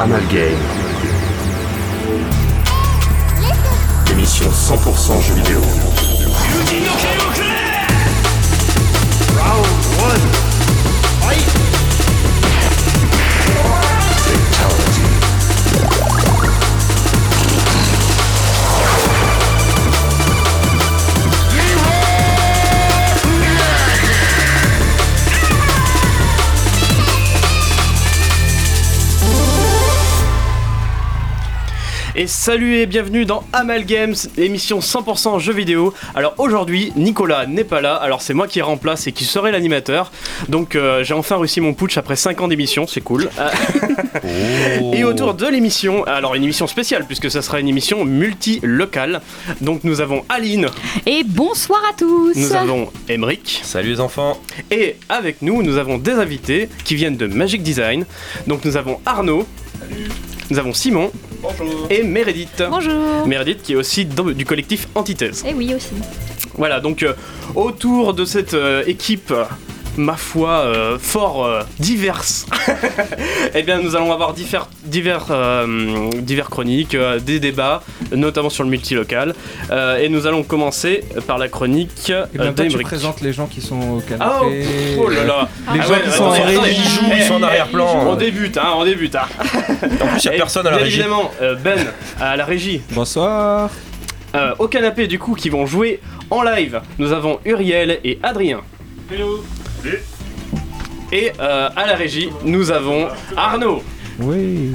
Amalgame. Émission 100% jeux vidéo. Et salut et bienvenue dans Amalgames, émission 100% jeux vidéo. Alors aujourd'hui, Nicolas n'est pas là, alors c'est moi qui remplace et qui serai l'animateur. Donc euh, j'ai enfin réussi mon putsch après 5 ans d'émission, c'est cool. Euh, Et autour de l'émission, alors une émission spéciale puisque ça sera une émission multi-locale. Donc nous avons Aline, Et bonsoir à tous nous avons Emric Salut les enfants et avec nous nous avons des invités qui viennent de Magic Design. Donc nous avons Arnaud, nous avons Simon et Meredith. Bonjour Meredith qui est aussi dans- du collectif Antithèse. Et oui aussi. Voilà, donc euh, autour de cette euh, équipe, ma foi, euh, fort euh, diverse, eh bien nous allons avoir divers, divers, euh, divers chroniques, euh, des débats, notamment sur le multilocal. Euh, et nous allons commencer par la chronique Et euh, bien tu présentes les gens qui sont au Oh, canapé. oh là là Les Ah gens ouais, qui ouais, sont en régie. attendez, Ils jouent, eh, ils sont en arrière-plan. On débute, hein, on débute. Hein. En plus, il n'y a personne à la bien régie. évidemment, euh, Ben à la régie. Bonsoir. Euh, au canapé du coup qui vont jouer en live, nous avons Uriel et Adrien. Et euh, à la régie, nous avons Arnaud. Oui.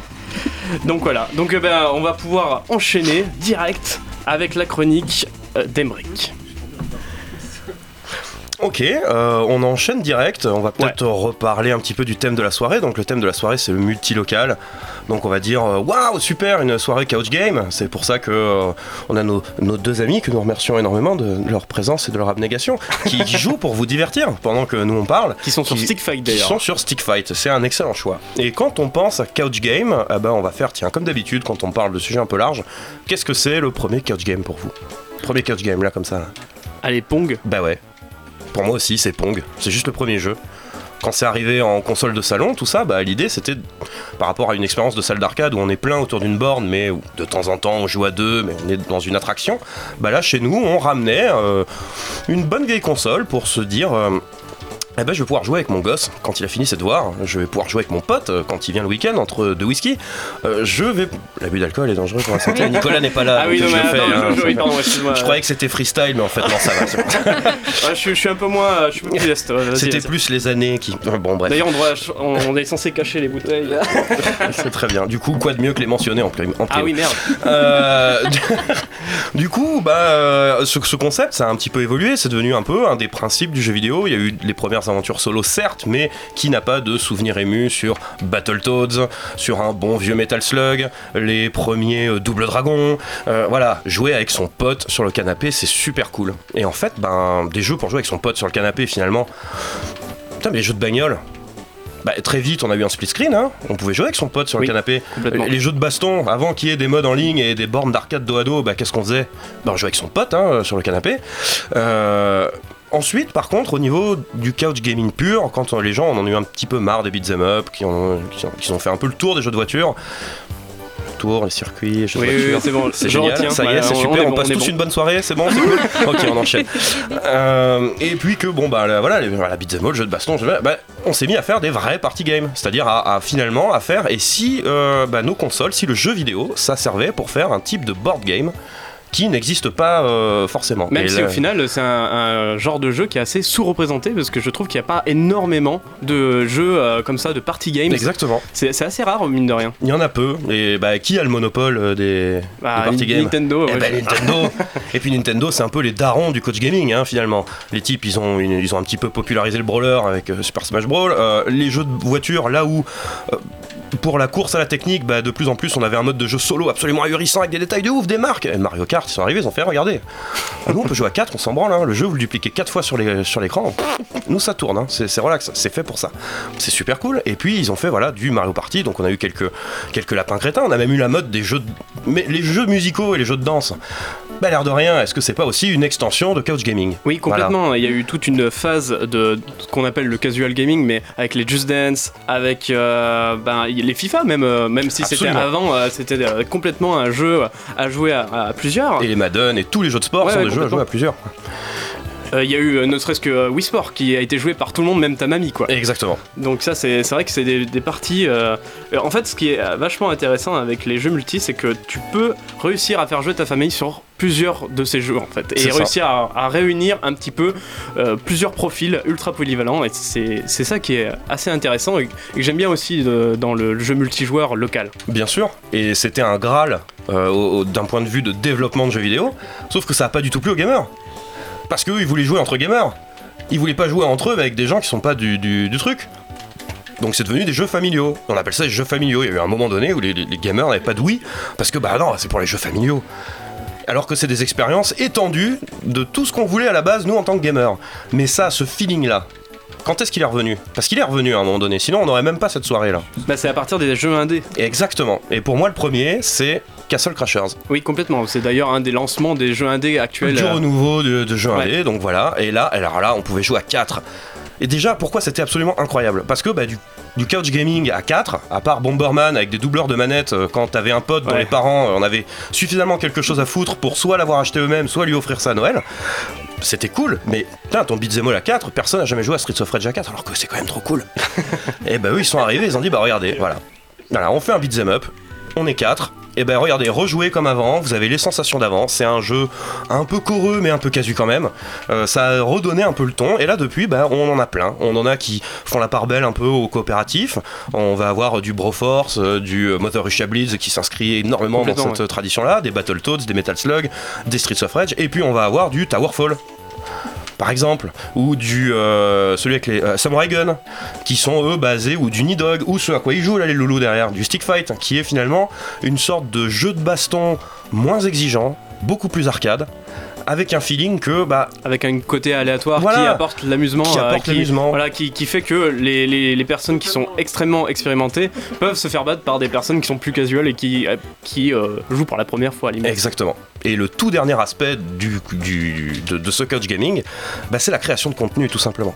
Donc voilà, donc euh, ben, on va pouvoir enchaîner direct avec la chronique euh, d'Emeric. Ok, euh, on enchaîne direct. On va peut-être reparler un petit peu du thème de la soirée. Donc, le thème de la soirée, c'est le multilocal. Donc, on va dire euh, waouh, super, une soirée couch game. C'est pour ça que euh, on a nos, nos deux amis que nous remercions énormément de leur présence et de leur abnégation, qui, qui jouent pour vous divertir pendant que nous on parle. Qui sont sur Qui- Stick Fight Qui d'ailleurs. sont sur Stick Fight, c'est un excellent choix. Et quand on pense à couch game, eh ben on va faire, tiens, comme d'habitude, quand on parle de sujets un peu larges, qu'est-ce que c'est le premier couch game pour vous? Premier couch game là comme ça. Allez, Pong. Bah ouais. Pour moi aussi, c'est Pong. C'est juste le premier jeu. Quand c'est arrivé en console de salon, tout ça, bah, l'idée c'était par rapport à une expérience de salle d'arcade où on est plein autour d'une borne, mais où de temps en temps on joue à deux, mais on est dans une attraction. Bah là, chez nous, on ramenait euh, une bonne vieille console pour se dire. Eh ben, je vais pouvoir jouer avec mon gosse quand il a fini ses devoirs. Je vais pouvoir jouer avec mon pote euh, quand il vient le week-end entre deux whisky. Euh, je vais. L'abus d'alcool est dangereux pour la santé. Nicolas n'est pas là. Ah oui, non, je mais le fais, attends, hein. je, je- oui, pardon, excuse-moi. Je croyais que c'était freestyle, mais en fait, non, ça va. c'est bon. Ouais, je, suis- je suis un peu moins, euh, je suis plus modeste. ouais, vas-y, C'était vas-y. plus les années qui. Bon, bref, D'ailleurs, on, doit- on, on est censé cacher les bouteilles. c'est très bien. Du coup, quoi de mieux que les mentionner en prime en Ah oui, merde. Euh, du coup, bah, euh, ce, ce concept, ça a un petit peu évolué. C'est devenu un peu un des principes du jeu vidéo. Il y a eu les premières aventures solo, certes, mais qui n'a pas de souvenir ému sur Battletoads, sur un bon vieux Metal Slug, les premiers euh, Double Dragon. Euh, voilà, jouer avec son pote sur le canapé, c'est super cool. Et en fait, ben, des jeux pour jouer avec son pote sur le canapé, finalement. Putain, mais les jeux de bagnole. Bah, très vite, on a eu un split screen, hein. on pouvait jouer avec son pote sur Oui, le canapé. Les jeux de baston, avant qu'il y ait des modes en ligne et des bornes d'arcade dos à dos, bah, qu'est-ce qu'on faisait? Bah, On jouait avec son pote hein, sur le canapé. Euh, Ensuite, par contre, au niveau du couch gaming pur, quand les gens en ont eu un petit peu marre des beat'em up, qui ont, qui, ont, qui ont fait un peu le tour des jeux de voiture, tour, les circuits, les jeux Oui, oui, c'est bon. c'est je génial, ça y est, c'est on- on super, on, passe tous bon. une bonne soirée, c'est bon, c'est cool Ok, on enchaîne. Euh, et puis que, bon, bah là, voilà, les, voilà, beat'em all, jeux de baston, bah, on s'est mis à faire des vrais party games, c'est-à-dire à, à finalement à faire, et si euh, bah, nos consoles, si le jeu vidéo, ça servait pour faire un type de board game qui n'existe pas euh, forcément. Même Et si là- au final c'est un, un genre de jeu qui est assez sous-représenté parce que je trouve qu'il n'y a pas énormément de jeux euh, comme ça de party games. Exactement. C'est assez rare mine de rien. Il y en a peu. Et bah, qui a le monopole euh, des, Bah, des party games Nintendo. Eh ouais, ben, je- Nintendo. et puis Nintendo, c'est un peu les darons du coach gaming, hein, finalement. Les types, ils ont, une- ils ont un petit peu popularisé le brawler avec euh, Super Smash Brawl. Les jeux de voiture, là où pour la course à la technique, bah, de plus en plus, on avait un mode de jeu solo absolument ahurissant avec des détails de ouf, des marques. Et Mario Kart, ils sont arrivés, ils ont fait, regardez. Ah, nous, on peut jouer à 4, on s'en branle. hein. Le jeu, vous le dupliquez 4 fois sur l'écran. nous, ça tourne. hein. C'est relax. C'est fait pour ça. C'est super cool. Et puis, ils ont fait voilà, du Mario Party. Donc, on a eu quelques, quelques lapins crétins. On a même eu la mode des jeux. de- Mais les jeux musicaux et les jeux de danse. Bah, l'air de rien, est-ce que c'est pas aussi une extension de couch gaming? Oui, complètement. Il y a eu toute une phase de ce qu'on appelle le casual gaming, mais avec les Just Dance, avec. euh, ben, il les FIFA même, euh, même si c'était avant, euh, c'était euh, complètement un jeu à jouer à, à plusieurs. Et les Madden et tous les jeux de sport Ouais, sont ouais, des jeux à jouer à plusieurs. Euh, Il y a eu euh, ne serait-ce que euh, Wii Sport qui a été joué par tout le monde, même ta mamie quoi. Exactement. Donc ça c'est vrai que c'est des, des parties... euh, euh, En fait ce qui est euh, vachement intéressant avec les jeux multi c'est que tu peux réussir à faire jouer ta famille sur plusieurs de ces jeux en fait. Et réussir à, à réunir un petit peu euh, plusieurs profils ultra polyvalents. Et c'est ça qui est assez intéressant et, et que j'aime bien aussi de- dans le jeu multijoueur local. Bien sûr. Et c'était un Graal euh, d'un point de vue de développement de jeux vidéo. Sauf que ça a pas du tout plu aux gamers. Parce qu'eux, ils voulaient jouer entre gamers. Ils voulaient pas jouer entre eux mais avec des gens qui sont pas du, du- du truc. Donc c'est devenu des jeux familiaux. On appelle ça des jeux familiaux. Il y a eu un moment donné où les, les- les gamers n'avaient pas de Wii. Parce que bah non, c'est pour les jeux familiaux. Alors que c'est des expériences étendues de tout ce qu'on voulait à la base, nous, en tant que gamers. Mais ça, ce feeling-là, quand est-ce qu'il est revenu? Parce qu'il est revenu à un moment donné, sinon on n'aurait même pas cette soirée-là. Bah, c'est à partir des jeux indés. Exactement. Et pour moi, le premier, c'est Castle Crashers. Oui complètement. C'est d'ailleurs un des lancements des jeux indés actuels. Du euh, renouveau de, de jeux Ouais. indés, donc voilà. Et là, alors là, on pouvait jouer à 4. Et déjà, pourquoi c'était absolument incroyable? Parce que bah, du, du couch gaming à 4, à part Bomberman avec des doubleurs de manettes, euh, quand t'avais un pote dont Ouais. les parents euh, en avaient suffisamment quelque chose à foutre pour soit l'avoir acheté eux-mêmes, soit lui offrir ça à Noël, c'était cool. Mais putain, ton beat'em all à 4, personne n'a jamais joué à Streets of Rage à 4, alors que c'est quand même trop cool. et bah eux, ils sont arrivés, ils ont dit, bah regardez, voilà. Voilà, on fait un beat'em up, on est 4. Et ben regardez, rejouez comme avant, vous avez les sensations d'avant, c'est un jeu un peu coreux mais un peu casu quand même. Euh, ça a redonné un peu le ton et là depuis ben, on en a plein. On en a qui font la part belle un peu au coopératif. On va avoir du Broforce, euh, du Mother Russia Blitz qui s'inscrit énormément dans cette tradition là, des Battletoads, des Metal Slug, des Streets of Rage et puis on va avoir du Towerfall par exemple, ou du euh, celui avec les euh, Samurai Gun, qui sont eux basés, ou du Nidog, ou ce à quoi ils jouent là les loulous derrière, du Stick Fight, qui est finalement une sorte de jeu de baston moins exigeant, beaucoup plus arcade, avec un feeling que bah avec un côté aléatoire Voilà. qui apporte l'amusement Qui euh, apporte l'amusement. voilà qui, qui fait que les, les, les personnes qui sont extrêmement expérimentées peuvent se faire battre par des personnes qui sont plus casuales et qui, euh, qui euh, jouent pour la première fois à l'image Exactement. Et le tout dernier aspect du, du- de, de ce couch gaming, bah, c'est la création de contenu tout simplement.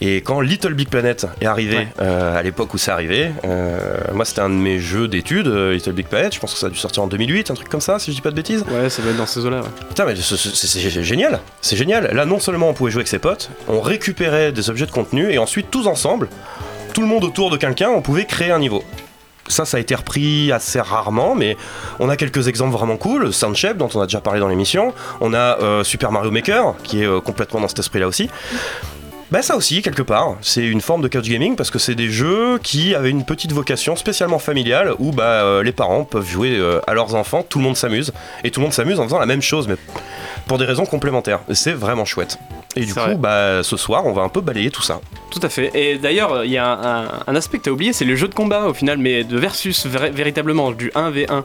Et quand Little Big Planet est arrivé, Ouais. euh, à l'époque où c'est arrivé, euh, moi c'était un de mes jeux d'études, euh, Little Big Planet, je pense que ça a dû sortir en 2008, un truc comme ça, si je dis pas de bêtises. ouais ça va être dans ces eaux là Putain, mais ce- ce- c'est génial, c'est génial. Là, non seulement on pouvait jouer avec ses potes, on récupérait des objets de contenu et ensuite tous ensemble, tout le monde autour de quelqu'un, on pouvait créer un niveau. Ça, ça a été repris assez rarement, mais on a quelques exemples vraiment cool. Soundchef, dont on a déjà parlé dans l'émission. On a euh, Super Mario Maker, qui est euh, complètement dans cet esprit-là aussi. Bah ça aussi, quelque part, c'est une forme de couch gaming parce que c'est des jeux qui avaient une petite vocation spécialement familiale où bah, euh, les parents peuvent jouer euh, à leurs enfants, tout le monde s'amuse, et tout le monde s'amuse en faisant la même chose, mais pour des raisons complémentaires. C'est vraiment chouette. Et du coup, vrai. bah, ce soir, on va un peu balayer tout ça. tout à fait et d'ailleurs il y a un, un- un aspect que t'as oublié c'est le jeu de combat au final mais de versus véritablement du 1v1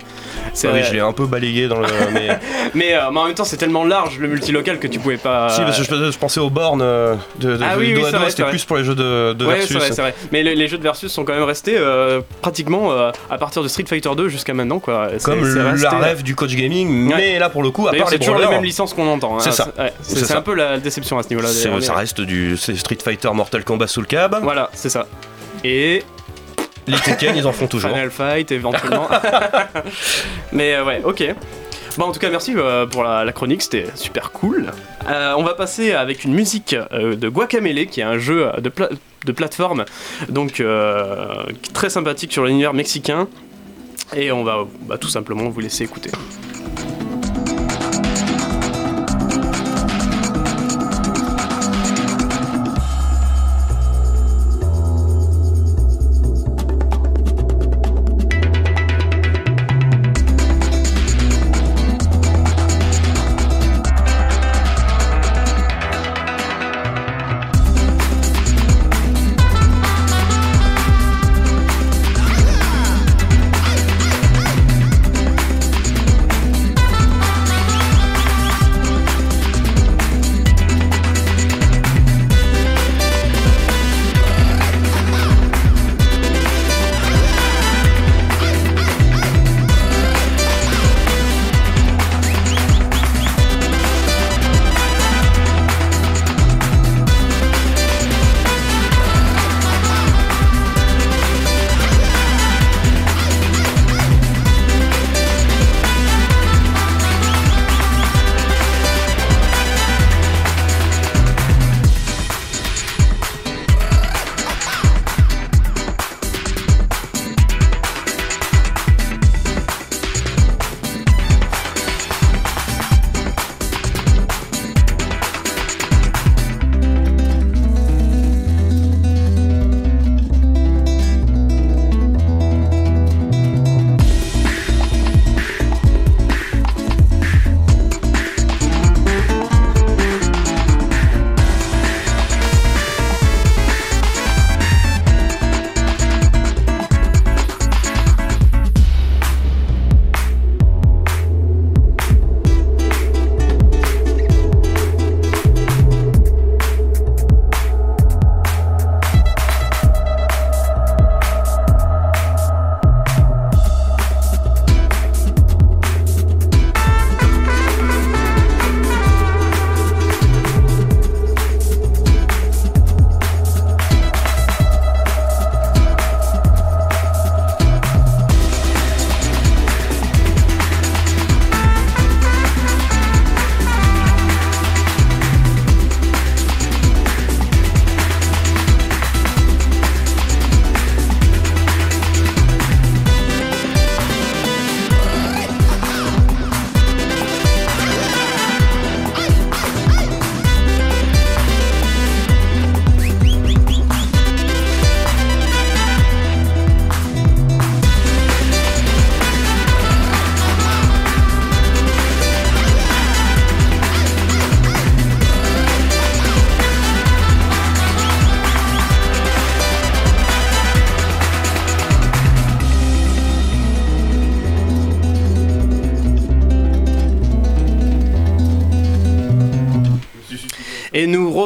c'est Ah oui, je l'ai un peu balayé dans le. Mais... mais, euh, mais en même temps c'est tellement large le multilocal que tu pouvais pas si, parce que je, je pensais aux bornes euh, de, de Ah oui, oui, vrai, c'était plus pour les jeux de, de ouais, versus. c'est vrai, c'est vrai. Mais le- les jeux de versus sont quand même restés euh, pratiquement euh, à partir de Street Fighter 2 jusqu'à maintenant, quoi. Comme resté, la rêve du coach gaming, Ouais. mais là pour le coup, à part les c'est toujours les mêmes licences qu'on entend. hein. C'est ça. ouais, c'est un peu la déception à ce niveau-là. ça reste du Street Fighter, Mortal Kombat sous le cab. Voilà, c'est ça. Et Les Tekken, ils en font toujours. Final Fight éventuellement. Mais euh, ouais, ok. Bon, en tout cas, merci euh, pour la, la chronique, c'était super cool. Euh, on va passer avec une musique euh, de Guacamele, qui est un jeu de, pla- de plateforme, donc euh, très sympathique sur l'univers mexicain. Et on va bah, tout simplement vous laisser écouter.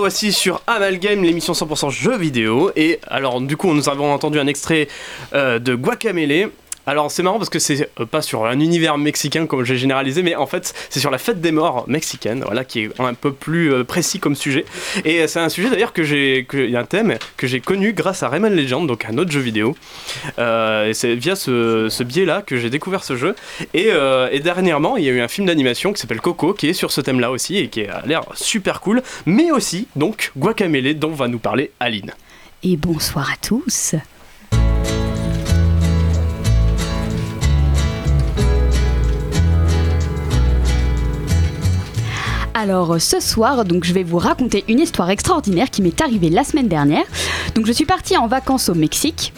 Revoici sur Amalgame, l'émission 100% jeux vidéo. Et alors, du coup, nous avons entendu un extrait euh, de Guacamele. Alors c'est marrant parce que c'est euh, pas sur un univers mexicain comme j'ai généralisé, mais en fait c'est sur la fête des morts mexicaine, voilà, qui est un peu plus euh, précis comme sujet. Et euh, c'est un sujet d'ailleurs que j'ai, un thème que j'ai connu grâce à Rayman Legend, donc un autre jeu vidéo. Et c'est via ce, ce biais-là que j'ai découvert ce jeu. Et, et dernièrement, il y a eu un film d'animation qui s'appelle Coco, qui est sur ce thème-là aussi et qui a l'air super cool, mais aussi donc Guacamele dont va nous parler Aline. Et bonsoir à tous. Alors ce soir, donc je vais vous raconter une histoire extraordinaire qui m'est arrivée la semaine dernière. Donc je suis partie en vacances au Mexique.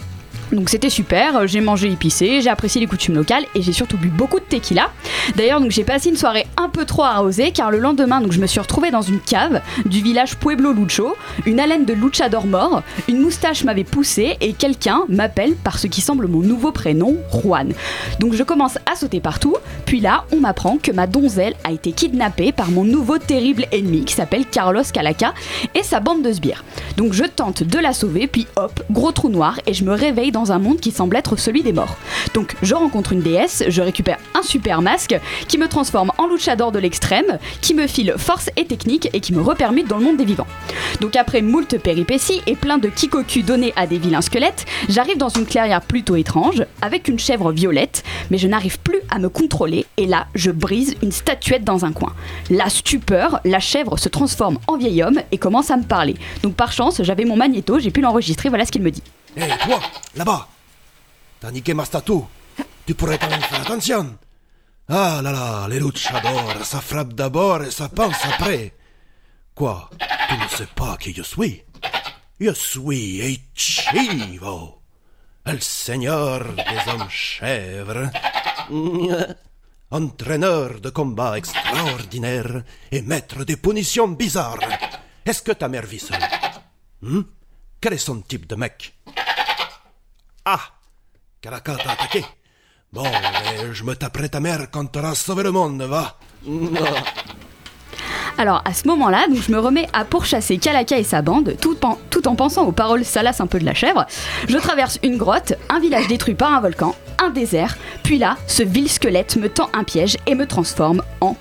Donc c'était super, j'ai mangé épicé, j'ai apprécié les coutumes locales et j'ai surtout bu beaucoup de tequila. D'ailleurs j'ai passé une soirée un peu trop arrosée car le lendemain donc je me suis retrouvée dans une cave du village Pueblo Lucho, une haleine de luchador mort, une moustache m'avait poussé et quelqu'un m'appelle par ce qui semble mon nouveau prénom, Juan. Donc je commence à sauter partout, puis là on m'apprend que ma donzelle a été kidnappée par mon nouveau terrible ennemi qui s'appelle Carlos Calaca et sa bande de sbires. Donc je tente de la sauver, puis hop, gros trou noir et je me réveille dans un monde qui semble être celui des morts. Donc je rencontre une déesse, je récupère un super masque qui me transforme en luchador de l'extrême, qui me file force et technique et qui me repermute dans le monde des vivants. Donc après moult péripéties et plein de kikoku donnés à des vilains squelettes, j'arrive dans une clairière plutôt étrange, avec une chèvre violette, mais je n'arrive plus à me contrôler et là je brise une statuette dans un coin. La stupeur, la chèvre se transforme en vieil homme et commence à me parler. Donc par chance, j'avais mon magnéto, j'ai pu l'enregistrer, voilà ce qu'il me dit. Hé, toi, là-bas. T'as niqué ma statue. Tu pourrais quand même faire attention. Ah là là, les luchadors, ça frappe d'abord et ça pense après. Quoi Tu ne sais pas qui je suis? Je suis Ichivo Le seigneur des hommes chèvres. Entraîneur de combat extraordinaire et maître des punitions bizarres. Est-ce que ta mère vit seule Hmm? Quel est son type de mec? Ah! Caraca t'a attaqué Bon, je me taperai ta mère quand t'auras sauvé le monde, va. Alors à ce moment-là, donc je me remets à pourchasser Kalaka et sa bande, tout en pensant aux paroles salaces un peu de la chèvre. Je traverse une grotte, un village détruit par un volcan, un désert, puis là, ce vil squelette me tend un piège et me transforme en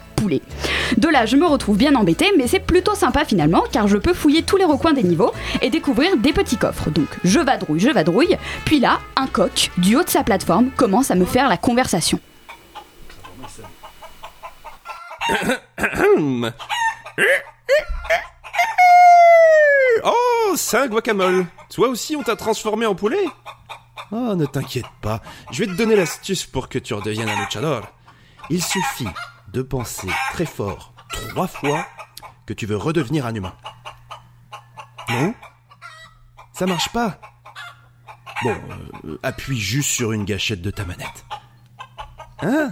De là, je me retrouve bien embêtée, mais c'est plutôt sympa finalement, car je peux fouiller tous les recoins des niveaux et découvrir des petits coffres. Donc je vadrouille, je vadrouille, puis là, un coq, du haut de sa plateforme, commence à me faire la conversation. Oh, un guacamole Toi aussi, on t'a transformé en poulet? Oh, ne t'inquiète pas, je vais te donner l'astuce pour que tu redeviennes un luchador. Il suffit de penser très fort trois fois que tu veux redevenir un humain. Non Ça marche pas Bon, euh, appuie juste sur une gâchette de ta manette. Hein?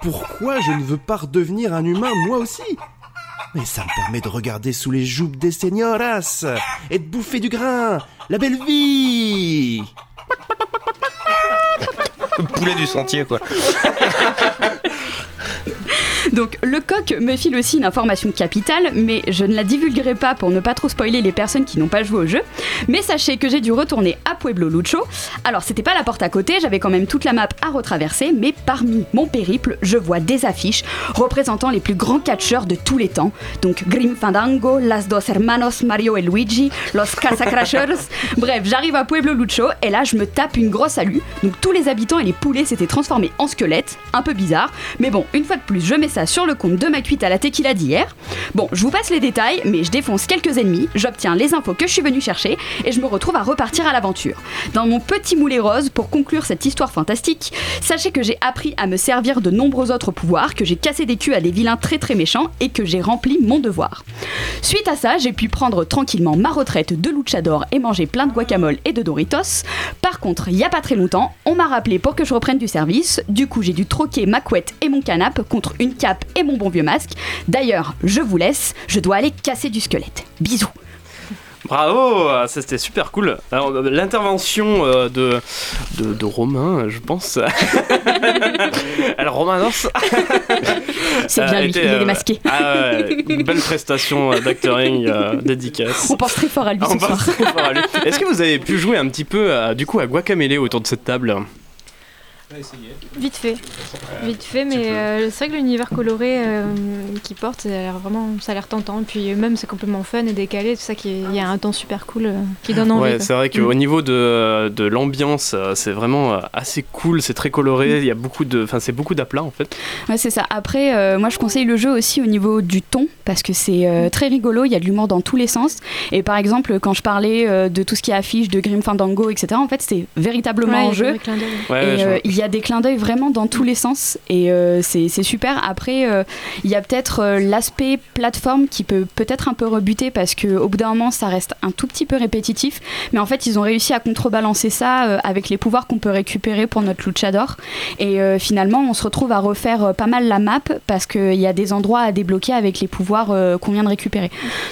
Pourquoi je ne veux pas redevenir un humain moi aussi? Mais ça me permet de regarder sous les joupes des señoras et de bouffer du grain. La belle vie Poulet du sentier, quoi. Donc le coq me file aussi une information capitale, mais je ne la divulguerai pas pour ne pas trop spoiler les personnes qui n'ont pas joué au jeu. Mais sachez que j'ai dû retourner à Pueblo Lucho. Alors c'était pas la porte à côté, j'avais quand même toute la map à retraverser, mais parmi mon périple, je vois des affiches représentant les plus grands catcheurs de tous les temps. Donc Grim Fandango, Las Dos Hermanos, Mario et Luigi, Los Casacrashers. Bref, j'arrive à Pueblo Lucho et là je me tape une grosse alu. Donc tous les habitants et les poulets s'étaient transformés en squelettes, un peu bizarre. Mais bon, une fois de plus, je mets ça sur le compte de ma cuite à la tequila d'hier. Bon, je vous passe les détails, mais je défonce quelques ennemis, j'obtiens les infos que je suis venu chercher et je me retrouve à repartir à l'aventure. Dans mon petit moulet rose, pour conclure cette histoire fantastique, sachez que j'ai appris à me servir de nombreux autres pouvoirs, que j'ai cassé des culs à des vilains très très méchants et que j'ai rempli mon devoir. Suite à ça, j'ai pu prendre tranquillement ma retraite de luchador et manger plein de guacamole et de Doritos. Par contre, il y a pas très longtemps, on m'a rappelé pour que je reprenne du service. Du coup, j'ai dû troquer ma couette et mon canapé contre une cape et mon bon vieux masque. D'ailleurs, je vous laisse, je dois aller casser du squelette. Bisous. Bravo, ça c'était super cool. Alors, euh, L'intervention euh, de, de, de Romain, je pense. Alors Romain Nance. C'est euh, bien lui, était, il est euh, démasqué. Ah belle prestation euh, d'actoring euh, dédicace. On pense très fort à lui On ce soir. pense très fort à lui. Est-ce que vous avez pu jouer un petit peu à- du coup à Guacamele autour de cette table? Vite fait. Vite fait, mais euh, c'est vrai que l'univers coloré euh, qu'il porte, ça a l'air vraiment, ça a l'air tentant. Et puis euh, même c'est complètement fun et décalé, tout ça qui, est- il y a un temps super cool euh, qui donne envie. Ouais, c'est vrai Mm. qu'au niveau de, de l'ambiance, euh, c'est vraiment euh, assez cool, c'est très coloré, il y a beaucoup de, enfin c'est beaucoup d'aplats en fait. Ouais, c'est ça. Après, euh, moi, je conseille le jeu aussi au niveau du ton, parce que c'est euh, très rigolo, il y a de l'humour dans tous les sens. Et par exemple, quand je parlais euh, de tout ce qui est affiche, de Grim Fandango, etc., en fait, c'est véritablement Ouais, en jeu. Ouais, euh, il y a des clins d'œil vraiment dans tous les sens et euh, c'est super. Après, euh, il y a peut-être euh, l'aspect plateforme qui peut peut-être un peu rebuter parce qu'au bout d'un moment, ça reste un tout petit peu répétitif. Mais en fait, ils ont réussi à contrebalancer ça avec les pouvoirs qu'on peut récupérer pour notre luchador. Et finalement, on se retrouve à refaire pas mal la map parce qu'il y a des endroits à débloquer avec les pouvoirs qu'on vient de récupérer.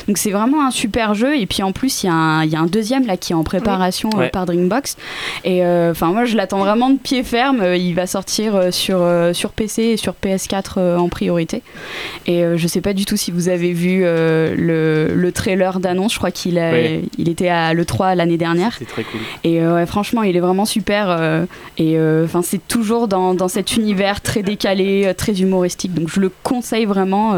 Donc c'est vraiment un super jeu. Et puis en plus, il y, a un- y a un deuxième là qui est en préparation Ouais. par Dreambox. Et enfin, moi, je l'attends vraiment de pied ferme. Euh, Il va sortir euh, sur, euh, sur PC et sur PS4 euh, en priorité. Et je sais pas du tout si vous avez vu le, le trailer d'annonce. Je crois qu'il a- Oui. il était à l'E3 l'année dernière. c'est très cool. Et ouais, franchement, il est vraiment super. et enfin, c'est toujours dans, dans cet univers très décalé, très humoristique. Donc je le conseille vraiment.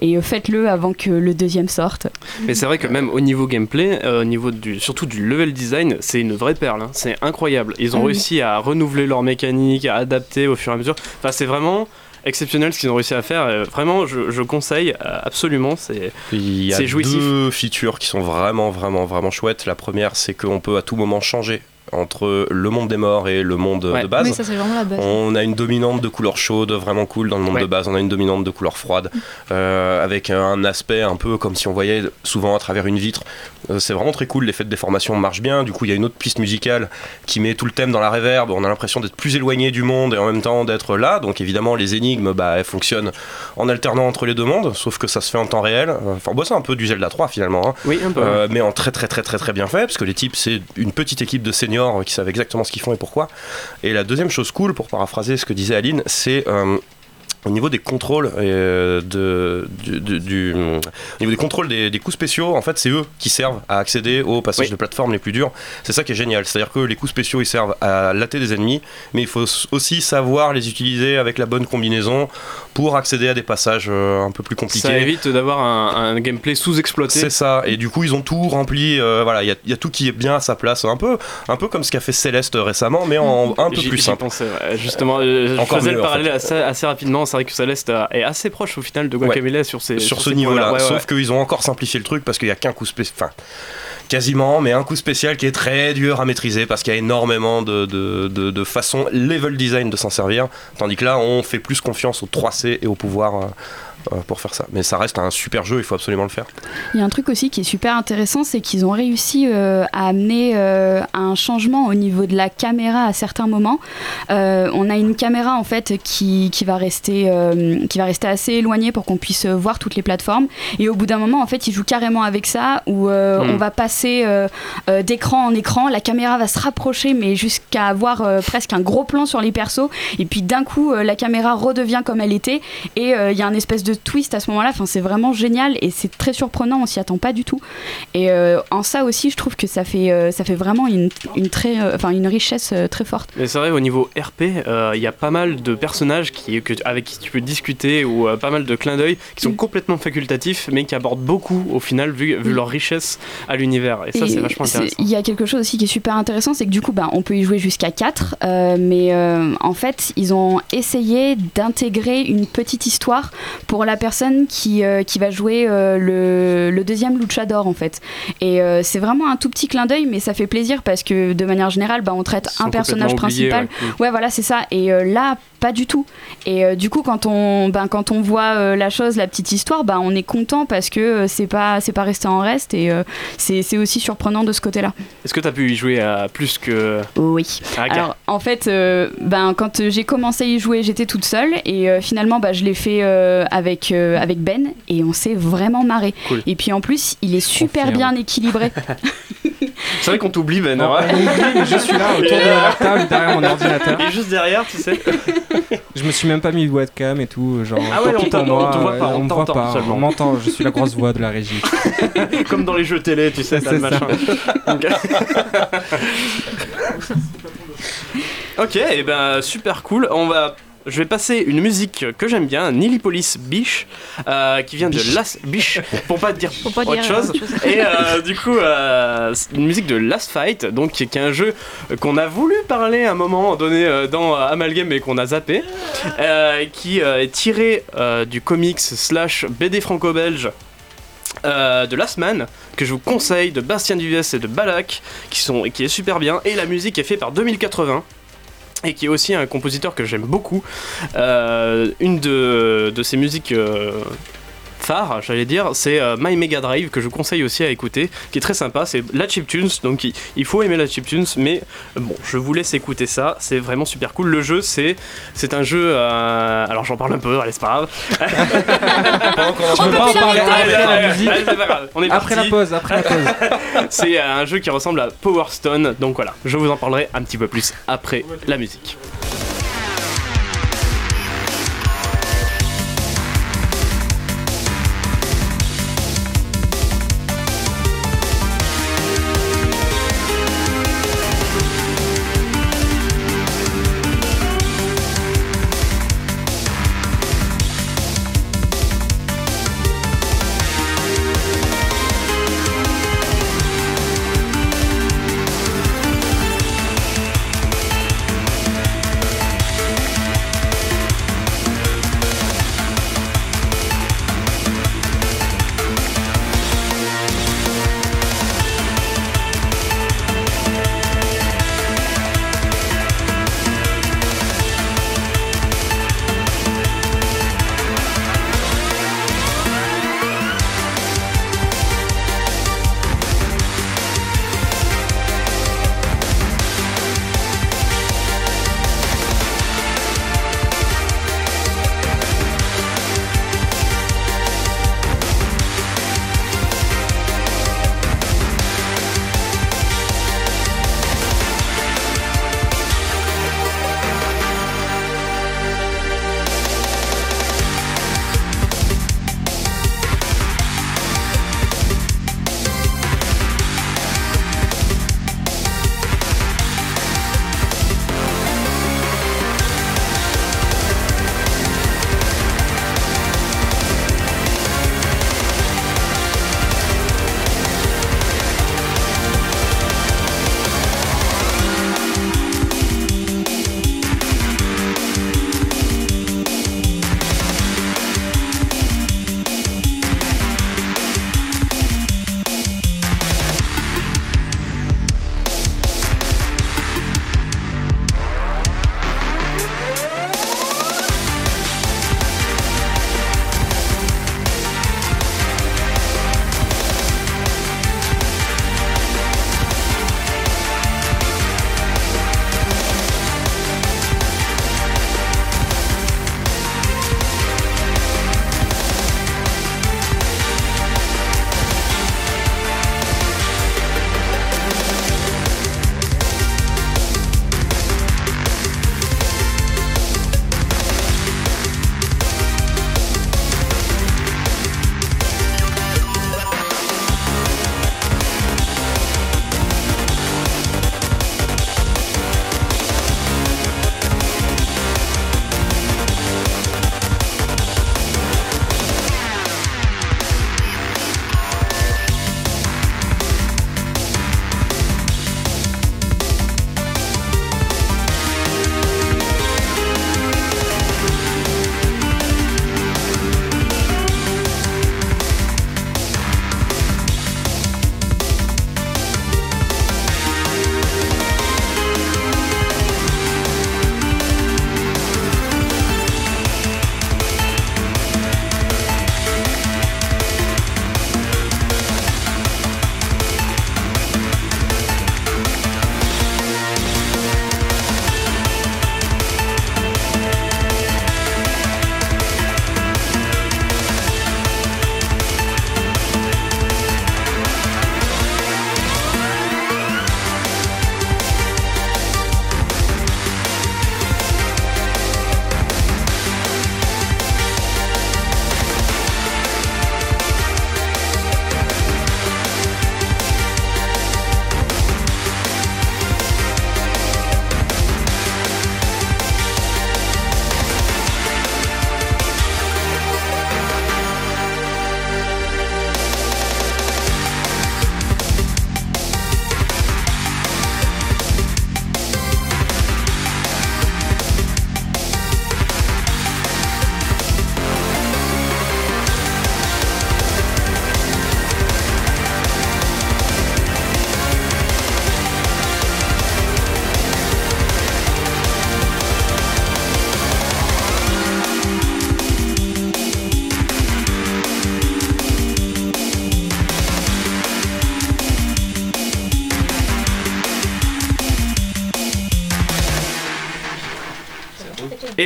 et faites-le avant que le deuxième sorte. Mais c'est vrai que même au niveau gameplay, au niveau du, surtout du level design, c'est une vraie perle. hein. C'est incroyable. Ils ont Ah oui. réussi à renouveler leur mécanique, à adapter au fur et à mesure. Enfin, c'est vraiment exceptionnel ce qu'ils ont réussi à faire. Vraiment, je, je conseille euh, absolument. C'est Il y a deux features qui sont vraiment, vraiment, vraiment chouettes. La première, c'est qu'on peut à tout moment changer entre le monde des morts et le monde Ouais. de base. Oui, ça c'est vraiment la base. On a une dominante de couleur chaude, vraiment cool dans le monde Ouais. de base. On a une dominante de couleur froide, euh, avec un aspect un peu comme si on voyait souvent à travers une vitre. Euh, c'est vraiment très cool. L'effet de déformation marche bien. Du coup, il y a une autre piste musicale qui met tout le thème dans la réverb. On a l'impression d'être plus éloigné du monde et en même temps d'être là. Donc évidemment, les énigmes, bah, elles fonctionnent en alternant entre les deux mondes, sauf que ça se fait en temps réel. Enfin, bon, c'est un peu du Zelda 3 finalement. hein. oui un peu. Euh, mais en très très très très très bien fait parce que les types c'est une petite équipe de seniors qui savent exactement ce qu'ils font et pourquoi. Et la deuxième chose cool pour paraphraser ce que disait Aline c'est euh, au niveau des contrôles euh, de, du, du- du- au niveau des contrôles des, des coups spéciaux en fait c'est eux qui servent à accéder aux passages Oui. de plateforme les plus durs c'est ça qui est génial c'est à dire que les coups spéciaux ils servent à latter des ennemis mais il faut aussi savoir les utiliser avec la bonne combinaison pour accéder à des passages euh, un peu plus compliqués Ça évite d'avoir un, un gameplay sous-exploité. c'est ça, et du coup ils ont tout rempli, euh, voilà, il y, a- il y a tout qui est bien à sa place, un peu, un peu comme ce qu'a fait Céleste récemment, mais en un peu plus simple. ouais. justement, je faisais mieux, le en parallèle assez, assez rapidement. C'est vrai que Céleste est assez proche au final de Guacamele sur ces Sur ce niveau-là. Ouais, sauf qu'ils ont encore simplifié le truc parce qu'il y a qu'un coup spécial, enfin quasiment, mais un coup spécial qui est très dur à maîtriser parce qu'il y a énormément de, de, de, de façons level design de s'en servir, tandis que là on fait plus confiance au 3C et au pouvoir. euh, pour faire ça, mais ça reste un super jeu, il faut absolument le faire. Il y a un truc aussi qui est super intéressant, c'est qu'ils ont réussi euh, à amener euh, un changement au niveau de la caméra à certains moments. Euh, on a une caméra en fait qui, qui va rester euh, qui va rester assez éloignée pour qu'on puisse euh, voir toutes les plateformes. Et au bout d'un moment, en fait, ils jouent carrément avec ça où euh, Mm. on va passer euh, euh, d'écran en écran, la caméra va se rapprocher, mais jusqu'à avoir euh, presque un gros plan sur les persos. Et puis d'un coup, euh, la caméra redevient comme elle était et euh, il y a un espèce de twist à ce moment-là. Enfin, c'est vraiment génial et c'est très surprenant. On s'y attend pas du tout. Et euh, en ça aussi, je trouve que ça fait euh, ça fait vraiment une, une très euh, enfin une richesse très forte. Mais c'est vrai, au niveau RP, il y a pas mal de personnages qui, que, avec qui tu peux discuter ou pas mal de clins d'œil qui sont Mm. complètement facultatifs mais qui apportent beaucoup au final vu, vu Mm. leur richesse à l'univers. Et ça, c'est vachement intéressant. Il y a quelque chose aussi qui est super intéressant, c'est que du coup, bah, on peut y jouer jusqu'à 4, mais en fait, ils ont essayé d'intégrer une petite histoire pour la personne qui, euh, qui va jouer euh, le, le deuxième luchador, en fait. Et euh, c'est vraiment un tout petit clin d'œil, mais ça fait plaisir parce que de manière générale, bah, on traite Ils un personnage oubliés, principal. ouais. Ouais, voilà, c'est ça. Et là, pas du tout. Et du coup, quand on, ben, quand on voit la chose, la petite histoire, ben, on est content parce que c'est pas, c'est pas resté en reste et c'est aussi surprenant de ce côté-là. Est-ce que tu as pu y jouer à plus que. Oui. Alors, en fait, ben, quand j'ai commencé à y jouer, j'étais toute seule et finalement, bah, je l'ai fait euh, avec, euh, avec Ben et on s'est vraiment marré. Cool. Et puis en plus, il est super confirme. bien équilibré. C'est vrai qu'on t'oublie, Ben. Non, hein. on oublie, mais je suis là autour de la table derrière mon ordinateur. Et juste derrière, tu sais. Je me suis même pas mis de webcam et tout, genre. Ah ouais, on moi, on te voit pas, ouais, on me voit t'entend pas, seulement. On m'entend, je suis la grosse voix de la régie. Comme dans les jeux télé, tu sais, t'as le machin. Ok. ok, et ben super cool. On va. Je vais passer une musique que j'aime bien, Nilipolis Biche, euh, qui vient de Last Biche, pour pas dire Pour pas autre dire chose. autre chose. Et euh, du coup, euh, c'est une musique de Last Fight, donc qui, qui est un jeu qu'on a voulu parler à un moment donné euh, dans Amalgame mais qu'on a zappé, euh, qui euh, est tiré euh, du comics slash BD franco-belge euh, de Last Man que je vous conseille de Bastien Duvès et de Balak qui sont et qui est super bien et la musique est faite par 2080 et qui est aussi un compositeur que j'aime beaucoup. Euh, une de, ses musiques euh, phares j'allais dire c'est euh, My Mega Drive que je vous conseille aussi à écouter qui est très sympa c'est la chiptunes donc il, il faut aimer la chiptunes mais bon je vous laisse écouter ça c'est vraiment super cool le jeu c'est c'est un jeu euh, alors j'en parle un peu allez c'est pas grave Je peux pas en parler après la musique. allez, c'est pas grave. On est Après la parti. pause, après la pause. C'est euh, un jeu qui ressemble à Power Stone, donc voilà, je vous en parlerai un petit peu plus après la musique.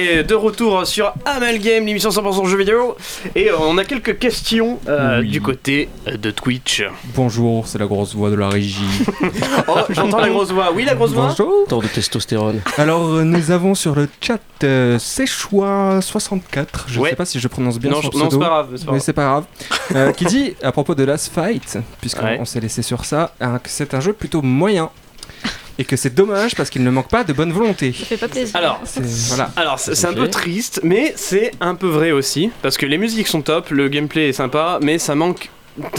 De retour sur Amalgame, l'émission 100% jeux vidéo. Et on a quelques questions euh, Oui. du côté euh, de Twitch. Bonjour, c'est la grosse voix de la régie. Oh, j'entends la grosse voix. Oui, la grosse voix Bonjour. Tant de testostérone. Alors, euh, nous avons sur le chat euh, Sechois64, je Ouais. sais pas si je prononce bien Non, son je- non, c'est pseudo. pas grave. c'est pas mais c'est pas grave. Euh, qui dit à propos de Last Fight, puisqu'on Ouais. on s'est laissé sur ça, hein, que c'est un jeu plutôt moyen. Et que c'est dommage parce qu'il ne manque pas de bonne volonté. Ça fait pas plaisir. Alors, C'est- Voilà. Alors c'est c'est un peu triste, mais c'est un peu vrai aussi, parce que les musiques sont top, le gameplay est sympa, mais ça manque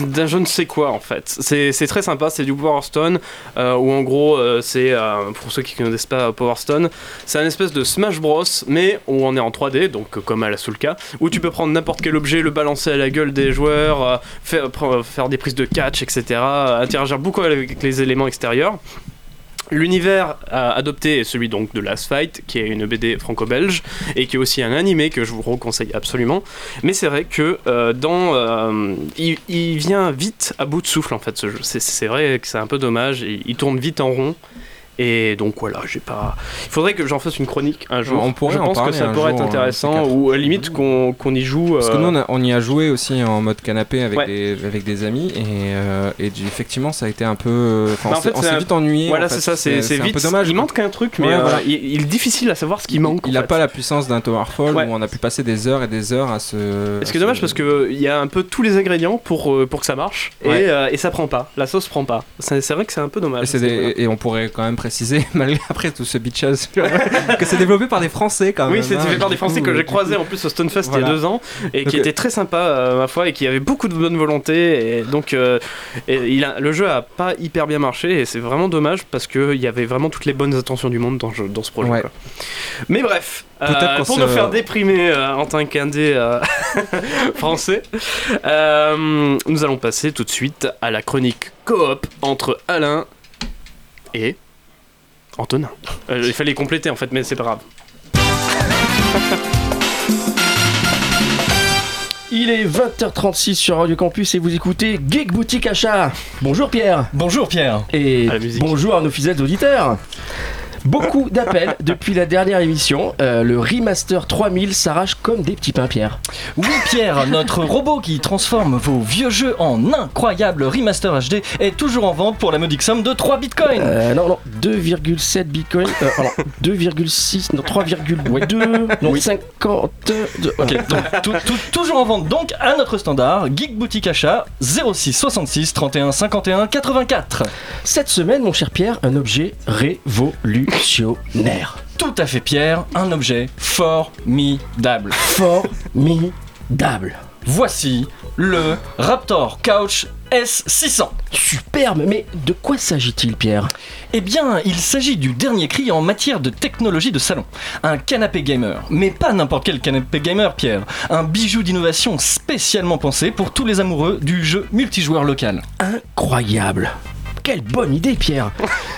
d'un je ne sais quoi en fait. C'est très sympa, c'est du Power Stone, euh, où en gros euh, c'est, euh, pour ceux qui ne connaissent pas Power Stone, c'est un espèce de Smash Bros, mais où on est en 3D, donc euh, comme à la Soulka, où tu peux prendre n'importe quel objet, le balancer à la gueule des joueurs, euh, faire, des prises de catch, etc., euh, interagir beaucoup avec les éléments extérieurs. L'univers adopté est celui donc de Last Fight, qui est une BD franco-belge et qui est aussi un animé que je vous reconseille absolument. Mais c'est vrai que euh, dans, euh, il, vient vite à bout de souffle en fait C'est vrai que c'est un peu dommage. Il, il tourne vite en rond. Et donc voilà, j'ai pas. Il faudrait que j'en fasse une chronique un jour. On pourrait je en pense que ça pourrait jour, être euh, intéressant ou à limite qu'on qu'on y joue. Parce que euh, nous, on, a- on y a joué aussi en mode canapé avec, Ouais. des, avec des amis, et, euh, et effectivement, ça a été un peu. euh, enfin, Bah, en fait, on s'est un- vite ennuyé. Voilà, en fait. c'est ça, c'est c'est un vite. peu dommage. Il manque un truc, mais Ouais, euh, voilà. il, il est difficile à savoir ce qui manque. Il en a fait. pas la puissance d'un Towerfall Ouais. où on a pu passer des heures et des heures à se. Et ce qui est dommage parce que il y a un peu tous les ingrédients pour, euh, pour que ça marche et, euh, et ça prend pas. La sauce prend pas. C'est vrai que c'est un peu dommage. Et on pourrait quand même préciser, malgré après tout ce bitchage, que c'est développé par des Français quand même. Oui, c'est hein, fait par des Français que j'ai croisé en plus au Stonefest il y a deux ans et qui était très sympa euh, ma foi et qui avait beaucoup de bonne volonté et donc euh, et il a, le jeu a pas hyper bien marché et c'est vraiment dommage parce qu'il y avait vraiment toutes les bonnes intentions du monde dans, ce projet. Ouais. quoi. Mais bref, euh, pour se- nous faire déprimer euh, en tant qu'indé euh, français, nous allons passer tout de suite à la chronique coop entre Alain et Antonin. Euh, il fallait compléter en fait, mais c'est pas grave. Il est 20h36 sur Radio Campus et vous écoutez Geek Boutique Achat. Bonjour Pierre. Bonjour Pierre. Et À bonjour à nos fidèles auditeurs. Beaucoup d'appels depuis la dernière émission. Euh, le remaster 3000 s'arrache comme des petits pains, Pierre. Oui Pierre, notre robot qui transforme vos vieux jeux en incroyable remaster HD est toujours en vente pour la modique somme de 3 bitcoins. Euh, non, non, 2,7 bitcoin. Euh, alors, 2,6, non, 3,2, non, 50. de- Ok, donc tout- tout- toujours en vente donc à notre standard, Geek Boutique Achat 06 66 31 51 84. Cette semaine, mon cher Pierre, un objet révolutionnaire. Tout à fait Pierre, un objet formidable. Formidable. Voici le Raptor Couch S600. Superbe, mais de quoi s'agit-il, Pierre? Eh bien, il s'agit du dernier cri en matière de technologie de salon. Un canapé gamer. Mais pas n'importe quel canapé gamer, Pierre. Un bijou d'innovation spécialement pensé pour tous les amoureux du jeu multijoueur local. Incroyable quelle bonne idée, Pierre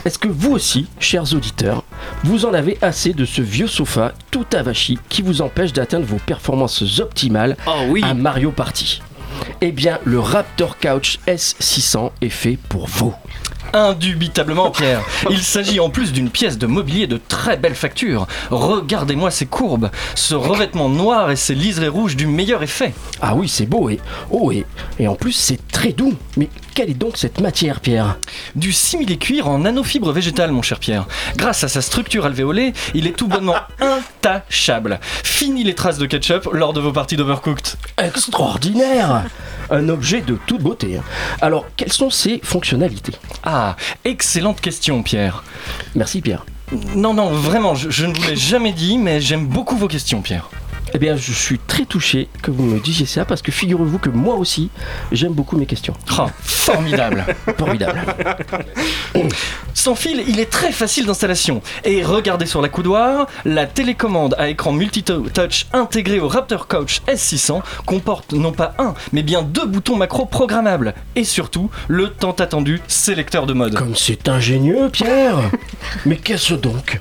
Est-ce que vous aussi, chers auditeurs, vous en avez assez de ce vieux sofa tout avachi qui vous empêche d'atteindre vos performances optimales Oh oui. à Mario Party? Eh bien, le Raptor Couch S600 est fait pour vous. Indubitablement, Pierre. Il s'agit en plus d'une pièce de mobilier de très belle facture. Regardez-moi ces courbes, ce revêtement noir et ces liserés rouges du meilleur effet. Ah oui, c'est beau et oh et, et en plus c'est très doux. Mais quelle est donc cette matière, Pierre Du simili-cuir en nanofibre végétale, mon cher Pierre. Grâce à sa structure alvéolée, il est tout bonnement intachable. Fini les traces de ketchup lors de vos parties d'Overcooked. Extraordinaire Un objet de toute beauté. Alors, quelles sont ses fonctionnalités Ah, excellente question, Pierre. Merci, Pierre. Non, non, vraiment, je, je ne vous l'ai jamais dit, mais j'aime beaucoup vos questions, Pierre. Eh bien, je suis très touché que vous me disiez ça parce que figurez-vous que moi aussi, j'aime beaucoup mes questions. Oh, formidable. Formidable. Sans fil, il est très facile d'installation. Et regardez sur la coudoir, la télécommande à écran multi-touch intégrée au Raptor Couch S600 comporte non pas un, mais bien deux boutons macro programmables. Et surtout, le tant attendu sélecteur de mode. Comme c'est ingénieux, Pierre Mais qu'est-ce donc?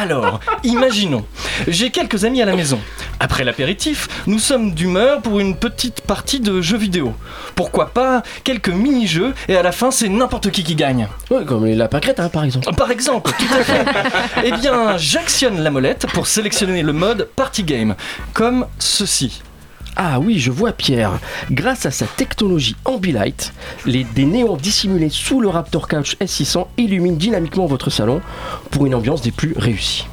Alors, imaginons, j'ai quelques amis à la maison. Après l'apéritif, nous sommes d'humeur pour une petite partie de jeux vidéo. Pourquoi pas quelques mini-jeux et à la fin c'est n'importe qui qui gagne. Ouais, comme les lapins crétins par exemple. Par exemple, tout à fait. eh bien, j'actionne la molette pour sélectionner le mode Party Game, comme ceci. Ah oui, je vois Pierre. Grâce à sa technologie Ambilight, les, des néons dissimulés sous le Raptor Couch S600 illuminent dynamiquement votre salon pour une ambiance des plus réussies.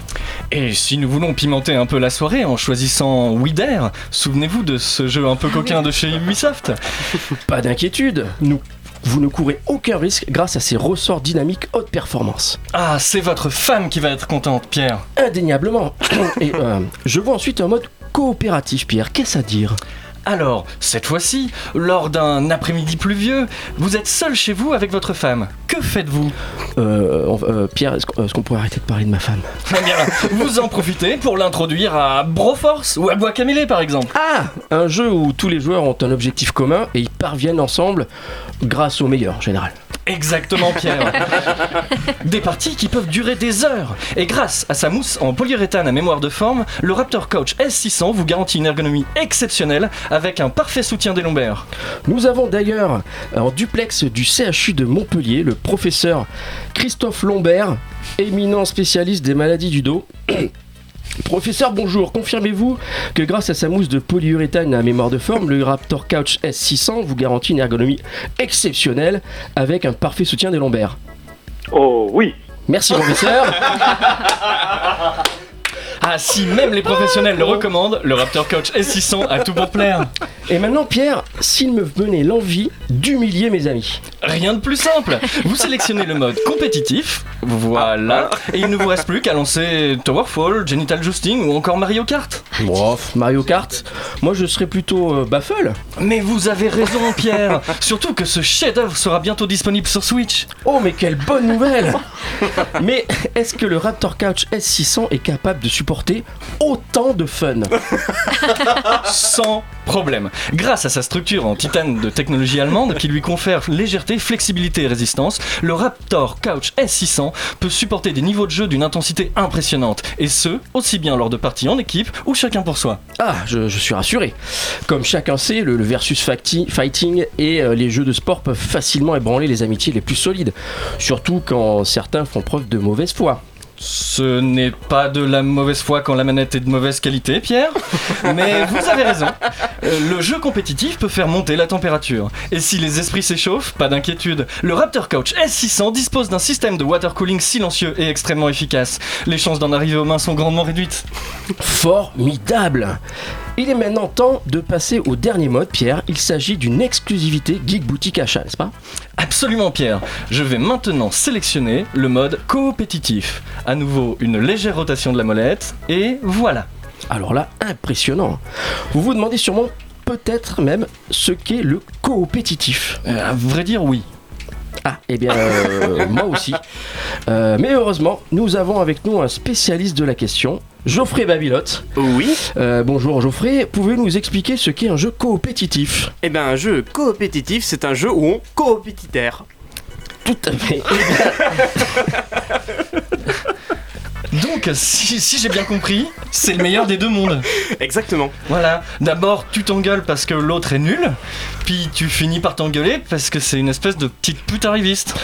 Et si nous voulons pimenter un peu la soirée en choisissant Wider, souvenez-vous de ce jeu un peu coquin de chez Ubisoft Pas d'inquiétude, nous vous ne courez aucun risque grâce à ces ressorts dynamiques haute performance. Ah, c'est votre femme qui va être contente, Pierre. Indéniablement. Et euh, je vois ensuite un mode coopératif, Pierre. Qu'est-ce à dire? Alors, cette fois-ci, lors d'un après-midi pluvieux, vous êtes seul chez vous avec votre femme. Que faites-vous? Euh, euh, Pierre, est-ce qu'on pourrait arrêter de parler de ma femme? Eh bien, vous en profitez pour l'introduire à Broforce ou à Bois Camélé par exemple. Ah Un jeu où tous les joueurs ont un objectif commun et ils parviennent ensemble grâce au meilleur en général. Exactement, Pierre. Des parties qui peuvent durer des heures. Et grâce à sa mousse en polyuréthane à mémoire de forme, le Raptor Coach S600 vous garantit une ergonomie exceptionnelle avec un parfait soutien des lombaires. Nous avons d'ailleurs en duplex du CHU de Montpellier le professeur Christophe Lombert, éminent spécialiste des maladies du dos. Professeur, bonjour. Confirmez-vous que grâce à sa mousse de polyuréthane à mémoire de forme, le Raptor Couch S600 vous garantit une ergonomie exceptionnelle avec un parfait soutien des lombaires Oh oui. Merci, professeur. Ah, si même les professionnels le recommandent, le Raptor Coach S600 a tout pour plaire. Et maintenant, Pierre, s'il me venait l'envie d'humilier mes amis. Rien de plus simple. Vous sélectionnez le mode compétitif, voilà, et il ne vous reste plus qu'à lancer Towerfall, Genital Jousting ou encore Mario Kart. Bof, Mario Kart, moi je serais plutôt euh, Baffle. Mais vous avez raison, Pierre. Surtout que ce chef-d'œuvre sera bientôt disponible sur Switch. Oh, mais quelle bonne nouvelle Mais est-ce que le Raptor Couch S600 est capable de supporter autant de fun Sans problème. Grâce à sa structure en titane de technologie allemande qui lui confère légèreté, flexibilité et résistance, le Raptor Couch S600 peut supporter des niveaux de jeu d'une intensité impressionnante. Et ce, aussi bien lors de parties en équipe ou chacun pour soi. Ah, je, je suis rassuré. Comme chacun sait, le, le versus fighting et euh, les jeux de sport peuvent facilement ébranler les amitiés les plus solides. Surtout quand certains font preuve de mauvaise foi. Ce n'est pas de la mauvaise foi quand la manette est de mauvaise qualité, Pierre. Mais vous avez raison. Euh, Le jeu compétitif peut faire monter la température. Et si les esprits s'échauffent, pas d'inquiétude. Le Raptor Couch S600 dispose d'un système de water cooling silencieux et extrêmement efficace. Les chances d'en arriver aux mains sont grandement réduites. Formidable Il est maintenant temps de passer au dernier mode, Pierre. Il s'agit d'une exclusivité Geek Boutique Achat, n'est-ce pas Absolument, Pierre. Je vais maintenant sélectionner le mode coopétitif. À nouveau, une légère rotation de la molette. Et voilà. Alors là, impressionnant. Vous vous demandez sûrement peut-être même ce qu'est le coopétitif. Euh, à vrai dire, oui. Ah, eh bien, euh, moi aussi. Euh, mais heureusement, nous avons avec nous un spécialiste de la question, Geoffrey Babilotte. Oui. Euh, bonjour Geoffrey, pouvez-vous nous expliquer ce qu'est un jeu coopétitif? Eh ben, un jeu coopétitif, c'est un jeu où on coopétitaire. Tout à fait. Donc, si, si j'ai bien compris, c'est le meilleur des deux mondes. Exactement. Voilà, d'abord tu t'engueules parce que l'autre est nul, puis tu finis par t'engueuler parce que c'est une espèce de petite pute arriviste.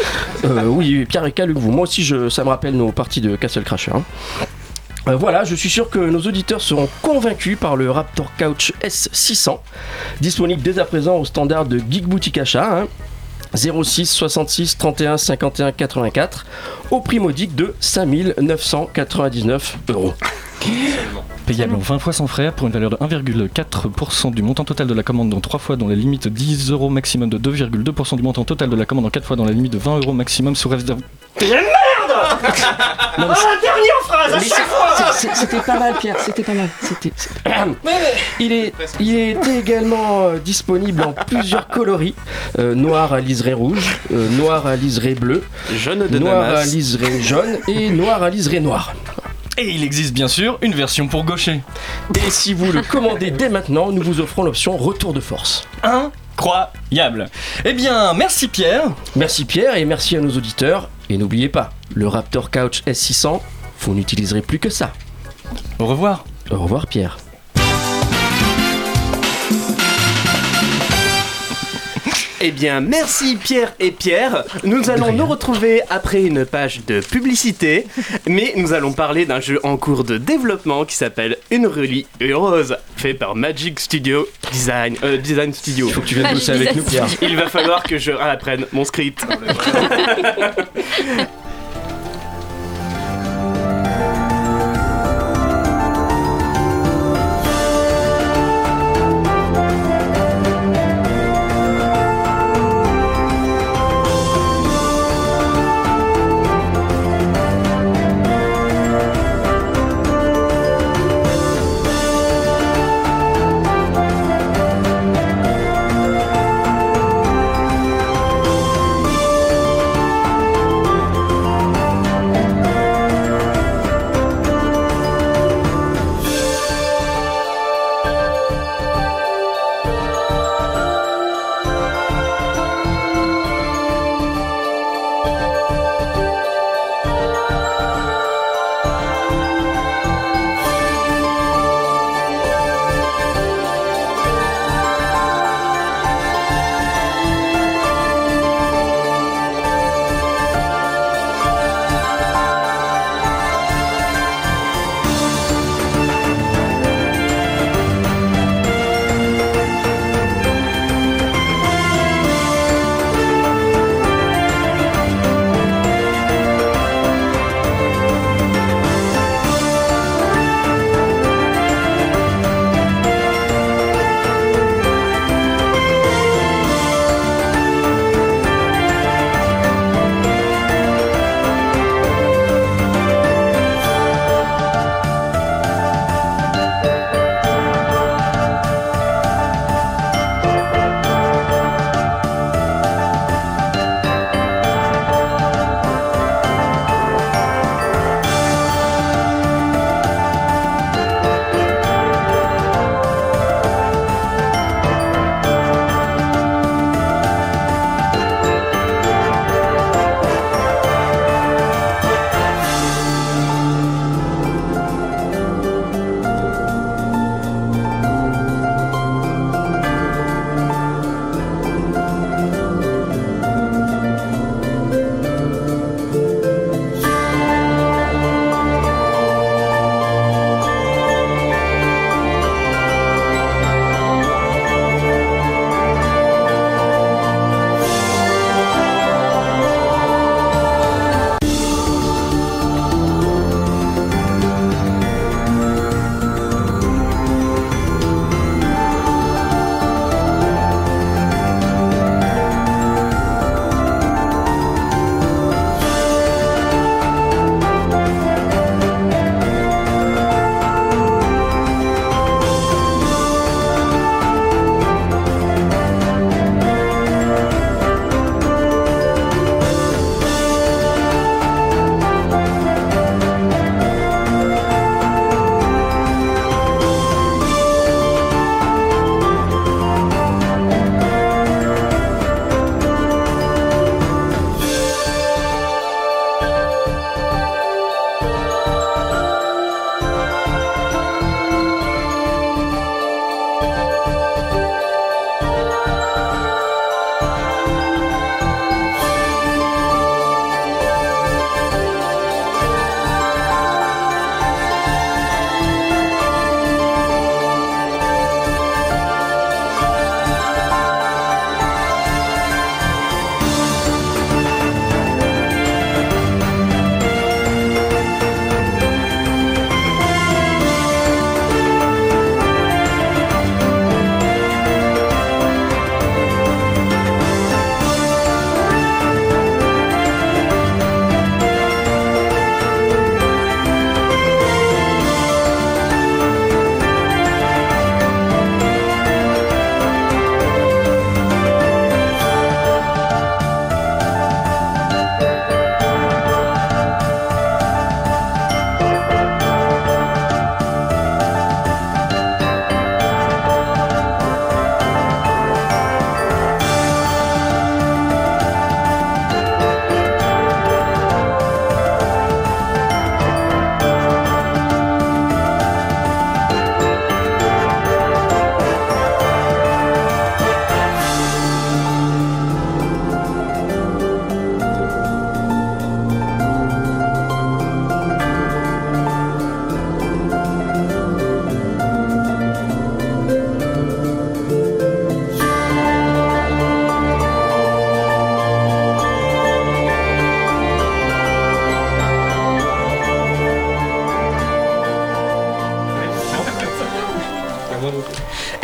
Euh, oui, Pierre et vous Moi aussi, je, ça me rappelle nos parties de Castle Crasher. hein. Euh, voilà, je suis sûr que nos auditeurs seront convaincus par le Raptor Couch S600, disponible dès à présent au standard de Geek Boutique Achat. hein. 06 66 31 51 84 au prix modique de 5999 euros. Payable en 20 fois sans frais pour une valeur de 1,4% du montant total de la commande dans 3 fois dans la limite de 10 euros maximum de 2,2% du montant total de la commande en 4 fois dans la limite de 20 euros maximum sous réserve. Non, mais c'est- mais c'est- c'est- c'est- C'était pas mal, Pierre, c'était pas mal. C'était- Il est, il est également euh, disponible en plusieurs coloris euh, noir à liseré rouge, euh, noir à liseré bleu, Jaune de noir à liseré jaune et noir à liseré noir. Et il existe bien sûr une version pour gaucher. Et si vous le commandez dès maintenant, nous vous offrons l'option retour de force. Incroyable. Eh bien, merci Pierre. Merci Pierre et merci à nos auditeurs. Et n'oubliez pas, le Raptor Couch S600 vous n'utiliserez plus que ça. Au revoir. Au revoir Pierre. Eh bien, merci Pierre et Pierre. Nous allons nous retrouver après une page de publicité, mais nous allons parler d'un jeu en cours de développement qui s'appelle Une Reli Heureuse, fait par Magic Studio Design, euh, Design Studio. Il faut que tu viennes bosser avec nous Pierre. Il va falloir que je apprenne mon script.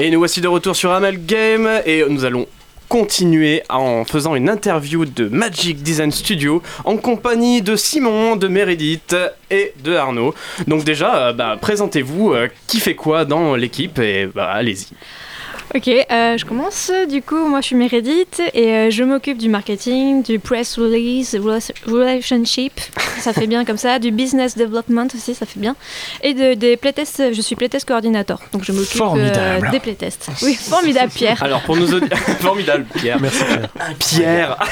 Et nous voici de retour sur Amalgame et nous allons continuer en faisant une interview de Magic Design Studio en compagnie de Simon, de Meredith et de Arnaud. Donc déjà, euh, bah, présentez-vous, euh, qui fait quoi dans l'équipe et bah, allez-y. Ok, euh, je commence. Du coup, moi je suis Meredith et euh, je m'occupe du marketing, du press release, rela- relationship, ça fait bien comme ça, du business development aussi, ça fait bien, et de, des playtests, je suis playtest coordinateur, donc je m'occupe euh, Formidable. des playtests. Oui, formidable Pierre. Alors pour nos audi- formidable Pierre. Merci Pierre. Pierre.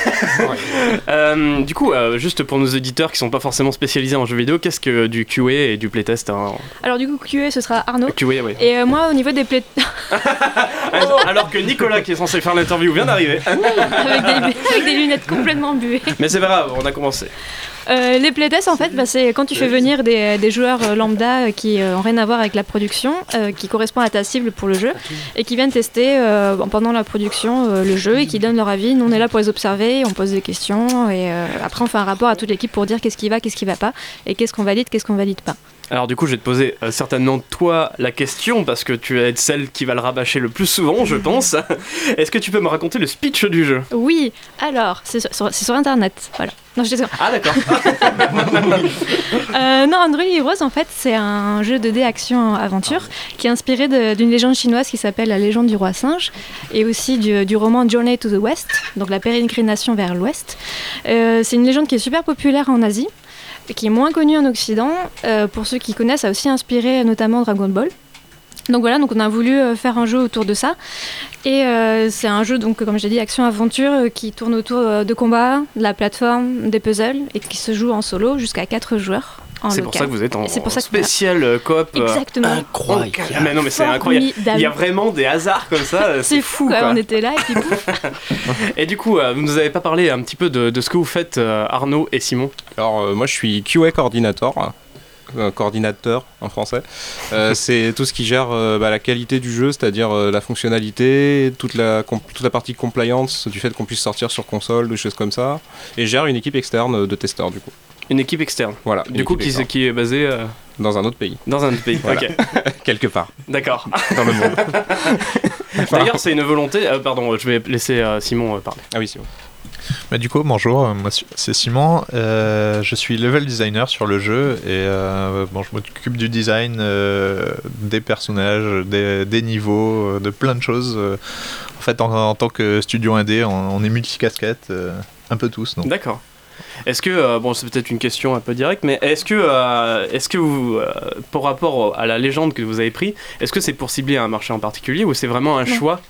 Euh, du coup, euh, juste pour nos auditeurs qui sont pas forcément spécialisés en jeux vidéo, qu'est-ce que du QA et du playtest hein Alors du coup, QA ce sera Arnaud. QA, oui. Et euh, moi, au niveau des play Alors que Nicolas, qui est censé faire l'interview, vient d'arriver. avec, des, avec des lunettes complètement buées. Mais c'est pas grave, on a commencé. Euh, les playtests, en fait, bah, c'est quand tu fais venir des, des joueurs euh, lambda euh, qui n'ont rien à voir avec la production, euh, qui correspondent à ta cible pour le jeu, et qui viennent tester euh, pendant la production euh, le jeu et qui donnent leur avis. Nous, on est là pour les observer, on pose des questions, et euh, après, on fait un rapport à toute l'équipe pour dire qu'est-ce qui va, qu'est-ce qui va pas, et qu'est-ce qu'on valide, qu'est-ce qu'on valide pas. Alors du coup, je vais te poser euh, certainement toi la question parce que tu vas être celle qui va le rabâcher le plus souvent, je pense. Est-ce que tu peux me raconter le speech du jeu? Oui, alors, c'est sur, Internet, voilà. Non, je. Ah d'accord. Euh, non, Android Heroes, en fait, c'est un jeu de dé action-aventure qui est inspiré d'une légende chinoise qui s'appelle La légende du roi singe et aussi du, du roman Journey to the West, donc la pérégrination vers l'ouest. Euh, c'est une légende qui est super populaire en Asie, qui est moins connue en Occident. Euh, pour ceux qui connaissent, ça a aussi inspiré notamment Dragon Ball. Donc voilà, donc on a voulu euh, faire un jeu autour de ça. Et euh, c'est un jeu, donc, comme j'ai dit, action-aventure qui tourne autour de combats, de la plateforme, des puzzles et qui se joue en solo jusqu'à 4 joueurs. En C'est pour ça que vous êtes en, pour ça spécial euh, coop. euh, Exactement. Incroyable. Mais non mais c'est incroyable. Il y a vraiment des hasards comme ça, euh, c'est fou quoi, quoi. On était là et puis. Et du coup, vous nous avez pas parlé un petit peu de, de ce que vous faites Arnaud et Simon Alors euh, moi je suis QA coordinator, euh, coordinateur en français. Euh, c'est tout ce qui gère euh, bah, la qualité du jeu, c'est-à-dire euh, la fonctionnalité, toute la, toute la partie compliance du fait qu'on puisse sortir sur console, des choses comme ça. Et je gère une équipe externe de testeurs du coup. Une équipe externe. Voilà. Du coup, qui, externe. qui est basée euh, Dans un autre pays, dans un autre pays. Voilà. Ok, quelque part, d'accord. dans le monde. D'ailleurs, c'est une volonté. euh, pardon, je vais laisser euh, Simon euh, parler. Ah oui, bon. Bah, du coup, bonjour, moi c'est Simon. Euh, je suis level designer sur le jeu et euh, bon, je m'occupe du design euh, des personnages, des, des niveaux, de plein de choses. En fait, en, en tant que studio indé, on, on est multicasquette, euh, un peu tous. Donc. D'accord. Est-ce que, euh, bon, c'est peut-être une question un peu directe, mais est-ce que, euh, est-ce que vous, euh, par rapport à la légende que vous avez pris, est-ce que c'est pour cibler un marché en particulier ou c'est vraiment un Non. choix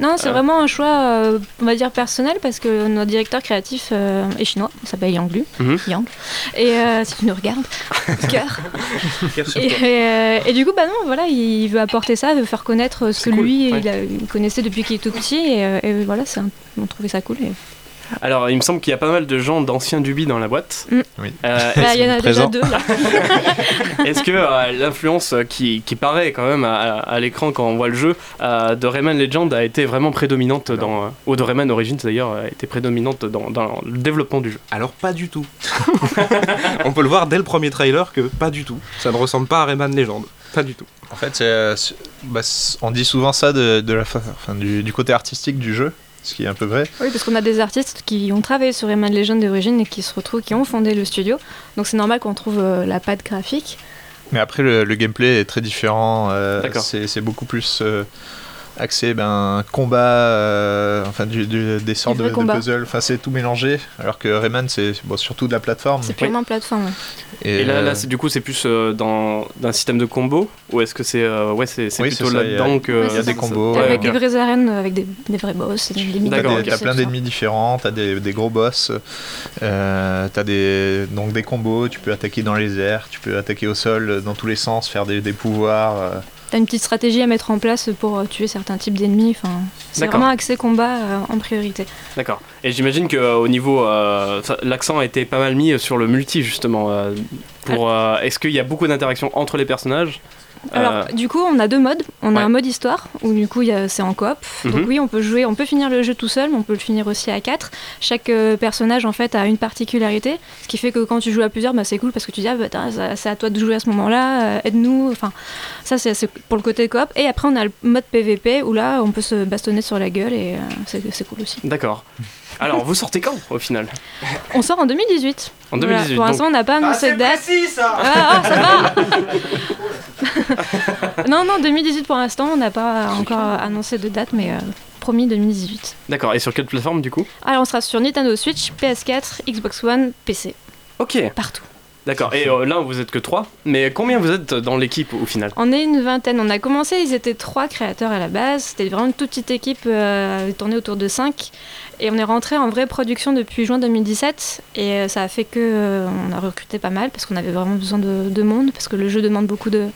Non, c'est Euh. vraiment un choix, euh, on va dire personnel, parce que notre directeur créatif euh, est chinois, il s'appelle Yang Lu. Mhm. Yang. Et euh, si tu nous regardes, cœur. Et, euh, et du coup, bah non, voilà, il veut apporter ça, il veut faire connaître ce que cool, lui, ouais. il, a- il connaissait depuis qu'il est tout petit. Et, et voilà, c'est un- on trouvait ça cool. et- Alors, il me semble qu'il y a pas mal de gens d'anciens Dubi dans la boîte. Mm. Oui. Euh, Bah, il y en a déjà deux là. Est-ce que euh, l'influence euh, qui, qui paraît quand même à, à l'écran quand on voit le jeu euh, de Rayman Legend a été vraiment prédominante dans. euh, ou de Rayman Origins d'ailleurs, a été prédominante dans, dans le développement du jeu Alors pas du tout. On peut le voir dès le premier trailer que pas du tout. Ça ne ressemble pas à Rayman Legend. Pas du tout. En fait, c'est, c'est- bah, c'est- on dit souvent ça de, de la, fa- enfin, du, du côté artistique du jeu, ce qui est un peu vrai. Oui, parce qu'on a des artistes qui ont travaillé sur Rayman Legend d'origine et qui se retrouvent, qui ont fondé le studio. Donc c'est normal qu'on trouve euh, la patte graphique. Mais après, le, le gameplay est très différent. euh, D'accord. c'est, c'est beaucoup plus euh, axé ben, combat, euh, enfin du- du- des sortes de, de puzzles. Enfin, c'est tout mélangé. Alors que Rayman, c'est bon, surtout de la plateforme. C'est purement plateforme. ouais. Et, là, euh, là c'est- du coup, c'est plus euh, dans d'un système de combo ou est-ce que c'est euh, ouais, c'est c'est Oui, plutôt c'est ça, il y a- là-dedans que il y a c'est des combos. Ouais, avec des vraies arènes, avec des, des vrais boss, des, mini T'as, plein d'ennemis différents, t'as des, des gros boss, euh, t'as des, donc des combos, tu peux attaquer dans les airs, tu peux attaquer au sol euh, dans tous les sens, faire des, des pouvoirs. T'as une petite stratégie à mettre en place pour euh, tuer certains types d'ennemis. Enfin, c'est vraiment axé combat euh, en priorité. D'accord. Et j'imagine qu'au niveau. euh, L'accent a été pas mal mis sur le multi, justement. euh, pour, euh, Est-ce qu'il y a beaucoup d'interactions entre les personnages Alors, Euh, du coup, on a deux modes. On ouais. a un mode histoire, où du coup, c'est en coop. Donc Mhm. oui, on peut jouer, on peut finir le jeu tout seul, mais on peut le finir aussi à quatre. Chaque euh, personnage, en fait, a une particularité, ce qui fait que quand tu joues à plusieurs, bah, c'est cool parce que tu dis, ah, bah, c'est à toi de jouer à ce moment-là, euh, aide-nous. Enfin, ça, c'est pour le côté coop. Et après, on a le mode PVP, où là, on peut se bastonner sur la gueule, et euh, c'est cool aussi. D'accord. Alors, vous sortez quand, au final On sort en 2018. En Voilà. 2018, Pour l'instant, on n'a pas annoncé de date. ça Ah, ah, ça va Non, non, 2018 pour l'instant, on n'a pas encore annoncé de date, mais euh, promis 2018. D'accord. Et sur quelle plateforme, du coup Alors, on sera sur Nintendo Switch, PS4, Xbox One, PC. Ok. Partout. D'accord. Et euh, là, vous êtes que trois. Mais combien vous êtes dans l'équipe, au final On est une vingtaine. On a commencé, ils étaient trois créateurs à la base. C'était vraiment une toute petite équipe euh, tournée autour de 5. Et on est rentré en vraie production depuis juin 2017. Et euh, ça a fait que euh, on a recruté pas mal parce qu'on avait vraiment besoin de, de monde, parce que le jeu demande beaucoup de,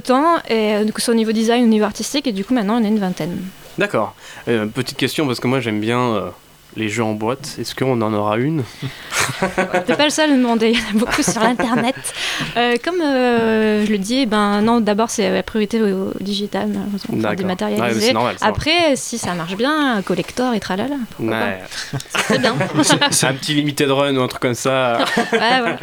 temps, et que ce soit au niveau design au niveau artistique. Et du coup, maintenant, on est une vingtaine. D'accord. Euh, petite question, parce que moi, j'aime bien les jeux en boîte. Est-ce qu'on en aura une? T'es pas le seul à demander, il y en a beaucoup sur l'internet. Euh, comme euh, je le dis, eh ben non, d'abord c'est la priorité au, au digital, malheureusement, dématérialisé. Ouais, normal, Après, si ça marche bien, collector et tralala, Ouais. C'est bien. C'est un petit limited run ou un truc comme ça. Ouais, voilà.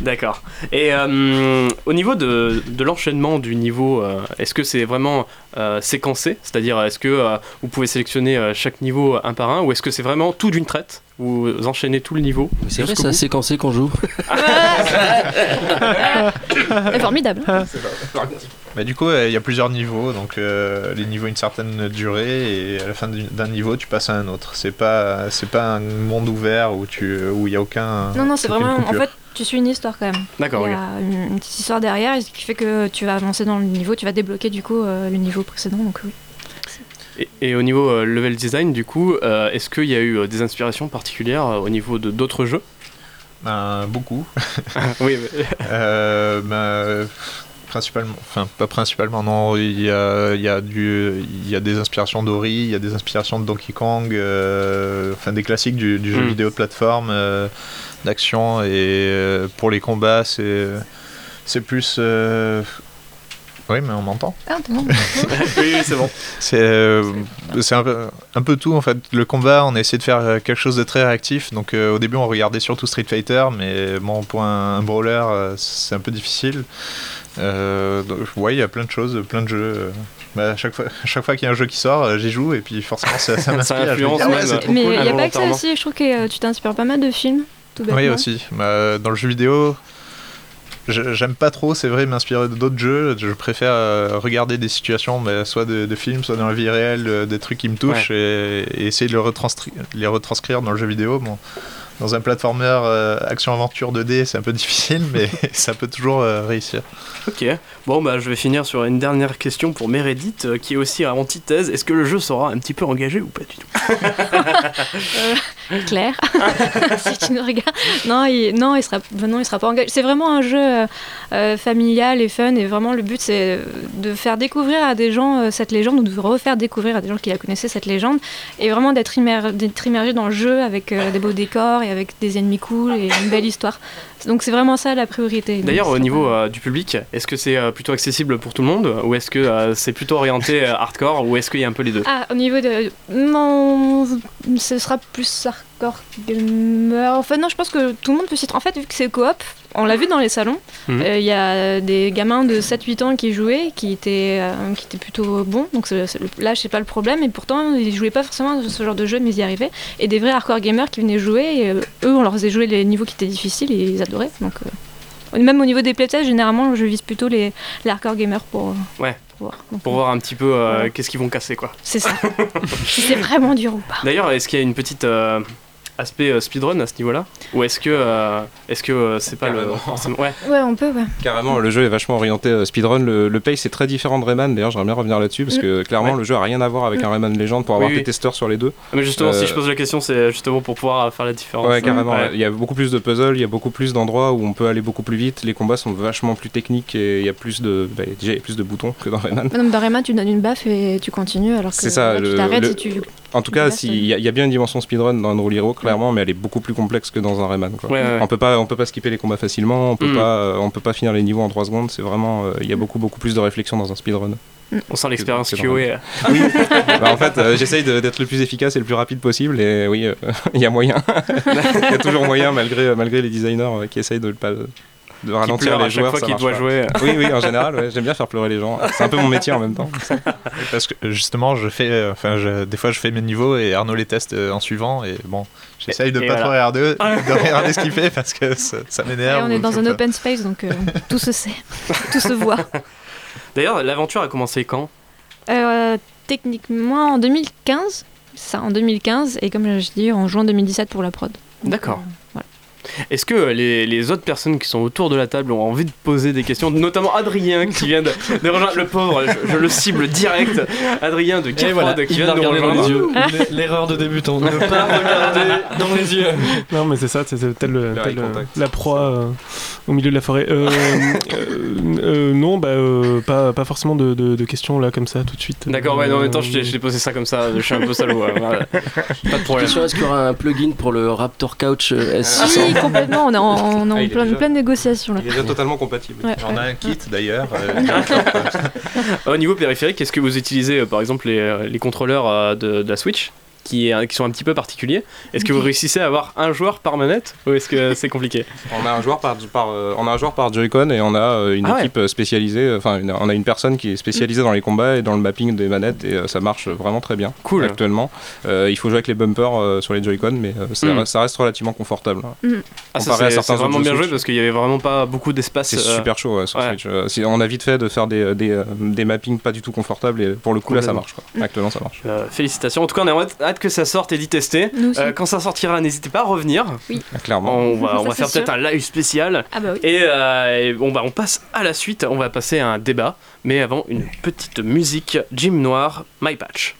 D'accord. Et euh, au niveau de, de l'enchaînement du niveau, euh, est-ce que c'est vraiment euh, séquencé? C'est-à-dire, est-ce que euh, vous pouvez sélectionner euh, chaque niveau un par un ou est-ce que c'est vraiment tout d'une traite? Vous enchaînez tout le niveau C'est vrai, ça séquencé qu'on joue. C'est formidable. Bah, du coup, euh, il y a plusieurs niveaux, donc euh, les niveaux ont une certaine durée et à la fin du- d'un niveau, tu passes à un autre. C'est pas, c'est pas un monde ouvert où tu, où il y a aucun. Non, non, c'est vraiment. En fait, tu suis une histoire quand même. D'accord, Il y a une, une petite histoire derrière ce qui fait que tu vas avancer dans le niveau, tu vas débloquer du coup euh, le niveau précédent. Donc oui. Et, et au niveau euh, level design, du coup, euh, est-ce qu'il y a eu euh, des inspirations particulières euh, au niveau de d'autres jeux? Ben, beaucoup. Oui, mais- Euh, ben, euh, principalement, enfin pas principalement, non. Il y a, il y a du, il y a des inspirations d'Ori, il y a des inspirations de Donkey Kong, euh, enfin des classiques du, du jeu Mm. vidéo de plateforme, euh, d'action. Et euh, pour les combats, c'est, c'est plus. Oui, mais on m'entend. Ah, bon. oui, oui, c'est bon. C'est euh, un, peu- un peu tout en fait. Le combat, on a essayé de faire euh, quelque chose de très réactif. Donc euh, au début, on regardait surtout Street Fighter, mais bon, pour un, un brawler, euh, c'est un peu difficile. Euh, donc, ouais, il y a plein de choses, plein de jeux. euh. Bah, à chaque fois, à chaque fois qu'il y a un jeu qui sort, j'y joue et puis forcément ça, ça m'inspire. Ah ouais, trop Mais cool. il n'y a pas que ça aussi, je trouve que euh, tu t'inspires pas mal de films, tout. Oui, aussi. Bah, dans le jeu vidéo, j'aime pas trop, c'est vrai, m'inspirer d'autres jeux. Je préfère euh, regarder des situations, bah, soit de, de films, soit dans la vie réelle, euh, des trucs qui me touchent et, et essayer de le retranscri- les retranscrire dans le jeu vidéo. Bon, dans un platformer euh, action-aventure 2D, c'est un peu difficile, mais ça peut toujours euh, réussir. Ok. Bon, bah, je vais finir sur une dernière question pour Meredith, euh, qui est aussi à antithèse. Est-ce que le jeu sera un petit peu engagé ou pas du tout? Euh, Claire, si tu nous regardes. Non, il, non, il sera, ben non, il sera pas engagé. C'est vraiment un jeu familial et fun, et vraiment le but c'est de faire découvrir à des gens euh, cette légende ou de refaire découvrir à des gens qui la connaissaient cette légende, et vraiment d'être immer- d'être immergé dans le jeu avec euh, des beaux décors avec des ennemis cool et une belle histoire. Donc c'est vraiment ça la priorité. D'ailleurs, au niveau euh, du public, est-ce que c'est euh, plutôt accessible pour tout le monde ou est-ce que euh, c'est plutôt orienté hardcore ou est-ce qu'il y a un peu les deux? Ah, au niveau de. Non, ce sera plus hardcore gamer. Enfin, non, je pense que tout le monde peut s'y. En fait, vu que c'est coop, on l'a vu dans les salons, il Mhm. y a des gamins de 7-8 ans qui jouaient, qui étaient, qui étaient plutôt bons. Donc là, c'est pas le problème. Et pourtant, ils jouaient pas forcément ce genre de jeu, mais ils y arrivaient. Et des vrais hardcore gamers qui venaient jouer, et, eux, on leur faisait jouer les niveaux qui étaient difficiles et ils adoraient. Donc. euh, Même au niveau des playtests, généralement, je vise plutôt les, les hardcore gamers pour, euh, Ouais. pour voir. Donc, Pour voir un petit peu euh, qu'est-ce qu'ils vont casser quoi. C'est ça. si c'est vraiment dur ou pas. D'ailleurs, est-ce qu'il y a une petite euh, aspect euh, speedrun à ce niveau-là Ou est-ce que euh, est-ce que euh, c'est pas le Carrément. Ouais. Ouais, on peut, ouais. Carrément, le jeu est vachement orienté euh, speedrun. Le, le pace est très différent de Rayman. D'ailleurs, j'aimerais bien revenir là-dessus parce que clairement, Ouais. le jeu a rien à voir avec un Rayman Legend pour avoir Oui, des testeurs sur les deux. Ah, Mais justement, si je pose la question, c'est justement pour pouvoir faire la différence. Ouais, carrément. Ouais. Il y a beaucoup plus de puzzles, il y a beaucoup plus d'endroits où on peut aller beaucoup plus vite. Les combats sont vachement plus techniques et il y a plus de, bah, déjà, il y a plus de boutons que dans Rayman. Non, mais dans Rayman, tu donnes une baffe et tu continues, alors que C'est ça, là, le- tu t'arrêtes le- et tu. En tout cas, Là, si- il y, a- il y a bien une dimension speedrun dans Unreal Hero, clairement, mais elle est beaucoup plus complexe que dans un Rayman. Quoi. Ouais, ouais, ouais. On peut pas, on peut pas skipper les combats facilement, on peut Mm. pas, euh, on peut pas finir les niveaux en 3 secondes. C'est vraiment, euh, il y a beaucoup, beaucoup plus de réflexion dans un speedrun. On sent l'expérience que dans QA. Oui. Bah, en fait, euh, j'essaye d'être le plus efficace et le plus rapide possible, et oui, il y a moyen. Il y a toujours moyen, malgré, malgré les designers qui essayent de pas de ralentir les à chaque joueurs. fois ça qu'il doit pas. jouer. Oui, oui, en général, ouais, j'aime bien faire pleurer les gens. C'est un peu mon métier en même temps. Parce que justement, je fais, euh, enfin, je- des fois, je fais mes niveaux et Arnaud les teste euh, en suivant. Et bon, j'essaye de Et pas voilà. trop regarder, de regarder ce qu'il fait parce que ça, ça m'énerve. on est dans un open space, donc euh, tout se sait, tout se voit. D'ailleurs, l'aventure a commencé quand? Euh, techniquement, en 2015, ça, en 2015, et comme je dis, en juin 2017 pour la prod. D'accord. euh. Est-ce que les, les autres personnes qui sont autour de la table ont envie de poser des questions, notamment Adrien qui vient de, de rejoindre le pauvre, je, je le cible direct, Adrien de voilà, qui vient de nous regarder dans les rejoindre. yeux. L'e- L'erreur de débutant, ne pas regarder dans les yeux. Non, mais c'est ça, c'est tel, la proie euh, au milieu de la forêt. Euh, euh, euh, non, bah, euh, pas, pas forcément de, de- de questions là comme ça tout de suite. D'accord, ouais, non, en même temps, je t'ai posé ça comme ça, je suis un peu salaud. voilà. Pas de problème. Question, est-ce qu'il y aura un plugin pour le Raptor Couch euh, S600 Oui, complètement, on est en, on est en Ah, plein- déjà- pleine négociation là. Il est déjà totalement compatible. Ouais, J'en ai ouais. un kit d'ailleurs. euh, Au niveau périphérique, est-ce que vous utilisez euh, par exemple les, euh, les contrôleurs de, de la Switch? Qui, est- qui sont un petit peu particuliers Est-ce que vous réussissez à avoir un joueur par manette ou est-ce que c'est compliqué? On a un joueur par, par, euh, on a un joueur par Joy-Con et on a euh, une Ah équipe euh, spécialisée. Enfin, une- on a une personne qui est spécialisée dans les combats et dans le mapping des manettes et euh, ça marche vraiment très bien. Cool. Actuellement, Euh, il faut jouer avec les bumpers euh, sur les Joy-Con, mais euh, ça, Mm. reste- ça reste relativement confortable. Ah, ça, Comparé à c'est certains c'est vraiment autres bien jeux joué parce qu'il y avait vraiment pas beaucoup d'espace. C'est euh, super chaud ouais, sur ouais. Switch. Euh, si- on a vite fait de faire des, des, des mappings pas du tout confortables et pour le coup là ça marche. Quoi. Actuellement ça marche. euh, félicitations. En tout cas, on a hâte- hâte que ça sorte et d'y tester. Nous aussi. Euh, quand ça sortira, n'hésitez pas à revenir. Ah, Clairement. On va, on faire peut-être un live spécial. Ah bah oui. Et, euh, et bon, bah, on passe à la suite. On va passer à un débat. Mais avant, une petite musique. Jim Noir, My Patch.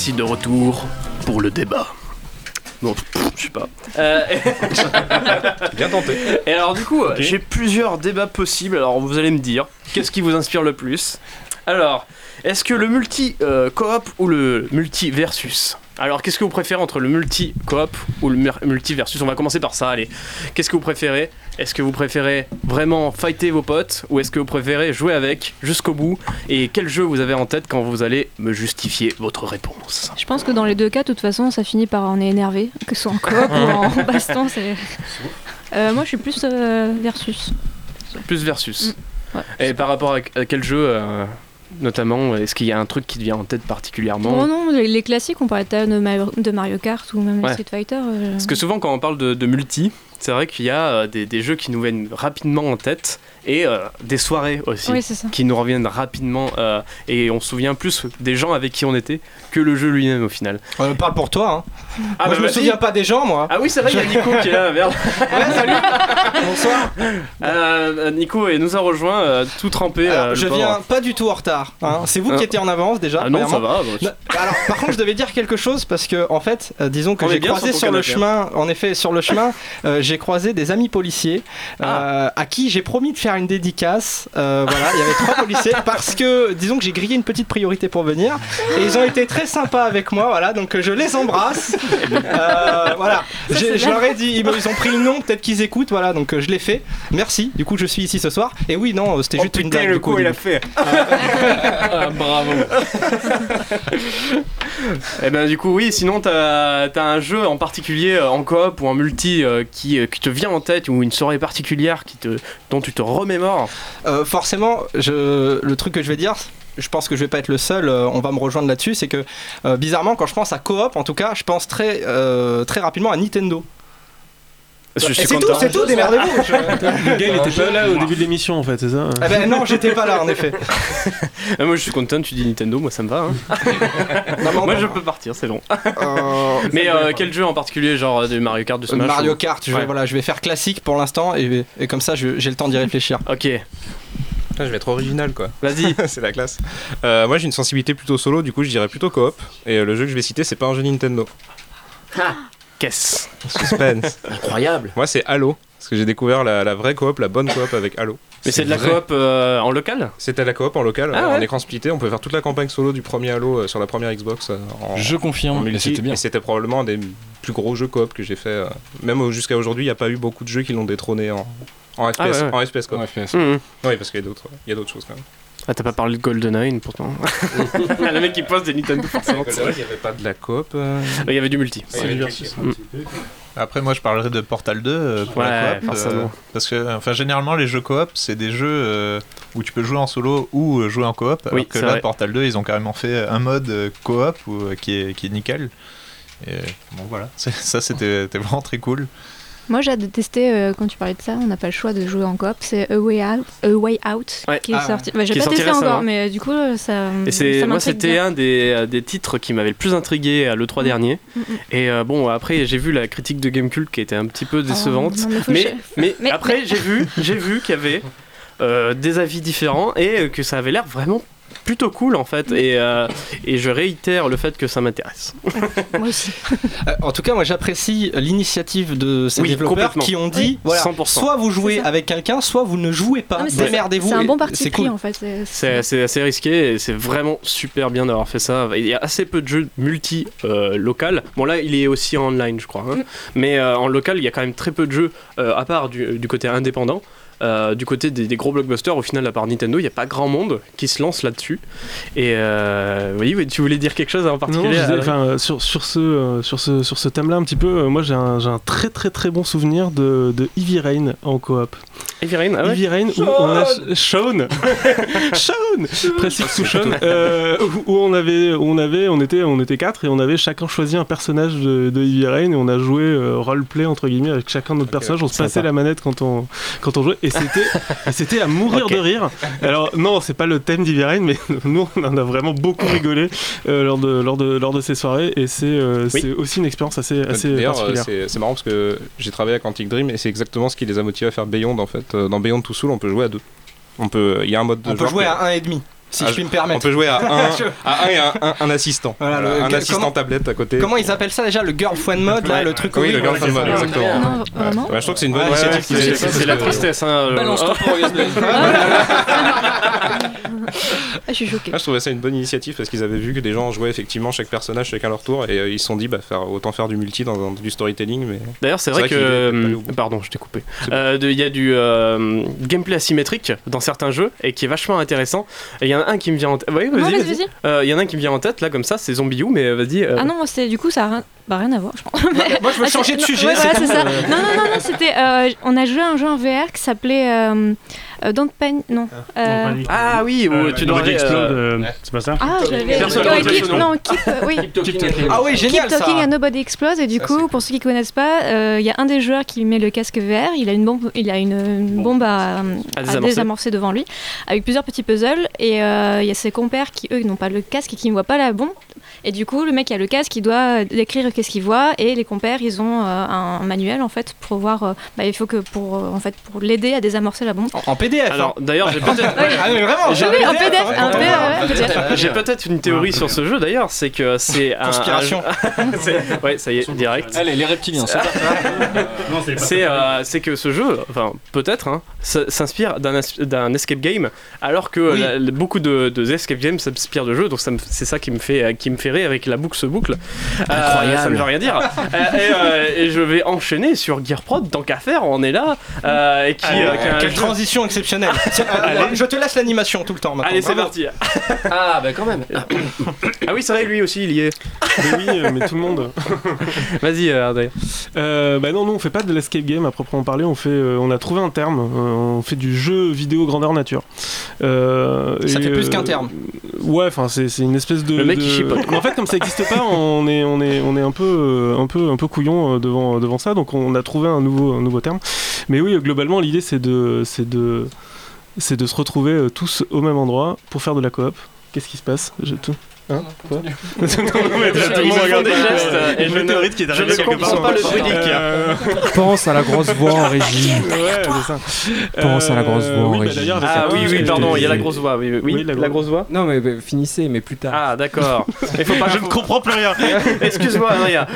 Voici de retour pour le débat. Bon, pff, je sais pas. Euh, Bien tenté. Et alors du coup, j'ai plusieurs débats possibles. Alors vous allez me dire, qu'est-ce qui vous inspire le plus? Alors, est-ce que le multi euh, coop ou le multi versus Alors, qu'est-ce que vous préférez entre le multi coop ou le mer- multi versus On va commencer par ça. Allez, qu'est-ce que vous préférez? Est-ce que vous préférez vraiment fighter vos potes ou est-ce que vous préférez jouer avec jusqu'au bout? Et quel jeu vous avez en tête quand vous allez me justifier votre réponse? Je pense que dans les deux cas, de toute façon, ça finit par en est énervé, que ce soit en coop ou en baston. c'est- Euh, moi, je suis plus euh, versus. Plus versus. Mm. Ouais. Et par rapport à, à quel jeu euh, notamment Est-ce qu'il y a un truc qui te vient en tête particulièrement Oh non, les, les classiques, on parlait de, Mario- de Mario Kart ou même Ouais. Street Fighter. euh, Parce que souvent, quand on parle de, de multi, c'est vrai qu'il y a euh, des, des jeux qui nous viennent rapidement en tête et euh, des soirées aussi Oui, c'est ça. qui nous reviennent rapidement euh, et on se souvient plus des gens avec qui on était que le jeu lui-même au final. On parle pour toi. Hein. Ah, moi, bah, je me souviens pas des gens, moi. Ah oui, c'est vrai, il y a Nico qui est là, merde. Ouais, salut. Bonsoir. Euh, Nico et nous a rejoint euh, tout trempé. Alors, euh, je viens pas du tout en retard. hein. C'est vous Ah. qui étiez en avance déjà. Ah non, ça va, bah, je- Alors, par contre, je devais dire quelque chose parce que, en fait, euh, disons que j'ai croisé sur le canapé, chemin, en effet, sur le chemin, euh, j'ai croisé des amis policiers euh, Ah. à qui j'ai promis de faire une dédicace. Euh, voilà, il y avait trois policiers parce que, disons que j'ai grillé une petite priorité pour venir et ils ont été très sympas avec moi. Voilà, donc euh, je les embrasse. Euh, voilà, Ça, je leur ai dit, ils, ont pris le nom, peut-être qu'ils écoutent. Voilà, donc euh, je l'ai fait. Merci. Du coup, je suis ici ce soir. Et oui, non, euh, c'était Oh juste une putain, blague. le du coup, il a fait. Ah, bravo. Et ben du coup oui, sinon t'as as un jeu en particulier euh, en coop ou en multi euh, qui, euh, qui te vient en tête ou une soirée particulière qui te, dont tu te remémores. Euh, forcément, le truc que je vais dire, je pense que je vais pas être le seul, euh, on va me rejoindre là-dessus, c'est que bizarrement, quand je pense à coop, en tout cas, je pense très, très rapidement à Nintendo. Je suis Et c'est content. tout, c'est tout, démerdez-vous. je- Le gars, il était pas là au début de l'émission en fait, c'est ça Eh ben non, j'étais pas là en effet. Ah, moi je suis content, tu dis Nintendo, moi ça me va. hein. Non, moi je peux partir, c'est bon. Euh, Mais euh, quel jeu en particulier, genre euh, du Mario Kart, du Smash Mario ou- Kart, je vais, Ouais. voilà, je vais faire classique pour l'instant et, et comme ça j'ai le temps d'y réfléchir. Ok, Putain, je vais être original quoi. vas-y. c'est la classe. Euh, moi j'ai une sensibilité plutôt solo, du coup je dirais plutôt coop. Et euh, le jeu que je vais citer, c'est pas un jeu Nintendo. Qu'est-ce Suspense. Incroyable. moi c'est Halo. Parce que j'ai découvert la, la vraie coop, la bonne coop avec Halo. Mais c'est de la vrai. coop euh, en local C'était la coop en local, Ah euh, ouais. en écran splitté. On pouvait faire toute la campagne solo du premier Halo euh, sur la première Xbox. euh, en, Je en confirme, mais multi. c'était bien. Et c'était probablement un des plus gros jeux coop que j'ai fait. euh, même jusqu'à aujourd'hui, il n'y a pas eu beaucoup de jeux qui l'ont détrôné en, en FPS, Ah ouais, ouais. en FPS coop. En FPS. Mhm. Oui, parce qu'il y a d'autres il y a d'autres choses quand même. Ah t'as pas parlé de GoldenEye pourtant. le mec qui pose des Nintendo forcément. Il n'y avait pas de la coop. euh, Il y avait du multi. il y avait du versus. Après, moi, je parlerai de Portal 2 euh, pour Ouais, la coop. forcément. parce que, enfin, généralement, les jeux coop, c'est des jeux euh, où tu peux jouer en solo ou euh, jouer en coop. Alors Oui, que c'est là, vrai. Portal 2, ils ont carrément fait un mode euh, coop où, euh, qui, est, qui est nickel. Et bon, voilà. Ça, c'était c'était vraiment très cool. Moi, j'ai détesté euh, quand tu parlais de ça. On n'a pas le choix de jouer en coop. C'est A Way Out, A Way Out Ouais. qui est Ah, sorti. Bah, j'ai pas testé récemment. encore, mais euh, du coup, euh, ça. Et c'est ça moi c'était bien. un des, des titres qui m'avait le plus intrigué à l'E3 dernier. Mm, mm. Et euh, bon après j'ai vu la critique de Gamecult qui était un petit peu décevante. Oh, non, mais faut mais, ch- mais, mais- après mais- j'ai vu j'ai vu qu'il y avait euh, des avis différents et que ça avait l'air vraiment plutôt cool en fait et, euh, et je réitère le fait que ça m'intéresse. Moi aussi. Euh, en tout cas, moi j'apprécie l'initiative de ces Oui, développeurs qui ont dit voilà, 100%. soit vous jouez avec quelqu'un, soit vous ne jouez pas. Démerdez-vous. C'est un bon parti c'est pris cool. en fait. c'est- assez risqué et c'est vraiment super bien d'avoir fait ça. Il y a assez peu de jeux multi euh, local. Bon là il est aussi en online je crois. hein. Mm. Mais euh, en local il y a quand même très peu de jeux euh, à part du, du côté indépendant. Euh, du côté des, des gros blockbusters, au final, à part Nintendo, il n'y a pas grand monde qui se lance là-dessus. Et euh, oui, tu voulais dire quelque chose en Non, particulier je disais, sur, sur ce, euh, sur ce, sur ce thème-là, un petit peu, moi j'ai un, un très très très bon souvenir de, de Heavy Rain en coop. Heavy Rain, ah ouais Heavy Rain, où on a. Sean Sean Précis sous Sean euh, où, où on avait, où on avait, on était, on était quatre et on avait chacun choisi un personnage de, de Heavy Rain et on a joué roleplay entre guillemets avec chacun de notre personnage. On se sympa. passait la manette quand on, quand on jouait et et c'était à mourir de rire. Alors non, c'est pas le thème Rain, mais nous on en a vraiment beaucoup rigolé euh, lors de, lors de, lors de ces soirées et c'est, euh, Oui. c'est aussi une expérience assez, assez D'ailleurs, euh, particulière. c'est c'est marrant parce que j'ai travaillé à Quantic Dream et c'est exactement ce qui les a motivés à faire Beyond en fait. Dans Beyond Two Soul, on peut jouer à deux. On peut, il y a un mode de On peut jouer que- à 1,5. Si Ah, je puis me permettre. On peut jouer à un, à un et un, un- un assistant. Voilà, Voilà, le- un que- assistant comment- tablette à côté. Comment ils appellent ça déjà Le girlfriend mode, là, le truc Oui, le girlfriend mode, exactement. Non, vraiment Ouais, je trouve que c'est une bonne initiative. c'est- qu'ils aient c'est- fait, c'est la tristesse, hein, euh, Balance-toi oh. pour Orgasme. Ah, je suis choquée. Ah, je trouvais ça une bonne initiative parce qu'ils avaient vu que des gens jouaient effectivement chaque personnage chacun leur tour et euh, ils se sont dit bah faire autant faire du multi dans, dans du storytelling mais D'ailleurs, c'est vrai, que. bout. Pardon, je t'ai coupé. Euh, Il y a du euh, gameplay asymétrique dans certains jeux et qui est vachement intéressant. Et il y en a un qui me vient en tête. Oui, vas-y, vas-y. Euh, Il y en a un qui me vient en tête, là, comme ça, c'est Zombie U, mais euh, vas-y. euh, Ah non, moi du coup ça a rien, bah, rien à voir, je pense. Moi, je veux Ah, changer de sujet. ouais, c'est voilà, tout. c'est ça. Non, non, non, non, c'était. euh, on a joué à un jeu en VR qui s'appelait euh, euh, Don't Panic. Non. euh, Ah oui, où tu dois. Nobody euh, Explode, euh, c'est pas ça Ah, nom. non, keep, euh, oui. Ah oui, génial Keep Talking ça. and Nobody Explode et du coup pour ceux qui connaissent pas euh, il y a un des joueurs qui met le casque VR il a une bombe il a une, bombe à, À à désamorcer. devant lui avec plusieurs petits puzzles et euh, il y a ses compères qui eux n'ont pas le casque et qui ne voient pas la bombe et du coup le mec qui a le casque il doit décrire qu'est-ce qu'il voit et les compères ils ont euh, un manuel en fait pour voir euh, bah, il faut que pour euh, en fait pour l'aider à désamorcer la bombe En PDF. Alors, hein. d'ailleurs, j'ai peut-être. Ah, J'ai- hein. J'ai peut-être une théorie sur ce jeu d'ailleurs, c'est que c'est un. Conspiration. ouais, ça y est, direct. Allez, les reptiliens, c'est c'est euh, que ce jeu, enfin peut-être, hein, s'inspire d'un escape game, alors que Oui. la- la- beaucoup de, de escape games s'inspirent de jeux, donc c'est ça qui me fait euh, qui me fait rire avec la boucle se boucle. Euh, Incroyable. ça ne veut rien dire. Euh, et, euh, et je vais enchaîner sur Gearprod, tant qu'à faire, on est là, euh, et qui, euh, qui a un Quelle jeu- transition exceptionnelle. Tiens, euh, je te laisse l'animation tout le temps maintenant. Allez, c'est parti. Ah, bah quand même. Ah oui, c'est vrai, lui aussi, il y est. Mais oui, mais tout le monde. Vas-y, euh, Ardei. Euh, bah non, nous on fait pas de l'escape game à proprement parler. On fait, euh, on a trouvé un terme. euh, on fait du jeu vidéo grandeur nature. Euh, Ça et, fait plus euh, qu'un terme. Ouais, enfin c'est c'est une espèce de. Le mec, de- il chipote. En fait, comme ça n'existe pas, on est un peu euh, couillon euh, devant devant ça. Donc on a trouvé un nouveau terme. Mais oui, euh, globalement, l'idée c'est de se retrouver euh, tous au même endroit pour faire de la coop. Qu'est-ce qui se passe? Hein Quoi Non, mais tout le Ils monde font regarde des pas. gestes, euh, et je ne- qui est je arrivé ne quelque comprends part. pas le. Euh, Pense à la grosse voix en régie. Pense à la grosse voix en régie. Ah oui, oui, pardon, il y a la grosse voix. Oui, la grosse- voix. Non, mais, finissez, mais plus tard. Ah, d'accord. Il faut pas. Je ne comprends plus rien. Excuse-moi, Adrien.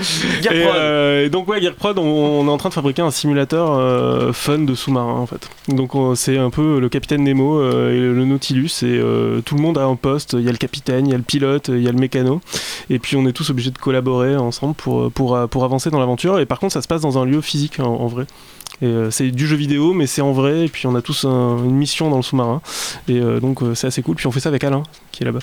Et, euh, et donc ouais, Gearprod, on, on est en train de fabriquer un simulateur euh, fun de sous-marin en fait. Donc on- c'est un peu le capitaine Nemo euh, et le Nautilus et euh, tout le monde a un poste. Il y a le capitaine, il y a le pilote, il y a le mécano. Et puis on est tous obligés de collaborer ensemble pour, euh, pour avancer dans l'aventure. Et par contre ça se passe dans un lieu physique en vrai. Et euh, c'est du jeu vidéo, mais c'est en vrai. Et puis on a tous un- une mission dans le sous-marin. Et euh, donc euh, c'est assez cool. Puis on fait ça avec Alain qui est là-bas.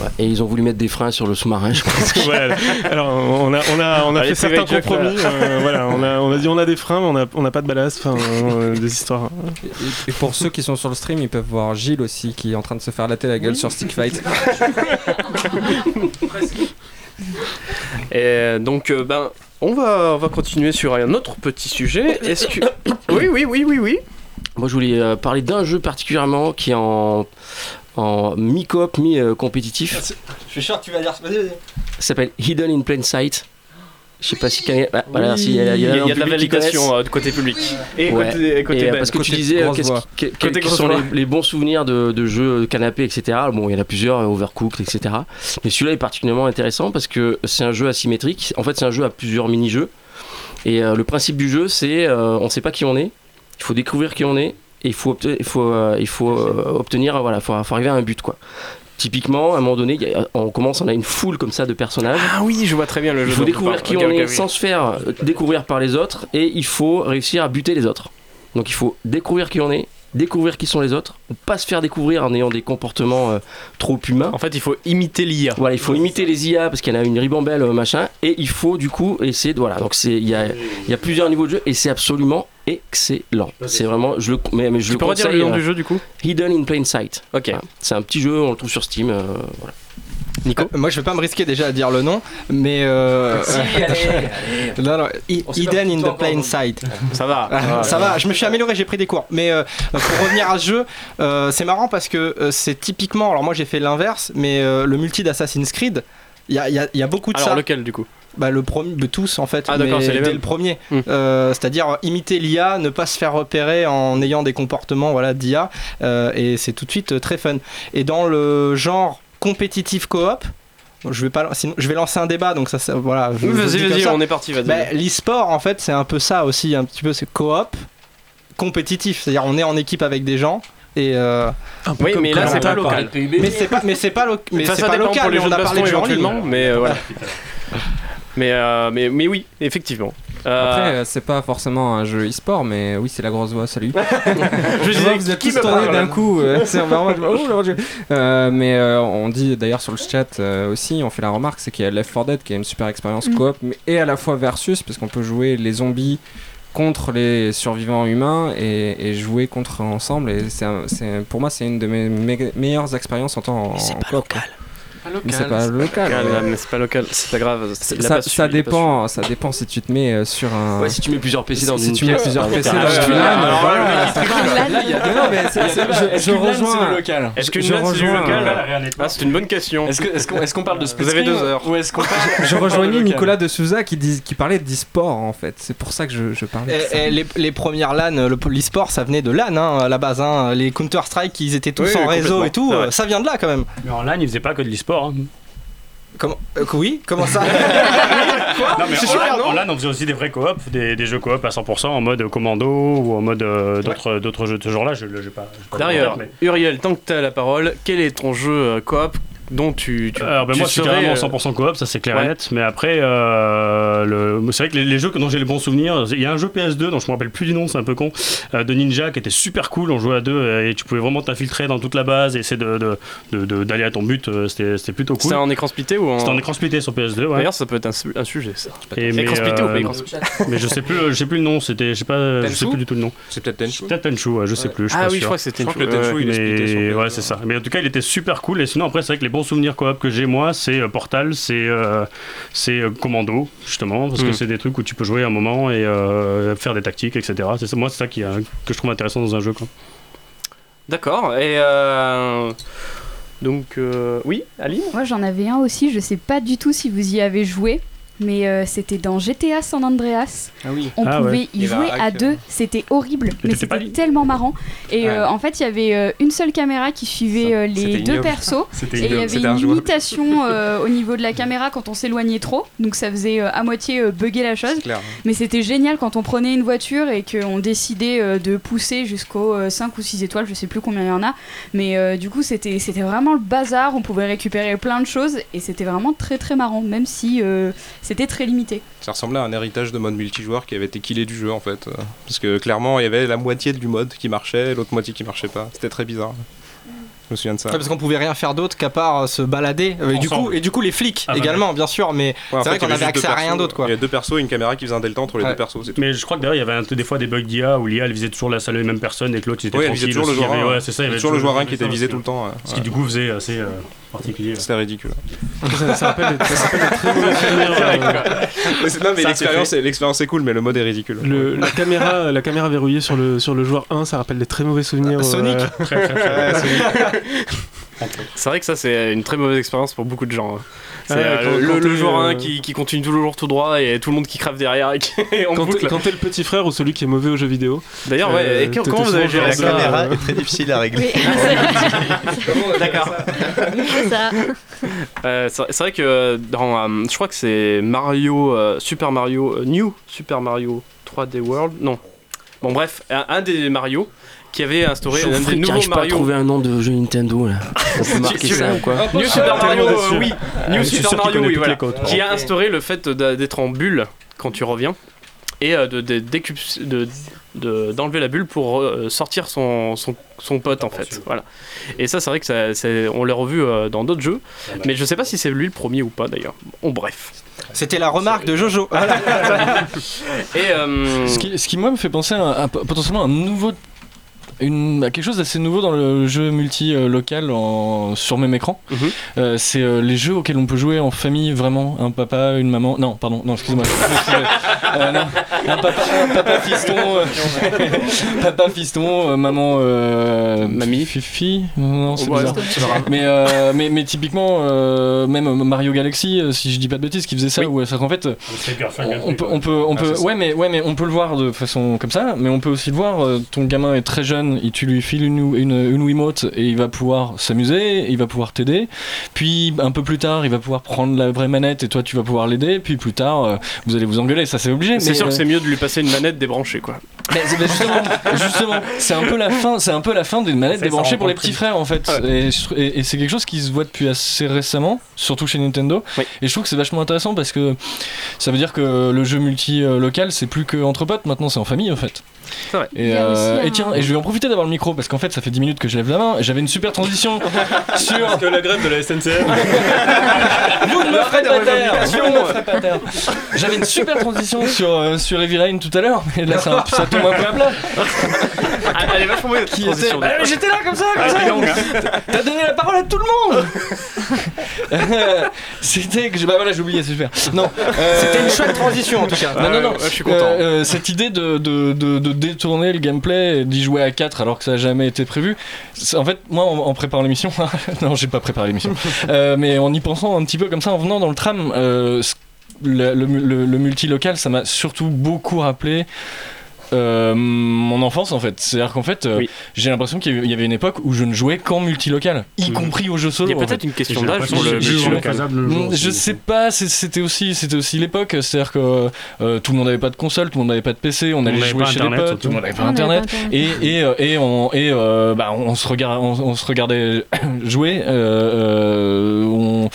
Ouais, et ils ont voulu mettre des freins sur le sous-marin, je pense. Ouais, alors on a, on a, on a Allez, fait certains compromis. euh, voilà, on a, on a dit on a des freins, mais on a, on a pas de ballast. Enfin, euh, des histoires. Et, et pour ceux qui sont sur le stream, ils peuvent voir Gilles aussi qui est en train de se faire latter la gueule sur Stick Fight. Et donc, euh, ben, on va, on va continuer sur un autre petit sujet. Est-ce que. Oui, oui, oui, oui, oui. Moi, je voulais euh, parler d'un jeu particulièrement qui est en, en mi-coop, mi-compétitif. Je suis sûr que tu vas dire. Vas-y, vas-y. Ça s'appelle Hidden in Plain Sight. Je sais pas si. bah, voilà, si, il y a, il y a de la validation euh, de côté public. Et Ouais. côté, côté Et, euh, Ben. parce que tu disais euh, quels sont les, les bons souvenirs de, de jeux canapé, etc. Bon, il y en a plusieurs, euh, Overcooked, etc. Mais celui-là est particulièrement intéressant parce que c'est un jeu asymétrique. En fait, c'est un jeu à plusieurs mini-jeux. Et euh, le principe du jeu, c'est euh, on ne sait pas qui on est. Il faut découvrir qui on est. Et il faut, obte- il faut, euh, il faut euh, obtenir, euh, voilà, faut, faut arriver à un but, quoi. Typiquement, à un moment donné, a- on commence, on a une foule comme ça de personnages. Ah oui, je vois très bien le jeu. Il faut découvrir qui on est oui. sans se faire euh, découvrir par les autres et il faut réussir à buter les autres. Donc il faut découvrir qui on est, découvrir qui sont les autres, pas se faire découvrir en ayant des comportements euh, trop humains. En fait, il faut imiter l'IA. Voilà, il faut imiter les IA parce qu'il y en a une ribambelle euh, machin et il faut du coup essayer de voilà. Donc c'est il y a, il y a plusieurs niveaux de jeu et c'est absolument excellent. C'est vraiment je le mais, mais je Tu le peux redire le nom euh, du jeu du coup? Hidden in Plain Sight. Ok. Voilà. C'est un petit jeu, on le trouve sur Steam. euh, voilà. Nico Euh, Moi, je vais pas me risquer déjà à dire le nom, mais. Euh... non, non, Hidden in the plain sight. Ça va. Ah, ça va, je me suis amélioré, j'ai pris des cours. Mais euh, pour revenir à ce jeu, euh, c'est marrant parce que c'est typiquement. Alors, moi j'ai fait l'inverse, mais euh, le multi d'Assassin's Creed, il y a, il y a- il y a beaucoup de Alors ça. lequel du coup? Bah, le premier, bah, tous en fait, Ah, d'accord, mais c'est les dès le premier. Hmm. Euh, C'est-à-dire imiter l'IA, ne pas se faire repérer en ayant des comportements voilà, d'IA, euh, et c'est tout de suite très fun. Et dans le genre compétitif coop, je vais pas, sinon, je vais lancer un débat, donc ça, ça- voilà. Oui, Vas-y, vas-y, on est parti, vas-y. Bah, L'e-sport, en fait, c'est un peu ça aussi, un petit peu, c'est coop compétitif, c'est-à-dire on est en équipe avec des gens. Et euh, Oui, mais là, c'est pas local. Mais c'est pas, mais c'est pas, lo- mais ça, c'est ça pas local. on a parlé de mais euh, voilà. mais, euh, mais, mais oui, effectivement. Euh, Après, euh, c'est pas forcément un jeu e-sport, mais oui, c'est la grosse voix, salut. Je disais, que vous êtes qui tous tournés d'un coup. euh, c'est vraiment. oh, Euh, mais euh, on dit d'ailleurs sur le chat euh, aussi, on fait la remarque, c'est qu'il y a Left 4 Dead qui est une super expérience Mm. coop, mais et à la fois versus, parce qu'on peut jouer les zombies contre les survivants humains et, et jouer contre ensemble. Et c'est, pour moi, c'est une de mes me- meilleures expériences en temps en, c'est pas coop. Local. Mais c'est pas local. Mais c'est pas local, c'est pas grave. Ça, dépend, ça dépend si tu te mets euh, sur un. Ouais, si tu mets plusieurs PC dans si tu mets plusieurs PC dans une LAN, je- rejoins. local Est-ce qu'une Je LAN, c'est local Ah, c'est une bonne question. Est-ce qu'on parle de split Vous avez deux heures. Je rejoignais Nicolas de Souza qui, parlait d'e-sport en fait. C'est pour ça que je, parlais. Et, et les, premières LAN, le- l'e-sport, ça venait de LAN hein, à la base. hein. Les Counter-Strike, ils étaient tous en réseau et tout. Ça vient de là quand même. Mais en LAN, ils faisaient pas que de l'e-sport. Hein. Comment euh, Oui, comment ça Non, mais C'est en, sûr, LAN, non en LAN, on faisait aussi des vrais coop, des, des jeux coop à 100% en mode commando ou en mode euh, d'autres d'autres jeux de ce genre-là. Je pas. j'ai pas D'ailleurs, mais- Uriel, tant que t'as la parole, quel est ton jeu euh, coop dont tu. tu Alors, ben, tu moi, je suis serais, carrément euh, 100% coop, ça c'est clair ouais. et net. Mais après, euh, le... c'est vrai que les, les jeux dont j'ai les bons souvenirs, il y a un jeu PS2 dont je me rappelle plus du nom, c'est un peu con, euh, de Ninja qui était super cool. On jouait à deux euh, et tu pouvais vraiment t'infiltrer dans toute la base et essayer de, de- de- de- d'aller à ton but. euh, C'était, c'était plutôt cool. C'était en écran splitté ou en. C'était en écran splitté sur PS2, ouais. D'ailleurs, ça peut être un, su- un sujet, ça. Et mais, écran splitté ou pas euh, écran splitté? mais je sais plus, je sais plus le nom. C'était, je sais pas, je sais plus du tout le nom. C'est peut-être Tenchu. Peut-être Tenchu, ouais, je sais plus. Ah oui, je crois que c'était Tenchu, il est splitté sur Mais PS2. ouais, c'est ça. Mais en tout cas, il était super cool. Et sinon, après, c'est vrai que les bons souvenirs coop que j'ai, moi, c'est euh, Portal, c'est euh, c'est euh, Commando, justement, parce Mm. que c'est des trucs où tu peux jouer un moment et euh, faire des tactiques, etc. C'est ça, moi, c'est ça qui, euh, que je trouve intéressant dans un jeu. Quoi. D'accord, et. euh, Donc, euh, oui, Aline? Moi j'en avais un aussi, je sais pas du tout si vous y avez joué, mais euh, c'était dans GTA San Andreas. Ah oui. On Ah pouvait ouais. y jouer à deux, c'était horrible, mais c'était tellement marrant. Et Ouais. euh, en fait, il y avait euh, une seule caméra qui suivait euh, les deux ignoble. persos. C'était Et il y avait une injouable. limitation euh, au niveau de la caméra quand on s'éloignait trop, donc ça faisait euh, à moitié euh, bugger la chose. Mais c'était génial quand on prenait une voiture et qu'on décidait euh, de pousser jusqu'aux 5 ou 6 étoiles, je sais plus combien il y en a. Mais euh, du coup, c'était c'était vraiment le bazar, on pouvait récupérer plein de choses et c'était vraiment très très marrant, même si euh, c'était très limité. Ça ressemblait à un héritage de mode multijoueur qui avait été killé du jeu en fait. Parce que clairement, il y avait la moitié du mode qui marchait et l'autre moitié qui marchait pas. C'était très bizarre. Je me souviens de ça. Ouais, parce qu'on pouvait rien faire d'autre qu'à part euh, se balader. Euh, et, du coup, et du coup, les flics Ah bah également, bien sûr, mais Ouais, c'est vrai qu'on avait accès à rien d'autre quoi. Il y avait deux persos et une caméra qui faisait un delta entre les Ouais. deux persos, tout. Mais je crois que d'ailleurs, il y avait un- des fois des bugs d'IA où l'IA elle visait toujours la salle les mêmes personnes et que l'autre il était Oui, il visait tranquille. toujours le. Il joueur avait- 1. Ouais, c'est ça. il y avait toujours le joueur 1 qui était visé tout le temps. ouais. Ce qui du coup faisait assez euh, particulier. C'était ridicule. Ça, ça rappelle, ça très mauvais souvenirs. euh, non, mais l'expérience est, l'expérience est cool, mais le mode est ridicule. le- la, caméra, la caméra verrouillée sur le, sur le joueur 1, ça rappelle des très mauvais souvenirs. Sonic. euh. Ouais, c'est- vrai que ça, c'est une très mauvaise expérience pour beaucoup de gens. hein. C'est Ouais, euh, quand- le, quand joueur 1 euh, qui, qui continue toujours tout droit et tout le monde qui crève derrière et qui est en Quand t'es quand t'es le petit frère ou celui qui est mauvais aux jeux vidéo. D'ailleurs, ouais, Euh, et t'étais comment vous avez géré La ça caméra euh, est très difficile à régler. D'accord. Ça. Euh, c'est c'est vrai que dans, euh, je crois que c'est Mario, euh, Super Mario, euh, New Super Mario 3D World, non. Bon bref, un, un des Mario qui avait instauré un des nouveaux arrive pas à Mario. trouver un nom de jeu Nintendo là. On peut marquer ça ou quoi New Super Mario, euh, oui, New je suis Super Mario, oui, voilà, qui a instauré le fait d'être en bulle quand tu reviens et euh, de, de, décup- de- d'enlever la bulle pour euh, sortir son, son, son pote en fait. Voilà. Et ça, c'est vrai que ça, c'est- on l'a revu euh, dans d'autres jeux, mais je sais pas si c'est lui le premier ou pas d'ailleurs. Bon, bref. C'était la remarque de Jojo. Voilà. Et euh, Ce qui, ce qui, moi me fait penser à, à potentiellement un nouveau une, bah, quelque chose d'assez nouveau dans le jeu multi-local en- sur même écran. Mhm. Euh, c'est euh, les jeux auxquels on peut jouer en famille, vraiment. Un papa, une maman. Non, pardon, non, excusez-moi. Euh, un papa, un papa fiston. euh, papa fiston, euh, maman. euh, Mamie. Fifi Non, c'est Ouais. Mais, euh, mais, mais typiquement, euh, même Mario Galaxy, euh, si je dis pas de bêtises, qui faisait ça, c'est qu'en fait, euh, on peut, on peut, on Ah, peut, ça. ouais, mais, ouais, mais on peut le voir de façon comme ça, mais on peut aussi le voir. euh, ton gamin est très jeune, et tu lui files une, une, une Wiimote et il va pouvoir s'amuser, il va pouvoir t'aider. Puis un peu plus tard, il va pouvoir prendre la vraie manette et toi tu vas pouvoir l'aider. Puis plus tard, euh, vous allez vous engueuler, ça c'est obligé. C'est sûr que euh, c'est mieux de lui passer une manette débranchée quoi. mais c'est- mais justement, justement, c'est un peu la fin, c'est un peu la fin d'une manette débranchée pour les petits frères en fait. Et, c'est quelque chose qui se voit depuis assez récemment, surtout chez Nintendo. Et je trouve que c'est vachement intéressant parce que ça veut dire que le jeu multi-local c'est plus que entre potes, maintenant c'est en famille en fait. Vrai. Et, euh, et un- tiens, et je vais en profiter d'avoir le micro parce qu'en fait ça fait 10 minutes que je lève la main et j'avais une super transition sur. Parce que la grève de la SNCF. Vous ne me ferez pas taire. Vous ne me ferez pas taire J'avais une super transition sur, euh, sur Heavy Rain tout à l'heure, mais là ça, ça tombe un peu à plat. Elle est vachement bonne Qui transition. était- Bah, J'étais là comme ça, comme Ah, ça. T'as donné la parole à tout le monde. Euh, C'était que je- bah voilà j'ai oublié c'est super. Non. euh, C'était une chouette transition, en tout cas. Non non non. Ouais, je suis content. Euh, euh, cette idée de, de, de, de détourner le gameplay et d'y jouer à 4 alors que ça n'a jamais été prévu. c'est- En fait moi en, en préparant l'émission, non j'ai pas préparé l'émission, Euh, mais en y pensant un petit peu comme ça en venant dans le tram. euh, ce- le, le, le- le multi-local, ça m'a surtout beaucoup rappelé euh, mon enfance en fait. C'est-à-dire qu'en fait, euh, j'ai l'impression qu'il y avait- une époque où je ne jouais qu'en multi-local, y compris aux jeux solo. Il y a en peut-être fait. une question d'âge sur le multi-local. Je sais pas, c'était aussi, c'était aussi l'époque. C'est-à-dire que euh, tout le monde n'avait pas de console, tout le monde n'avait pas de PC, on allait n'avait jouer chez Internet, les potes, tout le monde n'avait pas On pas Internet. Et, et, euh, et, on, et euh, bah, on, se regardait, on, on se regardait jouer, euh, euh, on,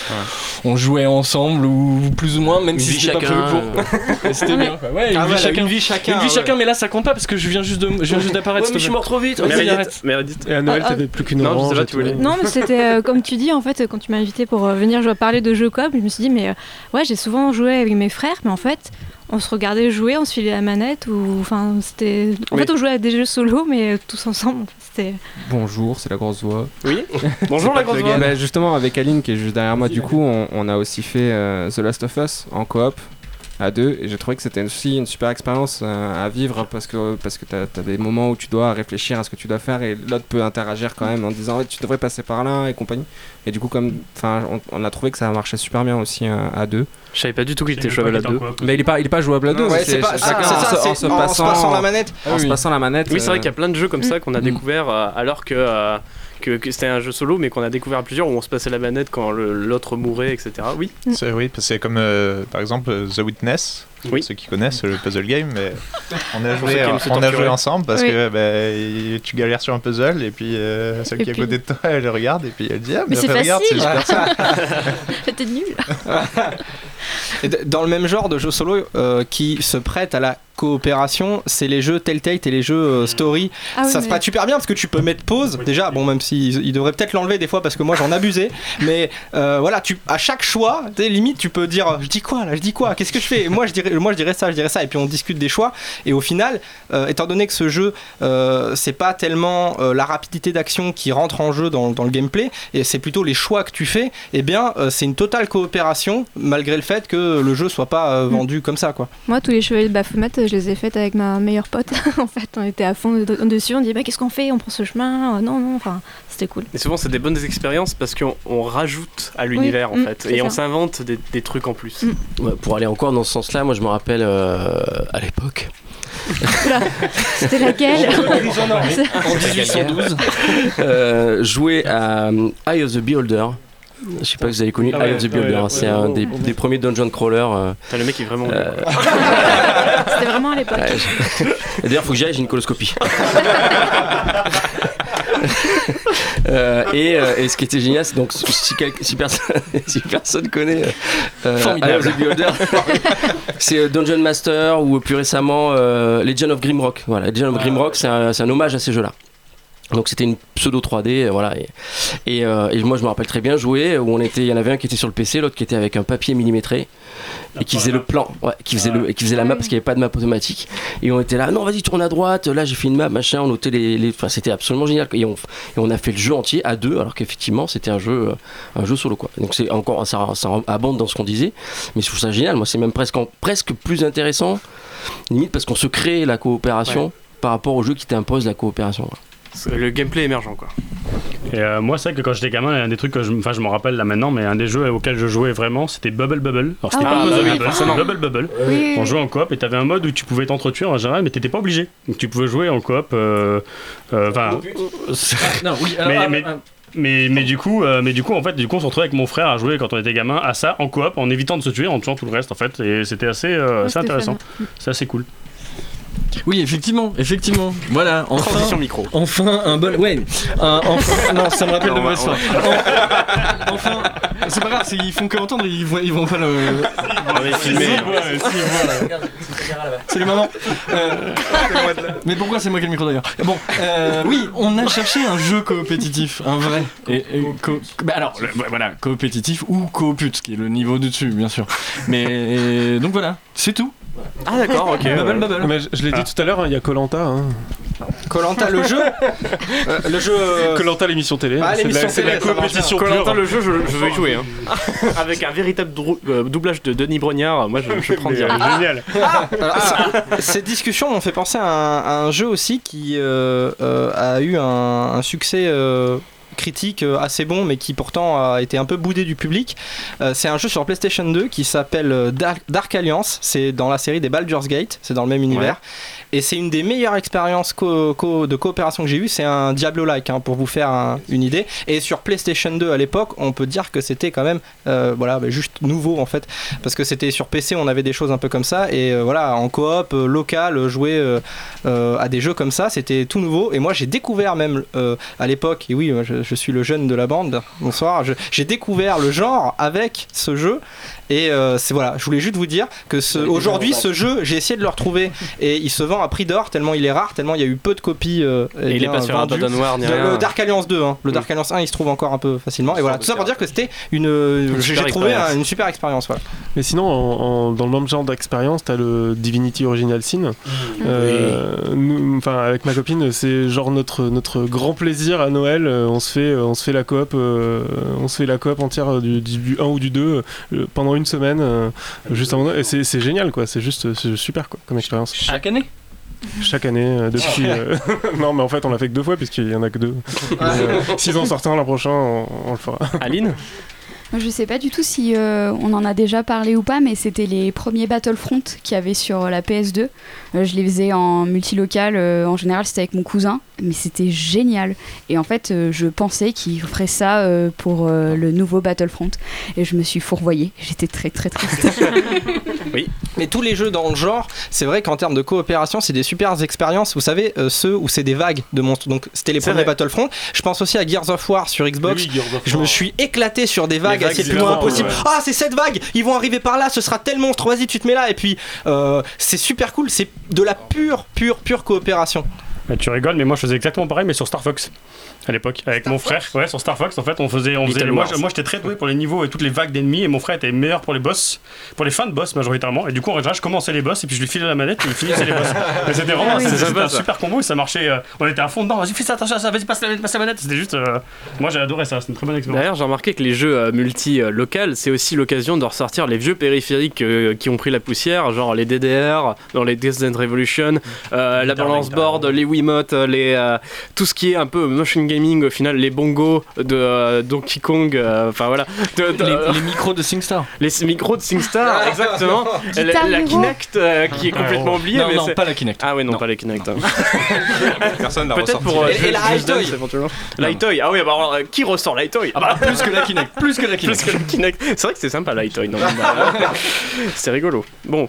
on jouait ensemble ou plus ou moins, même Une si c'était pas prévu pour. C'était bien. Ouais, une, Ah vie ouais, là, chacun. une vie chacun, Une vie ouais. chacun, mais là ça compte pas parce que je viens juste de, je viens juste d'apparaître. Ouais, mais je suis mort trop vite. Meredith, arrête. Meredith. Et à Noël, Ah, t'avais plus qu'une Non, je orange. sais pas, tu voulais-. Non, mais c'était euh, comme tu dis, en fait, quand tu m'as invité pour euh, venir parler de jeux coop, je me suis dit, mais euh, ouais, j'ai souvent joué avec mes frères, mais en fait, on se regardait jouer, on se filait la manette, ou enfin, c'était. En Oui. fait, on jouait à des jeux solo, mais euh, tous ensemble, en fait, c'était. Bonjour, c'est la grosse voix. Oui. Bonjour la grosse voix. Bah, justement, avec Aline qui est juste derrière moi, du coup, on, on a aussi fait euh, The Last of Us en coop à deux et j'ai trouvé que c'était aussi une super expérience euh, à vivre parce que parce que t'as as des moments où tu dois réfléchir à ce que tu dois faire et l'autre peut interagir quand même en disant tu devrais passer par là et compagnie et du coup comme enfin on, on a trouvé que ça marchait super bien aussi euh, à deux Je savais pas du tout qu'il était jouable à deux. mais il est pas il est pas jouable à deux Ouais, c'est pas- chacun ah, c'est ça, en, se- en en se passant passant la manette. en Ah se oui. passant la manette Oui, c'est vrai euh, qu'il y a plein de jeux comme ça qu'on a Mm. découvert euh, alors que, euh, que, que c'était un jeu solo, mais qu'on a découvert à plusieurs où on se passait la manette quand l'autre mourait, etc. Oui. C'est oui, parce que c'est comme euh, par exemple euh, The Witness. Oui. Ceux qui connaissent le puzzle game, mais on a joué, on a joué ensemble parce Oui. que bah, tu galères sur un puzzle et puis euh, celle Et qui est à côté de toi elle regarde et puis elle dit ah Mais c'est regarde c'est facile. super ça. T'es nul Et dans le même genre de jeux solo euh, qui se prêtent à la coopération, c'est les jeux Telltale et les jeux euh, Story. Ah oui, ça se mais- prête super bien parce que tu peux mettre pause. Déjà, bon, même s'ils ils devraient peut-être l'enlever des fois parce que moi j'en abusais. mais euh, voilà, tu, à chaque choix, sais, limite, tu peux dire Je dis quoi là Je dis quoi Qu'est-ce que je fais? Et moi je, dirais, moi je dirais ça, je dirais ça. Et puis on discute des choix. Et au final, euh, étant donné que ce jeu, euh, c'est pas tellement euh, la rapidité d'action qui rentre en jeu dans, dans le gameplay, et c'est plutôt les choix que tu fais, et bien euh, c'est une totale coopération malgré le fait que le jeu soit pas euh, vendu comme ça quoi. Moi, tous les chevaliers de Baphomet, je les ai faites avec ma meilleure pote. en fait, on était à fond de- dessus, on dit, bah, qu'est-ce qu'on fait? On prend ce chemin? Euh, Non, non, enfin, c'était cool. Et souvent, c'est des bonnes expériences parce qu'on on rajoute à l'univers Oui, en mm, fait. Et on s'invente des, des trucs en plus. Ouais, pour aller encore dans ce sens-là, moi je me rappelle euh, à l'époque. C'était laquelle? En 1812. euh, jouer à Eye of the Beholder. Je sais pas si vous avez connu Ah ouais, Eye of the ouais, Beholder. ouais, c'est ouais, un ouais, des, ouais. des premiers dungeon crawlers. euh, le mec est vraiment. euh, C'était vraiment à l'époque. D'ailleurs, faut que j'y aille, j'ai une coloscopie. Euh, et, euh, et ce qui était génial, c'est donc si, quel- si personne, si personne connaît euh, Formidable. Eye of the Beholder, c'est euh, Dungeon Master ou plus récemment euh, Legend of Grimrock. Voilà, Legend of Grimrock, c'est un, c'est un hommage à ces jeux-là. Donc c'était une pseudo 3D, euh, voilà. Et, et, euh, et moi je me rappelle très bien jouer où on était, il y en avait un qui était sur le PC, l'autre qui était avec un papier millimétré et qui faisait le plan, ouais, qui faisait le, qui faisait la map parce qu'il n'y avait pas de map automatique. Et on était là, non vas-y tourne à droite. Là j'ai fait une map, machin, on notait les, les- enfin c'était absolument génial. Et on, et on a fait le jeu entier à deux, alors qu'effectivement c'était un jeu, euh, un jeu solo quoi. Donc c'est encore, ça, ça abonde dans ce qu'on disait, mais je trouve ça génial. Moi c'est même presque, presque plus intéressant, limite parce qu'on se crée la coopération Ouais. par rapport au jeu qui t'impose la coopération. quoi. Le gameplay émergent quoi. Et euh, moi, c'est vrai que quand j'étais gamin, un des trucs que je, enfin, je m'en rappelle là maintenant, mais un des jeux auxquels je jouais vraiment, c'était Bubble Bubble. Alors, c'était Ah pas Puzzle oui, Bubble, c'était Bubble Bubble. Oui. On jouait en coop et t'avais un mode où tu pouvais t'entretuer en général, mais t'étais pas obligé. Donc, tu pouvais jouer en coop. euh, euh, Enfin. non, oui, alors, mais, ah, mais, ah, mais, mais du coup, euh, mais du coup, en fait, du coup, on se retrouvait avec mon frère à jouer quand on était gamin à ça en coop, en évitant de se tuer, en tuant tout le reste, en fait. Et c'était assez, euh, Ouais, assez intéressant. C'est assez cool. Oui, effectivement, effectivement. Voilà, enfin. Transition micro. Enfin, un bon. Ouais, un- enfin. Non, ça me rappelle Non, de mauvaise Enfin, c'est pas grave, ils font que entendre, ils vont, ils vont pas le. C'est les mamans. Euh, Mais pourquoi c'est moi qui ai le micro d'ailleurs? Bon, euh, oui, on a cherché un jeu coopétitif, un vrai. Et, et co- bah alors, le- voilà, coopétitif ou coopute, qui est le niveau du dessus, bien sûr. Mais donc voilà, c'est tout. Ah d'accord, ok. Bubble, bubble. Mais je, je l'ai dit tout à l'heure, hein, il y a Colanta. Colanta le jeu Euh, Le jeu. euh, Colanta l'émission télé. Ah, c'est de la, l'émission c'est de la télé, ça marche compétition pure. Corentin, le jeu, je, je veux y jouer. hein. Avec un véritable drou- euh, doublage de Denis Brognard, moi je, je prends Mais, direct. euh, génial. Alors, c- ces discussions m'ont fait penser à un, à un jeu aussi qui euh, euh, a eu un, un succès euh, critique euh, assez bon, mais qui pourtant a été un peu boudé du public. Euh, c'est un jeu sur PlayStation 2 qui s'appelle euh, Dark, Dark Alliance. C'est dans la série des Baldur's Gate, c'est dans le même univers. Et c'est une des meilleures expériences co- co- de coopération que j'ai eues. C'est un Diablo-like, hein, pour vous faire un- une idée. Et sur PlayStation 2 à l'époque, on peut dire que c'était quand même euh, voilà, bah, juste nouveau en fait. Parce que c'était sur PC, on avait des choses un peu comme ça. Et euh, voilà, en coop, euh, local, jouer euh, à des jeux comme ça, c'était tout nouveau. Et moi, j'ai découvert même à l'époque, et oui, je, je suis le jeune de la bande, bonsoir, j'ai découvert le genre avec ce jeu. Et c'est voilà, je voulais juste vous dire que aujourd'hui, ce jeu, j'ai essayé de le retrouver et il se vend à prix d'or tellement il est rare, tellement il y a eu peu de copies. euh, eh Et il est pas sur un noir ni Le- rien. Le Dark Alliance 2, hein. le Dark Alliance 1, il se trouve encore un peu facilement. Et voilà, tout ça pour dire que c'était une, euh, j'ai super trouvé un- une super expérience. Voilà. Mais sinon, en- en- dans le même genre d'expérience, t'as le Divinity Original Sin. Euh, nous- Enfin, avec ma copine, c'est genre notre notre grand plaisir à Noël. euh, On se fait on se fait la coop, euh, on se fait la coop entière du, du 1 ou du 2 euh, pendant une semaine, euh, juste avant. Et c'est génial, quoi. C'est juste super, quoi, comme expérience. Chaque année? Chaque année, euh, depuis. euh, non, mais en fait, on l'a fait que deux fois, puisqu'il y en a que deux. Euh, S'ils en sortent un l'an prochain, on, on le fera. Aline Je sais pas du tout si euh, on en a déjà parlé ou pas, mais c'était les premiers Battlefront qu'il y avait sur la PS2. Euh, je les faisais en multilocal, euh, en général c'était avec mon cousin, mais c'était génial. Et en fait, euh, je pensais qu'il ferait ça euh, pour euh, le nouveau Battlefront, et je me suis fourvoyée. J'étais très très triste. Oui. Mais tous les jeux dans le genre, c'est vrai qu'en termes de coopération, c'est des super expériences. Vous savez, euh, ceux où c'est des vagues de monstres. Donc c'était les premiers vrai. Battlefront. Je pense aussi à Gears of War sur Xbox. Oui, Gears of Je me War. suis éclaté sur des vagues, c'est plus loin grand, possible. ouais. Ah, c'est cette vague, ils vont arriver par là, ce sera tel monstre, vas-y, tu te mets là. Et puis, euh, c'est super cool, c'est de la pure, pure, pure coopération. Bah, tu rigoles, mais moi je faisais exactement pareil, mais sur Star Fox. À l'époque, avec mon frère, ouais, sur Star Fox, en fait, on faisait, on faisait moi, moi, j'étais très doué pour les niveaux et toutes les vagues d'ennemis, et mon frère était meilleur pour les boss, pour les fins de boss majoritairement. Et du coup, en général, je commençais les boss, et puis je lui filais la manette, et il finissait les boss. Mais c'était vraiment, Ah oui. c'était C'est sympa, un ça. super combo, et ça marchait. euh, on était à fond dedans. Vas-y, fais ça, attention à ça, vas-y, passe la, passe la manette. C'était juste, euh, moi, j'ai adoré ça. C'était une très bonne expérience. D'ailleurs, j'ai remarqué que les jeux euh, multi-local, c'est aussi l'occasion de ressortir les vieux périphériques euh, qui ont pris la poussière, genre les DDR, dans les Death End Revolution, euh, la balance board, les Wiimote, les, euh, tout ce qui est un peu motion gaming au final, les bongos de euh, Donkey Kong, euh, enfin voilà. De- de- les, les micros de SingStar. les micros de SingStar, exactement. la, la. Kinect euh, qui est complètement oubliée. Non, mais non, c'est- pas la Kinect. Ah ouais, non, Non. pas la Kinect. hein. Personne l'a Peut-être ressorti. pour euh, Et- et la. Lightoy, ah oui, bah alors, euh, qui ressort Lightoy Ah bah, plus que la Kinect, plus que la Plus Kinect. que le Kinect. C'est vrai que c'est sympa Lightoy. bah, c'est rigolo. Bon.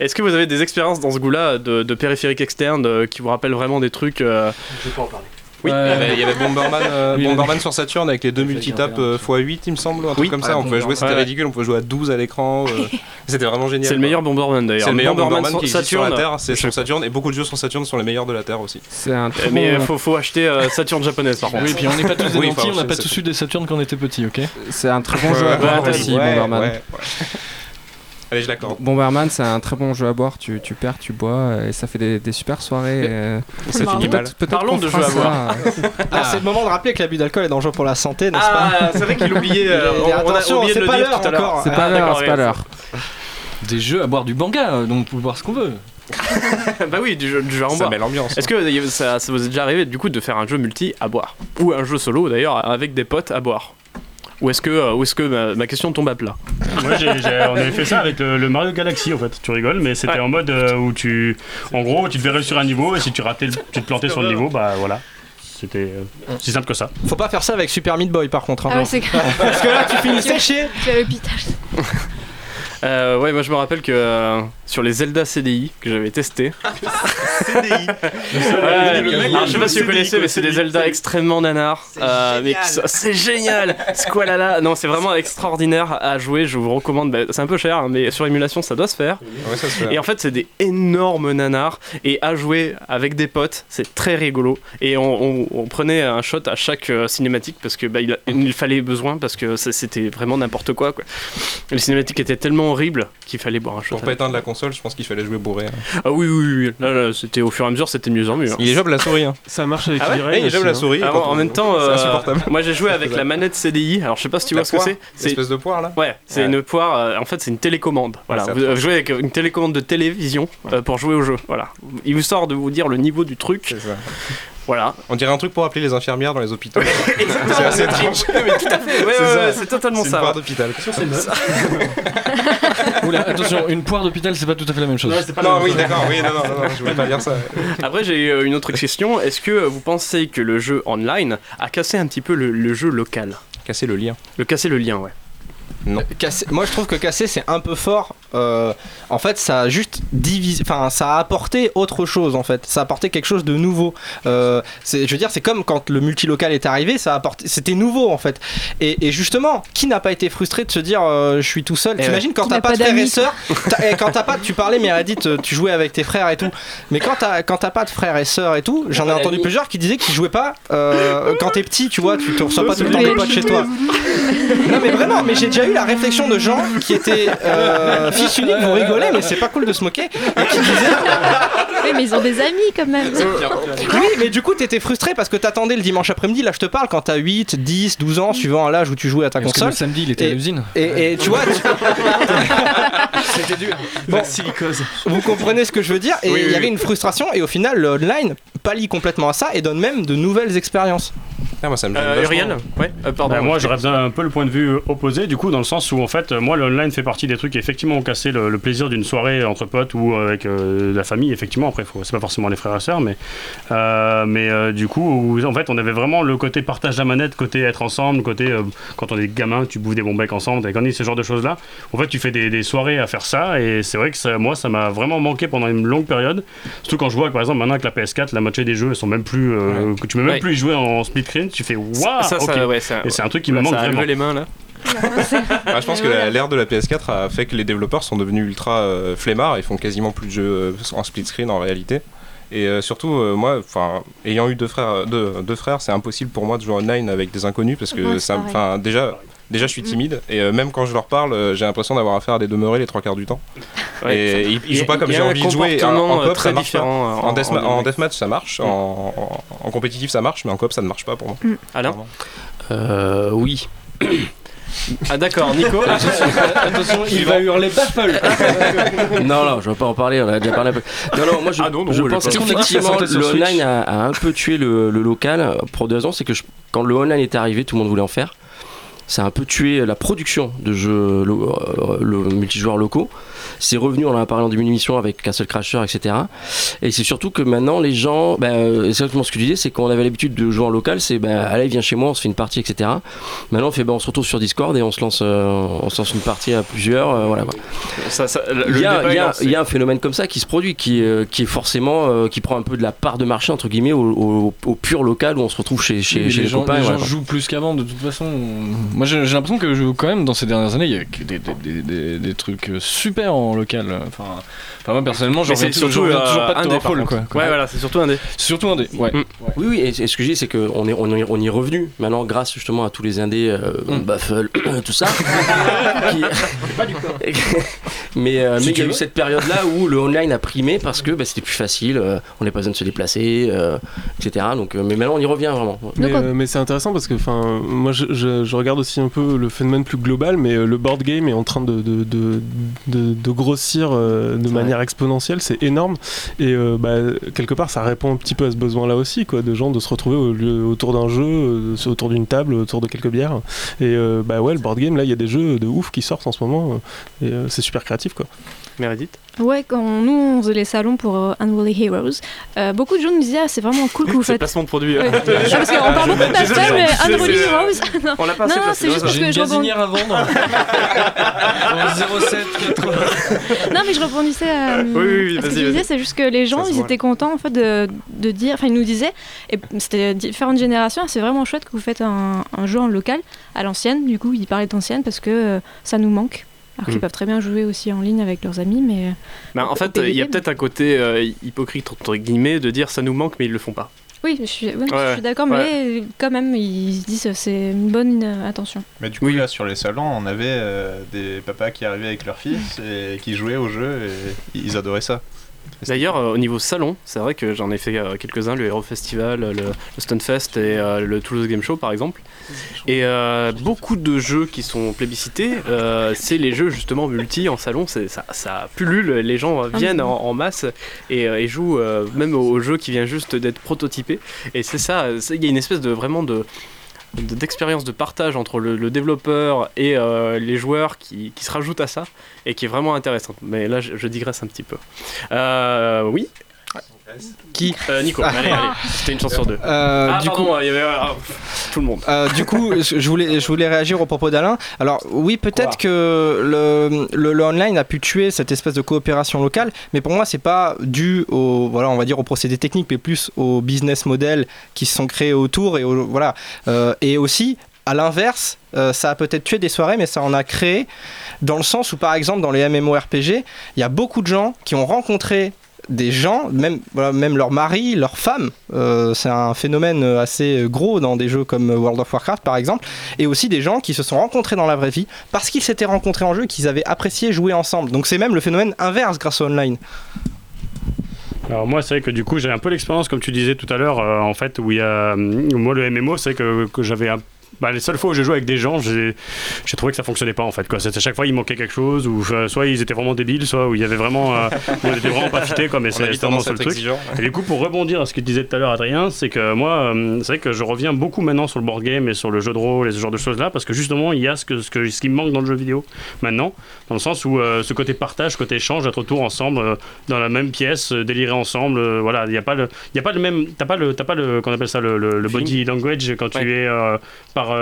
Est-ce que vous avez des expériences dans ce goût-là de, de périphériques externes euh, qui vous rappellent vraiment des trucs euh, Je vais pas en parler. Oui, Ouais. il y avait, il y avait Bomberman, euh, Bomberman sur Saturn avec les deux multitapes euh, x8, il me semble, un truc Oui. comme ça. Ouais, on pouvait jouer, c'était Ouais. ridicule, on pouvait jouer à 12 à l'écran. euh, c'était vraiment génial. C'est le meilleur Bomberman d'ailleurs. C'est le meilleur Bomberman qui existe sur la Saturn. Terre, c'est sur Saturn, et beaucoup de jeux sur Saturn sont les meilleurs de la Terre aussi. C'est un Euh, Mais il faut, faut acheter euh, Saturn japonaise par contre. Oui, puis on n'est pas tous des Oui, enfin, on n'a pas tous eu des Saturnes quand on était petits, ok C'est un très bon jeu à aussi, Bomberman. Allez, je l'accorde. Bomberman, c'est un très bon jeu à boire. Tu, tu perds, tu bois, et ça fait des, des super soirées. euh, Ça finit mal. Parlons de jeux à boire. euh, Ah, c'est le moment de rappeler que l'abus d'alcool est dangereux pour la santé, n'est-ce Ah, pas c'est vrai qu'il oubliait. euh, on- on a attention, oublié de c'est le pas dire tout à l'heure. C'est Ah, pas l'heure, d'accord, c'est pas l'heure. Des jeux à boire du banga, donc on peut boire ce qu'on veut. bah oui, du jeu, du jeu en Ça boire. met l'ambiance. Est-ce que a- ça, ça vous est déjà arrivé du coup de faire un jeu multi à boire? Ou un jeu solo d'ailleurs avec des potes à boire? Ou est-ce que, euh, ou est-ce que ma, ma question tombe à plat Moi, j'ai- j'ai- on avait fait ça avec le, le Mario Galaxy en fait. Tu rigoles, mais c'était Ouais. en mode euh, où tu, en gros, tu devais réussir un niveau et si tu ratais, tu te plantais sur le niveau, bah voilà. C'était euh, si simple que ça. Faut pas faire ça avec Super Meat Boy par contre. hein. Ah ouais, c'est grave. Parce que là, tu finis séché. Tu es à l'hôpital. Euh, ouais, moi je me rappelle que euh, sur les Zelda CDI que j'avais testé. Ouais, Le mec, alors, je sais pas si vous CDI, connaissez, mais c'est des CDI. Zelda extrêmement nanars. Euh, c'est génial! Squalala! Non, c'est vraiment extraordinaire à jouer. Je vous recommande. Bah, c'est un peu cher, hein, mais sur émulation, ça doit se faire. Ouais, ça se fait. Et en fait, c'est des énormes nanars. Et à jouer avec des potes, c'est très rigolo. Et on, on- on prenait un shot à chaque euh, cinématique parce que bah, il, a- il fallait besoin parce que c'était vraiment n'importe quoi, quoi. Les cinématiques étaient tellement horribles qu'il fallait boire un shot. Pour pas éteindre la console, je pense qu'il fallait jouer bourré. hein. Ah oui, oui, oui. Là, là, c'était au fur et à mesure, c'était de mieux en mieux. hein. Il est jouable la souris. Hein. Ça marche avec Ah ouais il est jouable la hein. souris. Ah, en on- même temps, euh, insupportable. moi j'ai joué avec la manette CDI. Alors je sais pas si tu La vois ce que c'est. C'est L'espèce de poire là Ouais, c'est Ouais. une poire. euh, en fait, c'est une télécommande. Voilà, vous euh, jouez avec une télécommande de télévision euh, pour jouer au jeu. Voilà, il vous sort de vous dire le niveau du truc. Ça. Voilà. On dirait un truc pour appeler les infirmières dans les hôpitaux. c'est assez étrange. Mais tout à fait. Ouais, C'est ouais, ça. ouais, c'est totalement C'est une ça. poire d'hôpital. Oula, attention, une poire d'hôpital, c'est pas tout à fait la même chose. Non, oui, d'accord, oui, non, non, non, non, je voulais pas dire ça. Après, j'ai euh, une autre question. Est-ce que vous pensez que le jeu online a cassé un petit peu le, le jeu local? Casser le lien. Le casser le lien, ouais. Non. Casser- Moi, je trouve que casser, c'est un peu fort. Euh, en fait, ça a juste divisé. Enfin, ça a apporté autre chose, en fait. Ça a apporté quelque chose de nouveau. Euh, je veux dire, c'est comme quand le multilocal est arrivé, ça a apporté. C'était nouveau, en fait. Et, et justement, qui n'a pas été frustré de se dire, euh, je suis tout seul? Eh T'imagines quand t'as pas, pas de frères et sœurs Quand t'as pas, tu parlais, euh, tu jouais avec tes frères et tout. Mais quand t'as quand t'as pas de frères et sœurs et tout, j'en ai entendu plusieurs qui disaient qu'ils jouaient pas euh, quand t'es petit, tu vois, tu te reçois pas tout le temps des potes chez toi. Non mais vraiment, mais j'ai déjà eu la réflexion de gens qui étaient euh, fils uniques, vous rigolez, mais c'est pas cool de se moquer, et qui disaient Oui, mais ils ont des amis quand même. oui, mais du coup t'étais frustré parce que t'attendais le dimanche après-midi, là je te parle, quand t'as 8, 10, 12 ans, suivant l'âge où tu jouais à ta Parce que console. le samedi, il était à l'usine. Et, et tu vois, tu- C'était dur. Bon. Vous comprenez ce que je veux dire, et il Oui, oui, y avait oui. une frustration, et au final le online pallie complètement à ça et donne même de nouvelles expériences. Ah, moi, ça me gêne Euh. Uriel Ouais, euh, pardon. Bah, moi, j'aurais un peu le point de vue opposé, du coup, dans le sens où, en fait, moi, le online fait partie des trucs qui, effectivement, ont cassé le, le plaisir d'une soirée entre potes ou avec euh, la famille, effectivement. Après, c'est pas forcément les frères et sœurs, mais, euh, mais euh, du coup, où, en fait, on avait vraiment le côté partage de la manette, côté être ensemble, côté euh, quand on est gamin, tu bouffes des bons becs ensemble, t'as connu ce genre de choses-là. En fait, tu fais des, des soirées à faire ça, et c'est vrai que ça, moi, ça m'a vraiment manqué pendant une longue période. Surtout quand je vois, par exemple, maintenant avec la PS4, la moitié des jeux sont même plus. euh, que tu peux même Ouais. plus y jouer en split screen, tu fais waouh! ça, ça, ok. ouais, ça- Et c'est un truc qui me manque ça a vraiment. les mains là. Ah, je pense que l'ère de la PS4 a fait que les développeurs sont devenus ultra euh, flemmards et font quasiment plus de jeux euh, en split screen en réalité. Et euh, surtout, euh, moi, enfin, ayant eu deux frères, deux, deux frères, c'est impossible pour moi de jouer online avec des inconnus parce que Ouais, c'est ça, pareil. enfin, déjà, déjà, je suis timide et euh, même quand je leur parle, euh, j'ai l'impression d'avoir affaire à des demeurés les trois quarts du temps. Ouais, et il jouent pas comme j'ai envie de jouer. En, comportement, en euh, coop, très ça marche pas. différent, euh, En, en- deathma- en en deathmatch, ça marche. En, en- en compétitif, ça marche, mais en coop, ça ne marche pas pour moi. Alain Euh, oui. Ah d'accord, Nico. Attention, il va hurler baffle. non, non, je vais pas en parler, on a déjà parlé un peu. Non, non, moi je, Ah non, non, je pense qu'effectivement le online a, a un peu tué le, le local pour deux raisons. C'est que je- quand le online est arrivé, tout le monde voulait en faire. Ça a un peu tué la production de jeux lo- euh, lo- multijoueurs locaux. C'est revenu, on en a parlé en début d'émission avec Castle Crasher, etc. Et c'est surtout que maintenant, les gens, ben, euh, c'est exactement ce que tu disais, c'est qu'on avait l'habitude de jouer en local, c'est ben, allez, viens chez moi, on se fait une partie, etc. Maintenant, on fait, ben, on se retrouve sur Discord et on se lance, euh, on se lance une partie à plusieurs, euh, voilà. quoi. Ça, ça- le Il y, a, débat il y est a- lancé. il y a un phénomène comme ça qui se produit, qui, euh, qui est forcément, euh, qui prend un peu de la part de marché entre guillemets au, au- au pur local où on se retrouve chez, chez, les, les, gens, copains. les gens voilà, jouent plus qu'avant de toute façon. Moi j'ai l'impression que je- quand même dans ces dernières années il y a que des, des, des, des- des trucs euh, super en local. Enfin, enfin moi personnellement j'en reviens, toujours euh, pas de indé, par Towerfall contre. quoi. quoi. Ouais, voilà, c'est surtout un des. C'est surtout un dé. Ouais. Oui, oui, et, et ce que je dis, c'est qu'on est, on est, on y est revenu maintenant grâce justement à tous les indés, euh, Baffle, tout ça. qui- mais euh, Si mais il y a eu cette période-là où le online a primé parce que bah, c'était plus facile, euh, on n'a pas besoin de se déplacer, euh, etc. Donc, euh, mais maintenant on y revient vraiment. Mais, euh, mais c'est intéressant parce que enfin, moi je, je- je regarde aussi un peu le phénomène plus global, mais euh, le board game est en train de, de, de, de- de grossir euh, de manière exponentielle, c'est énorme. Et euh, bah, quelque part ça répond un petit peu à ce besoin-là aussi, quoi, de gens de se retrouver au lieu- autour d'un jeu, autour d'une table, autour de quelques bières. Et bah ouais, le board game, là il y a des jeux de ouf qui sortent en ce moment, et c'est super créatif quoi. Meredith Ouais, quand nous on faisait les salons pour euh, Heroes, euh, beaucoup de gens nous disaient ah, c'est vraiment cool que vous faites. placement de produit. hein. Ouais. Non, parce qu'on parle beaucoup de Pascal, mais c'est- Heroes. Non. On l'a pas Non, assez non, c'est juste parce J'ai que une je rebondis- à vendre. Au 07 80. Non, mais je rebondissais à, Oui, oui, oui, ce disais, c'est juste que les gens, ils étaient contents en fait de, de dire, enfin ils nous disaient, et c'était différentes générations, c'est vraiment chouette que vous faites un, un jeu en local à l'ancienne. Du coup, ils parlaient d'ancienne parce que euh, ça nous manque. Alors qu'ils Mm. peuvent très bien jouer aussi en ligne avec leurs amis, mais. Bah, en fait, il y a peut-être un côté euh, hypocrite entre guillemets de dire ça nous manque mais ils le font pas. Oui, je suis, ouais, je Ouais, suis d'accord, ouais. mais quand même, ils se disent que c'est une bonne euh, attention. Mais du coup, là, sur les salons, on avait euh, des papas qui arrivaient avec leurs fils et qui jouaient au jeu et ils adoraient ça. D'ailleurs, euh, au niveau salon, c'est vrai que j'en ai fait euh, quelques-uns, le Hero Festival, le, le Stunfest et euh, le Toulouse Game Show par exemple. Et euh, beaucoup de jeux qui sont plébiscités, euh, c'est les jeux justement multi en salon, ça, ça pullule, les gens viennent en, masse et, euh, jouent même au, au jeu qui vient juste d'être prototypé. Et c'est ça, il y a une espèce de vraiment de de- d'expérience de partage entre le, développeur et les joueurs qui, se rajoutent à ça et qui est vraiment intéressante. Mais là, je, digresse un petit peu. Oui Qui Euh, Nico, allez, allez, c'était une chance sur deux. Euh, ah, du pardon, coup- il y avait ah, tout le monde. Euh, du coup, je voulais, je voulais réagir au propos d'Alain. Alors oui, peut-être que le, le, le online a pu tuer cette espèce de coopération locale, mais pour moi, c'est pas dû au, voilà, on va dire au procédé technique, mais plus au business model qui se sont créés autour et au- voilà. Euh, et aussi, à l'inverse, euh, ça a peut-être tué des soirées, mais ça en a créé dans le sens où, par exemple, dans les MMORPG, il y a beaucoup de gens qui ont rencontré des gens, même, voilà, même leur mari, leur femme, euh, c'est un phénomène assez gros dans des jeux comme World of Warcraft par exemple, et aussi des gens qui se sont rencontrés dans la vraie vie parce qu'ils s'étaient rencontrés en jeu, qu'ils avaient apprécié jouer ensemble. Donc c'est même le phénomène inverse grâce au online. Alors moi c'est vrai que du coup j'ai un peu l'expérience comme tu disais tout à l'heure euh, en fait où il y a hum, moi le MMO c'est que, que j'avais un bah, les seules fois où j'ai joué avec des gens, j'ai trouvé que ça fonctionnait pas en fait. Quoi. À chaque fois il manquait quelque chose, ou euh, soit ils étaient vraiment débiles, soit où il y avait vraiment, euh, on était vraiment pas fité, quoi. Mais c'est vraiment le truc. exigeant. Et du coup pour rebondir à ce que tu disais tout à l'heure Adrien, c'est que moi euh, c'est vrai que je reviens beaucoup maintenant sur le board game et sur le jeu de rôle et ce genre de choses là, parce que justement il y a ce que ce, que, ce qui me manque dans le jeu vidéo maintenant, dans le sens où euh, ce côté partage, ce côté échange, être autour ensemble dans la même pièce, délirer ensemble, voilà, il y a pas le, il y a pas le même, t'as pas le, t'as pas le, qu'on appelle ça le, le- le body language quand tu es euh,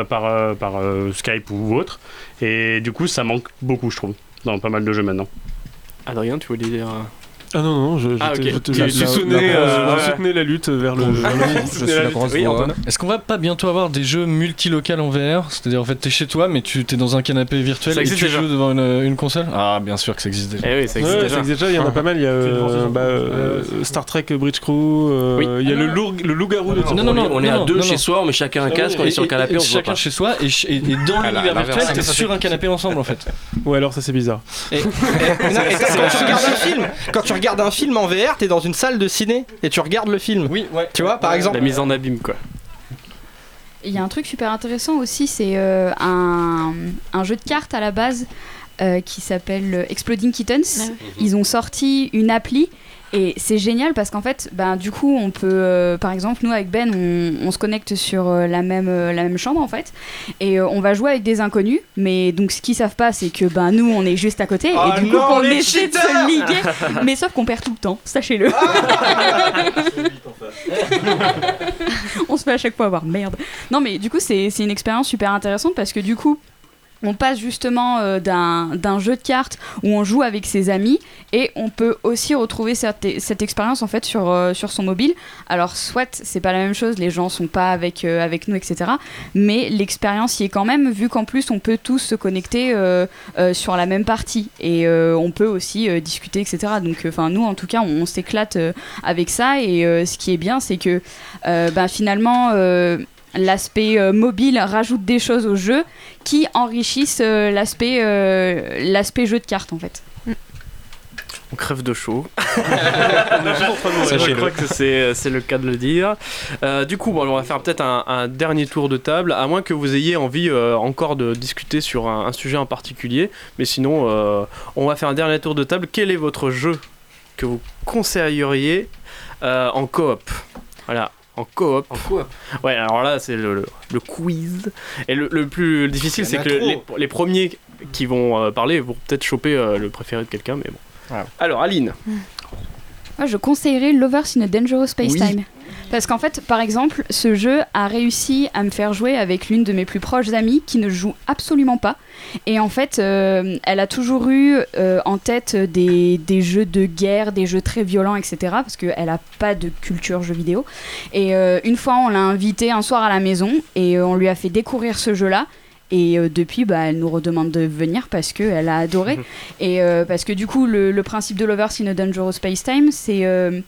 par euh, euh, euh, Skype ou autre, et du coup ça manque beaucoup je trouve dans pas mal de jeux maintenant. Adrien, tu voulais dire. Ah non, non, je, Ah, j'étais- ok. je, je soutenais, euh, je soutenais la lutte vers le. le-. Est-ce qu'on va pas bientôt avoir des jeux multilocal en VR C'est-à-dire en fait t'es chez toi mais tu t'es dans un canapé virtuel Ça et tu existe déjà. joues devant une, une console Ah bien sûr que ça existe déjà. Eh oui, ça Ouais, existe ça déjà. existe déjà, il y en a pas mal. Il y a euh, bah, euh, Star Trek Bridge Crew, euh, Oui. il y a le, lourg- le loup-garou de Non, non, non, on est à deux chez soi, on met chacun un casque, on est sur le canapé, on se chacun chez soi et, dans l'univers virtuel t'es sur un canapé ensemble en fait. Ouais, alors ça c'est bizarre. Quand, quand tu regardes un film, quand tu regardes un film en VR, t'es dans une salle de ciné et tu regardes le film. Oui, ouais. Tu vois, par exemple. La mise en abîme, quoi. Il y a un truc super intéressant aussi, c'est euh, un, un jeu de cartes à la base euh, qui s'appelle euh, Exploding Kittens. Ouais. Ils ont sorti une appli Et c'est génial parce qu'en fait, ben, du coup, on peut, euh, par exemple, nous avec Ben, on, on se connecte sur euh, la, même, euh, la même chambre en fait, et on va jouer avec des inconnus. Mais donc, ce qu'ils savent pas, c'est que ben, nous, on est juste à côté, Oh et du coup, non, on essaie de se liguer. mais sauf qu'on perd tout le temps, sachez-le. on se fait à chaque fois avoir merde. Non, mais du coup, c'est c'est une expérience super intéressante parce que du coup, on passe justement euh, d'un jeu de cartes où on joue avec ses amis et on peut aussi retrouver cette, expérience en fait sur, euh, sur son mobile. Alors soit c'est pas la même chose, les gens sont pas avec, euh, nous, etc. Mais l'expérience y est quand même, vu qu'en plus on peut tous se connecter sur la même partie et on peut aussi discuter, etc. Donc nous en tout cas on, s'éclate avec ça et ce qui est bien c'est que ben, finalement l'aspect euh, mobile rajoute des choses au jeu qui enrichissent euh, l'aspect euh, l'aspect jeu de cartes en fait. On crève de chaud. je crois que c'est c'est le cas de le dire. Euh, du coup, bon, on va faire peut-être un, un dernier tour de table, à moins que vous ayez envie euh, encore de discuter sur un, un sujet en particulier. Mais sinon, euh, on va faire un dernier tour de table. Quel est votre jeu que vous conseilleriez euh, en coop? Voilà. En coop. En coop Ouais, alors là, c'est le, le- le quiz. Et le, le plus difficile, c'est que les, les premiers qui vont euh, parler vont peut-être choper euh, le préféré de quelqu'un, mais bon. Alors, Aline. Moi, je conseillerais Lovers in a Dangerous Space Oui. Time. Parce qu'en fait, par exemple, ce jeu a réussi à me faire jouer avec l'une de mes plus proches amies qui ne joue absolument pas. Et en fait, euh, elle a toujours eu euh, en tête des, des jeux de guerre, des jeux très violents, etc. Parce qu'elle n'a pas de culture jeux vidéo. Et euh, une fois, on l'a invitée un soir à la maison et on lui a fait découvrir ce jeu-là. Et euh, depuis, bah, elle nous redemande de venir parce qu'elle a adoré. et euh, parce que du coup, le, le principe de Lovers in a Dangerous Space Time, c'est euh,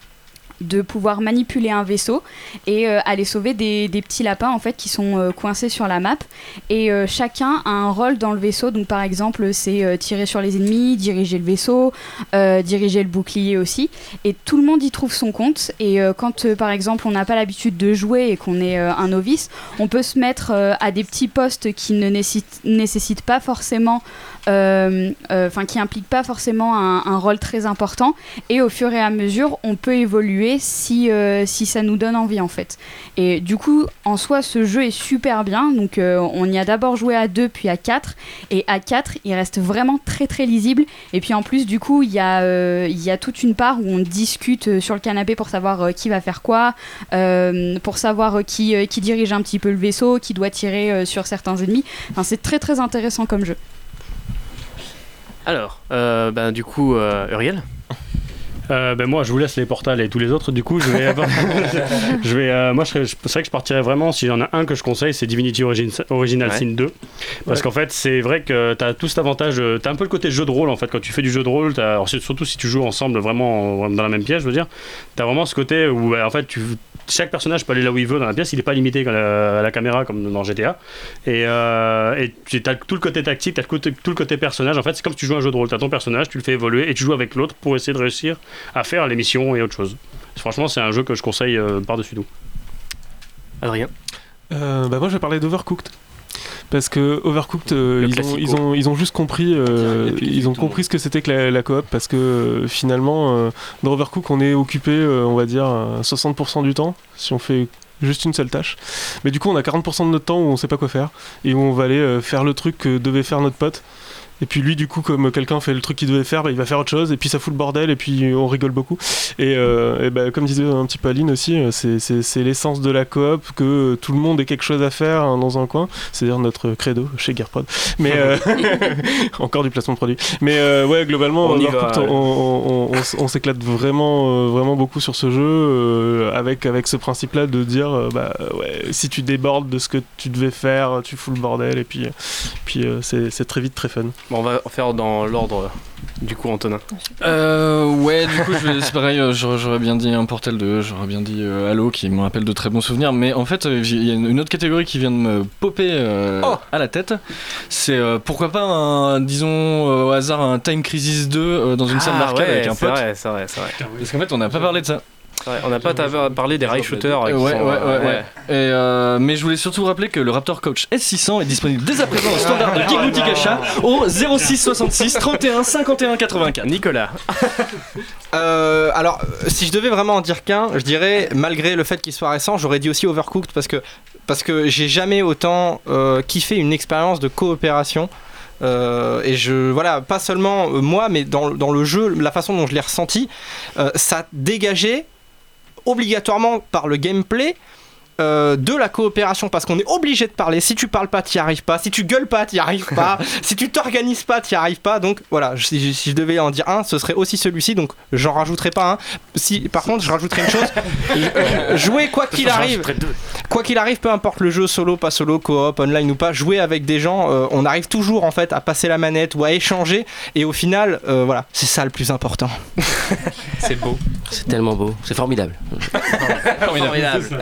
de pouvoir manipuler un vaisseau et euh, aller sauver des, petits lapins en fait qui sont euh, coincés sur la map. Et euh, chacun a un rôle dans le vaisseau. Donc par exemple c'est tirer sur les ennemis diriger le vaisseau diriger le bouclier aussi. Et tout le monde y trouve son compte. Et quand par exemple on n'a pas l'habitude de jouer et qu'on est un novice on peut se mettre à des petits postes qui ne nécessitent, pas forcément enfin qui impliquent pas forcément un, rôle très important. Et au fur et à mesure on peut évoluer si, euh, si ça nous donne envie en fait. Et du coup en soi ce jeu est super bien. Donc euh, on y a d'abord joué à 2 puis à 4 et à 4 il reste vraiment très très lisible. Et puis en plus du coup il y, euh, y a toute une part où on discute euh, sur le canapé pour savoir euh, qui va faire quoi euh, pour savoir euh, qui, euh, qui dirige un petit peu le vaisseau qui doit tirer euh, sur certains ennemis. Enfin, c'est très très intéressant comme jeu Alors, euh, ben, du coup, euh, Uriel Euh, ben moi je vous laisse les portals et tous les autres du coup je vais je vais euh, moi je serais- je- c'est vrai que je partirais vraiment s'il y en a un que je conseille c'est Divinity Origin, Original Ouais. Sin 2 parce Ouais. qu'en fait c'est vrai que tu as tout cet avantage tu as un peu le côté jeu de rôle en fait quand tu fais du jeu de rôle alors, surtout si tu joues ensemble vraiment en- dans la même pièce je veux dire tu as vraiment ce côté où bah, en fait tu chaque personnage peut aller là où il veut dans la pièce, il n'est pas limité à la, à la caméra comme dans GTA. Et, euh, tu as tout le côté tactique, tu as tout le côté personnage. En fait, c'est comme si tu joues à un jeu de rôle. Tu as ton personnage, tu le fais évoluer et tu joues avec l'autre pour essayer de réussir à faire les missions et autre chose. Franchement, c'est un jeu que je conseille euh, par-dessus tout. Adrien Euh, bah moi je vais parler d'Overcooked. Parce que Overcooked, euh, ils, ont, classico. ils, ont, ils ont juste compris, euh, ils ont compris ce que c'était que la, la coop parce que euh, finalement euh, dans Overcooked on est occupé, euh, on va dire à 60% du temps si on fait juste une seule tâche. Mais du coup on a 40% de notre temps où on sait pas quoi faire et où on va aller euh, faire le truc que devait faire notre pote. Et puis lui, du coup, comme quelqu'un fait le truc qu'il devait faire, bah, il va faire autre chose, et puis ça fout le bordel, et puis on rigole beaucoup. Et, euh, et bah, comme disait un petit peu Aline aussi, euh, c'est- l'essence de la coop que euh, tout le monde ait quelque chose à faire hein, dans un coin. C'est-à-dire notre credo chez Gearprod. Mais euh, encore du placement de produit. Mais euh, ouais, globalement, On on, on- on- on s- on s'éclate vraiment, euh, vraiment beaucoup sur ce jeu euh, avec, avec ce principe-là de dire euh, bah ouais, si tu débordes de ce que tu devais faire, tu fous le bordel, et puis, puis euh, c'est c'est très vite très fun. Bon, on va faire dans l'ordre, du coup, Antonin. Euh, ouais, du coup, c'est pareil, euh, j'aurais bien dit un Portal 2, j'aurais bien dit euh, Halo qui me rappelle de très bons souvenirs, mais en fait, euh, il y a une autre catégorie qui vient de me popper euh, à la tête. C'est euh, pourquoi pas, un, disons euh, au hasard, un Time Crisis 2 euh, dans une salle Ah d'arcade ouais, avec un c'est pote. vrai, c'est vrai, c'est vrai. Parce qu'en fait, on n'a pas parlé de ça. On n'a pas parlé des rail shooters. Euh, qui ouais, sont, ouais, ouais, euh, ouais. Et, euh, mais je voulais surtout rappeler que le Raptor Coach S600 est disponible dès à présent au standard de Geek Boutique Achat au 06 66 31 51 84. Nicolas. Euh, alors, euh, si je devais vraiment en dire qu'un, je dirais, malgré le fait qu'il soit récent, j'aurais dit aussi Overcooked parce que, parce que j'ai jamais autant euh, kiffé une expérience de coopération. Euh, et je, voilà, pas seulement euh, moi, mais dans, dans le jeu, la façon dont je l'ai ressenti, euh, ça dégageait obligatoirement par le gameplay. Euh, de la coopération parce qu'on est obligé de parler. Si tu parles pas t'y arrives pas. Si tu gueules pas t'y arrives pas. Si tu t'organises pas t'y arrives pas. Donc voilà si, je- si je devais en dire un ce serait aussi celui-ci. Donc j'en rajouterai pas un. Si par contre je rajouterai une chose. Euh, jouer quoi qu'il arrive. quoi qu'il arrive peu importe le jeu solo pas solo coop online ou pas jouer avec des gens euh, on arrive toujours en fait à passer la manette ou à échanger. Et au final euh, voilà c'est ça le plus important. C'est beau. C'est tellement beau. C'est formidable. Formidable.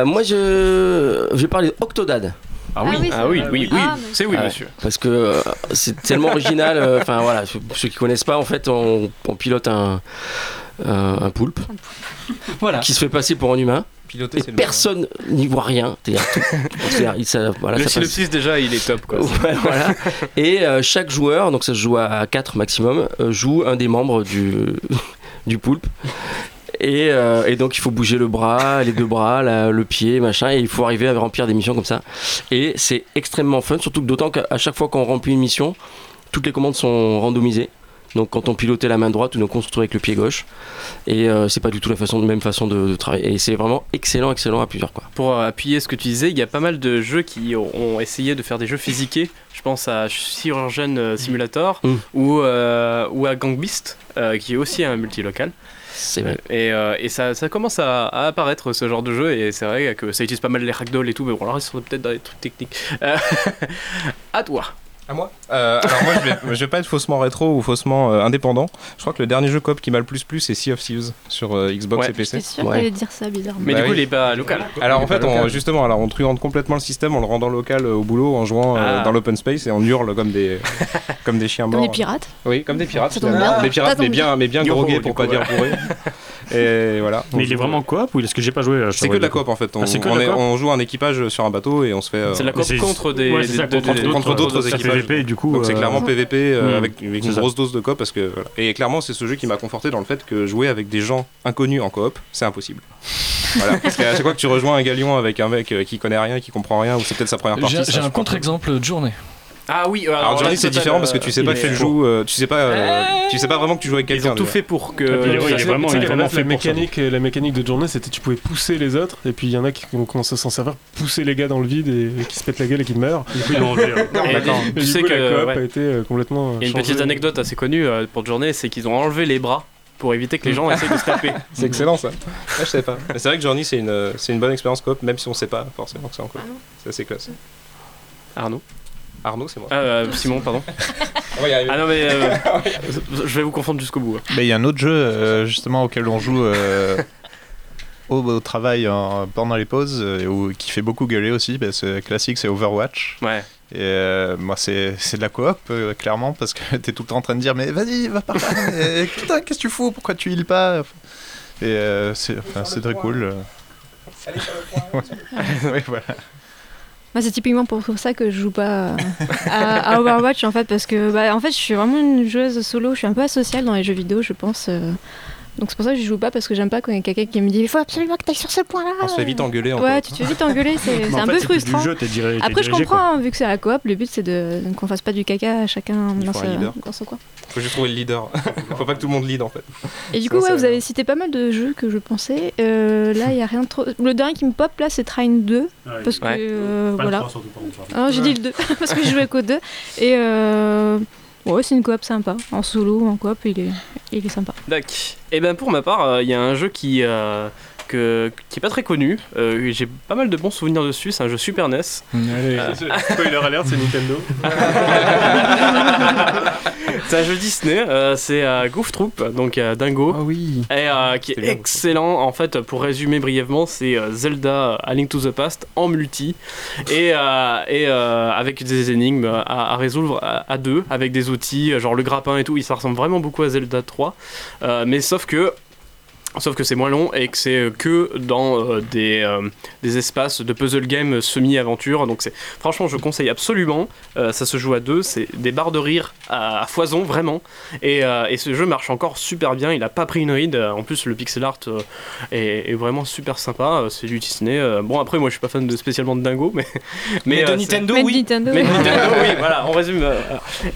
Euh, moi, je, je vais parler d'Octodad. Ah oui, Ah oui, ah oui, oui, oui. Ah, mais- c'est oui, Ouais, monsieur. Parce que euh, c'est tellement original. euh, Enfin voilà, pour ceux qui connaissent pas, en fait, on, on pilote un, un, un poulpe voilà. qui se fait passer pour un humain. Piloter, et personne n'y voit rien. Tout- ça- voilà, le ça passe- synopsis déjà, il est top quoi. Ouais, voilà. Et euh, chaque joueur, donc ça se joue à 4 maximum, euh, joue un des membres du, du poulpe. Et, euh, et donc il faut bouger le bras, les deux bras, la- le pied, machin, et il faut arriver à remplir des missions comme ça. Et c'est extrêmement fun, surtout que d'autant qu'à chaque fois qu'on remplit une mission, toutes les commandes sont randomisées. Donc quand on pilotait la main droite, on se retrouve avec le pied gauche. Et euh, c'est pas du tout la façon, même façon de, de travailler. Et c'est vraiment excellent, excellent à plusieurs quoi. Pour euh, appuyer ce que tu disais, il y a pas mal de jeux qui ont essayé de faire des jeux physiqués. Je pense à Chirurgeon Simulator Mm. ou, euh, ou à Gang Beast, euh, qui est aussi un multilocal. C'est vrai. Et, euh, et ça, ça commence à, apparaître ce genre de jeu, et c'est vrai que ça utilise pas mal les ragdoll et tout, mais bon, alors ils sont peut-être dans des trucs techniques. Euh, à toi. À moi? Euh, alors moi je vais, je vais pas être faussement rétro ou faussement euh, indépendant. Je crois que le dernier jeu coop qui m'a le plus plu c'est Sea of Thieves sur euh, Xbox Ouais. et PC. J'étais sûre que t'allais dire ça bizarrement. Mais Bah du coup, oui. il est pas local. Alors en fait, on- justement, alors on truande complètement le système en le rendant local euh, au boulot, en jouant euh, Ah. dans l'open space et on hurle comme des comme des chiens Comme morts. des pirates Oui, comme des pirates. Ça tombe bien. Des pirates, tombe mais bien, mais bien Yo-ho, du pour coup, pas dire ouais. bourrés. Et voilà. Mais il est vraiment coop ou est-ce que j'ai pas joué euh, C'est que de la coop en fait. On, Ah, on on joue un équipage sur un bateau et on se fait. euh, C'est de la coop contre des, contre des- d'autres- contre d'autres c'est équipages. PVP, du coup, Donc c'est clairement PVP euh, hmm. avec, une grosse dose de coop parce que et clairement c'est ce jeu qui m'a conforté dans le fait que jouer avec des gens inconnus en coop c'est impossible. voilà. Parce qu'à chaque fois que tu rejoins un galion avec un mec qui connaît rien, qui comprend rien ou c'est peut-être sa première partie. J'ai un contre-exemple de journée. Ah oui, Alors Journey c'est différent parce que tu sais pas que tu joues, euh, tu sais pas, euh, tu sais pas vraiment que tu joues avec Ils quelqu'un. ont tout fait pour que. La vraiment base, la fait pour ça. mécanique, la mécanique de journée, c'était tu pouvais pousser les autres, et puis il y en a qui ont commencé à s'en servir, pousser les gars dans le vide et, et qui se pètent la gueule et qui meurent. Du coup, ils l'ont enlevé. hein. Tu sais que, la coop ouais. a été euh, complètement. Il y a une petite anecdote assez connue euh, pour Journée, c'est qu'ils ont enlevé les bras pour éviter que les gens essayent de se taper. C'est excellent ça. Ah, je sais pas. C'est vrai que Journey c'est une, c'est une bonne expérience coop même si on sait pas forcément que c'est en coop. C'est assez classe. Arnaud? Arnaud c'est moi. Ah, euh, Simon, pardon. Arriver. Ah non, mais euh, je vais vous confondre jusqu'au bout. hein. Mais il y a un autre jeu euh, justement auquel on joue euh, au, au travail en- pendant les pauses euh, ou qui fait beaucoup gueuler aussi. bah, c'est classique, c'est Overwatch. Ouais. Et euh, moi, c'est c'est de la coop, euh, clairement, parce que t'es tout le temps en train de dire Mais vas-y, va par là, mais putain, qu'est-ce que tu fous Pourquoi tu heals pas? Et euh, c'est enfin, c'est très cool. euh. Ouais. Oui, voilà. Moi, c'est typiquement pour ça que je joue pas à, à Overwatch en fait, parce que bah, en fait, je suis vraiment une joueuse solo. Je suis un peu asociale dans les jeux vidéo, je pense. euh. Donc c'est pour ça que je joue pas parce que j'aime pas quand il y a quelqu'un qui me dit il faut absolument que tu sur ce point-là. On se fait vite engueuler en Ouais, tu te fais vite engueuler, c'est un fait, peu du frustrant. jeu, dirigé- Après, je dirigé, comprends, hein, vu que c'est à la coop, le but c'est de qu'on fasse pas du caca à chacun dans, leader. dans son coin. Faut juste trouver le leader. Faut pas que tout le monde lead en fait. Et du coup, ouais, vous avez cité pas mal de jeux que je pensais. Euh, là, il y a rien de trop. Le dernier qui me pop là, c'est Train 2. Ouais. Parce que Ouais. euh, Pas voilà. 3, surtout, par contre. Ah, j'ai dit le 2 parce que je jouais qu'au 2. Et euh, ouais, c'est une coop sympa. En solo ou en coop, il est, il est sympa. D'accord. Et ben pour ma part, euh, il y a un jeu qui, euh, que, qui est pas très connu. Euh, J'ai pas mal de bons souvenirs dessus. C'est un jeu Super NES. Allez, spoiler alert, c'est Nintendo. c'est un jeu Disney. euh, c'est euh, Goof Troop, donc euh, Dingo. Ah oui. Et, euh, qui est excellent. En fait, pour résumer brièvement, c'est euh, Zelda A Link to the Past en multi et, euh, et euh, avec des énigmes à, à résoudre à, à deux, avec des outils, euh, genre le grappin et tout. Ça ressemble vraiment beaucoup à Zelda 3. Euh, mais sauf que Sauf que c'est moins long et que c'est euh, que dans euh, des, euh, des espaces de puzzle game semi-aventure. Donc c'est franchement je conseille absolument. Euh, ça se joue à deux, c'est des barres de rire à, à foison vraiment. Et, euh, et ce jeu marche encore super bien. Il a pas pris une ride. En plus le pixel art euh, est, est vraiment super sympa. C'est du Disney. Euh, Bon après moi je suis pas fan de spécialement de Dingo, mais Mais de euh, Nintendo, oui. Nintendo, Mais de oui. Nintendo, oui. Voilà on résume.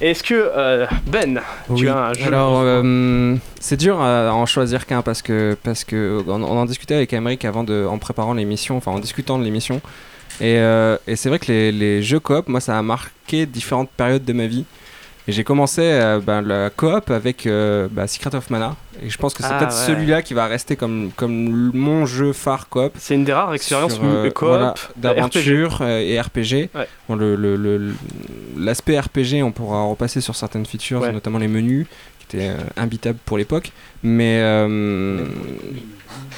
Est-ce que euh, Ben, tu Oui. as un jeu Alors, euh, c'est dur à en choisir qu'un parce que parce que on, on en discutait avec Emmerich avant de, en préparant l'émission, enfin en discutant de l'émission. Et, euh, et c'est vrai que les, les jeux coop, moi, ça a marqué différentes périodes de ma vie. Et j'ai commencé euh, ben, la coop avec euh, bah, Secret of Mana. Et je pense que c'est Ah, peut-être ouais. celui-là qui va rester comme, comme mon jeu phare coop. C'est une des rares expériences euh, coop voilà, d'aventure et RPG. Ouais. Bon, le- le- le- L'aspect RPG, on pourra repasser sur certaines features, Ouais. notamment les menus, qui étaient euh, imbitables pour l'époque. Mais, euh,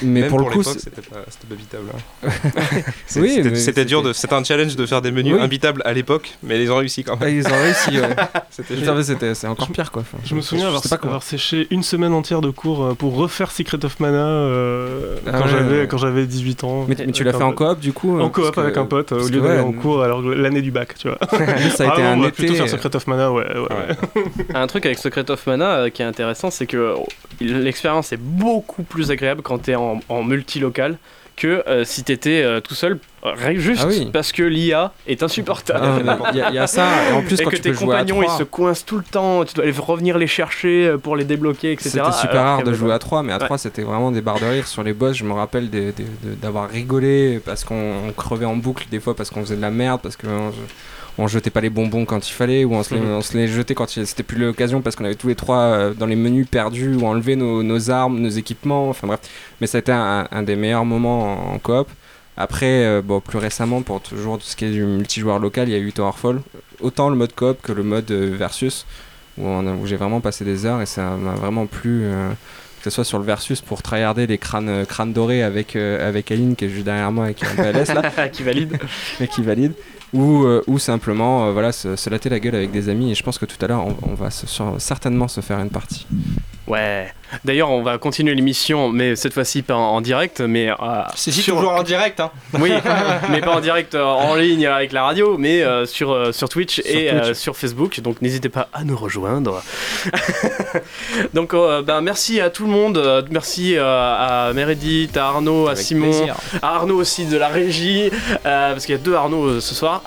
mais Même pour, le coup, c'était pas, habitable. hein. Oui, c'était- dur, de, c'était un challenge de faire des menus Oui. imbitables à l'époque, mais ils ont réussi quand même. Ah, ils ont réussi, ouais. C'était c'est encore pire quoi. Enfin, Je me souviens avoir, séché une semaine entière de cours euh, pour refaire Secret of Mana euh, Ah quand ouais, j'avais ouais. quand j'avais 18 ans. Mais- mais tu l'as Avec fait en coop, du coup, En euh, coop que- avec un pote, euh, au lieu d'aller en cours alors l'année du bac, tu vois. Ça a été Ah un non, on va été, plutôt faire euh, Secret of Mana, ouais. Un truc avec Secret of Mana euh, qui est intéressant, c'est que euh, l'expérience est beaucoup plus agréable quand t'es en, en multilocal que euh, si t'étais euh, tout seul, euh, juste Ah oui. parce que l'IA est insupportable. Ah, il y a- il y a ça, et en plus, quand que tu tes peux jouer à compagnons ils trois. se coincent tout le temps, tu dois aller revenir les chercher euh, pour les débloquer, etc. C'était super rare que- de jouer à 3, mais à Ouais. 3 c'était vraiment des barres de rire sur les boss. Je me rappelle d'avoir rigolé parce qu'on on crevait en boucle des fois parce qu'on faisait de la merde, parce on jetait pas les bonbons quand il fallait, ou on se les, on se les jetait quand il- c'était plus l'occasion parce qu'on avait tous les trois euh, dans les menus perdus ou enlevé nos, nos armes, nos équipements, enfin bref. Mais ça a été un, un des meilleurs moments en, en coop. Après, euh, bon, plus récemment, pour toujours tout ce qui est du multijoueur local, il y a eu Towerfall. Autant le mode coop que le mode euh, versus, où, on j'ai vraiment passé des heures et ça m'a vraiment plu. euh, que ce soit sur le versus pour tryharder les crânes, crânes dorés avec, euh, avec Aline qui est juste derrière moi et qui est en PLS là. qui valide. et qui valide. Ou, euh, ou simplement euh, voilà, se, se latter la gueule avec des amis. Et je pense que tout à l'heure, on, va certainement se faire une partie. Ouais. D'ailleurs, on va continuer l'émission, mais cette fois-ci pas en, en direct, mais. euh, C'est si sur- toujours en direct, hein. Oui, mais pas en direct euh, en ligne avec la radio, mais euh, sur, sur Twitch Sur et Twitch. sur Facebook. Donc n'hésitez pas à nous rejoindre. donc ben, merci à tout le monde. Merci à Meredith, à Arnaud, à Avec Simon, plaisir. à Arnaud aussi de la régie, parce qu'il y a deux Arnaud ce soir.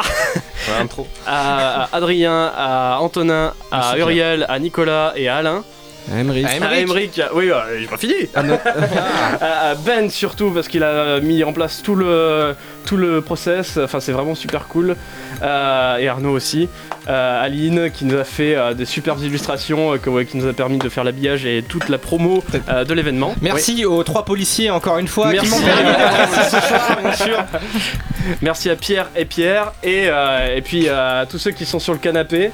un trop. À, à Adrien, à Antonin, à Merci, Pierre. Uriel, à Nicolas et à Alain. À Emmerich. À Emmerich, oui, euh, j'ai pas fini. à, à Ben surtout parce qu'il a mis en place tout le tout le process. Enfin, c'est vraiment super cool. Euh, et Arnaud aussi. Euh, Aline qui nous a fait euh, des superbes illustrations, euh, que- ouais, qui nous a permis de faire l'habillage et toute la promo euh, de l'événement. Merci aux trois policiers encore une fois Merci. qui m'ont permis d'être ici ce soir. bien sûr. Merci à Pierre et Pierre et, euh, et puis à tous ceux qui sont sur le canapé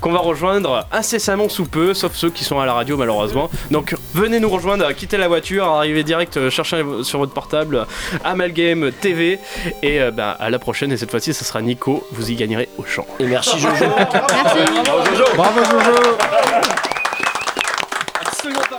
qu'on va rejoindre incessamment sous peu, sauf ceux qui sont à la radio malheureusement. Donc venez nous rejoindre, quittez la voiture, arrivez direct, cherchez sur votre portable Amalgame TV et euh, ben, à la prochaine et cette fois-ci ce sera Nico, vous y gagnerez au champ. Et merci Jojo. Merci. Bravo Jojo. Bravo Jojo. Absolument pas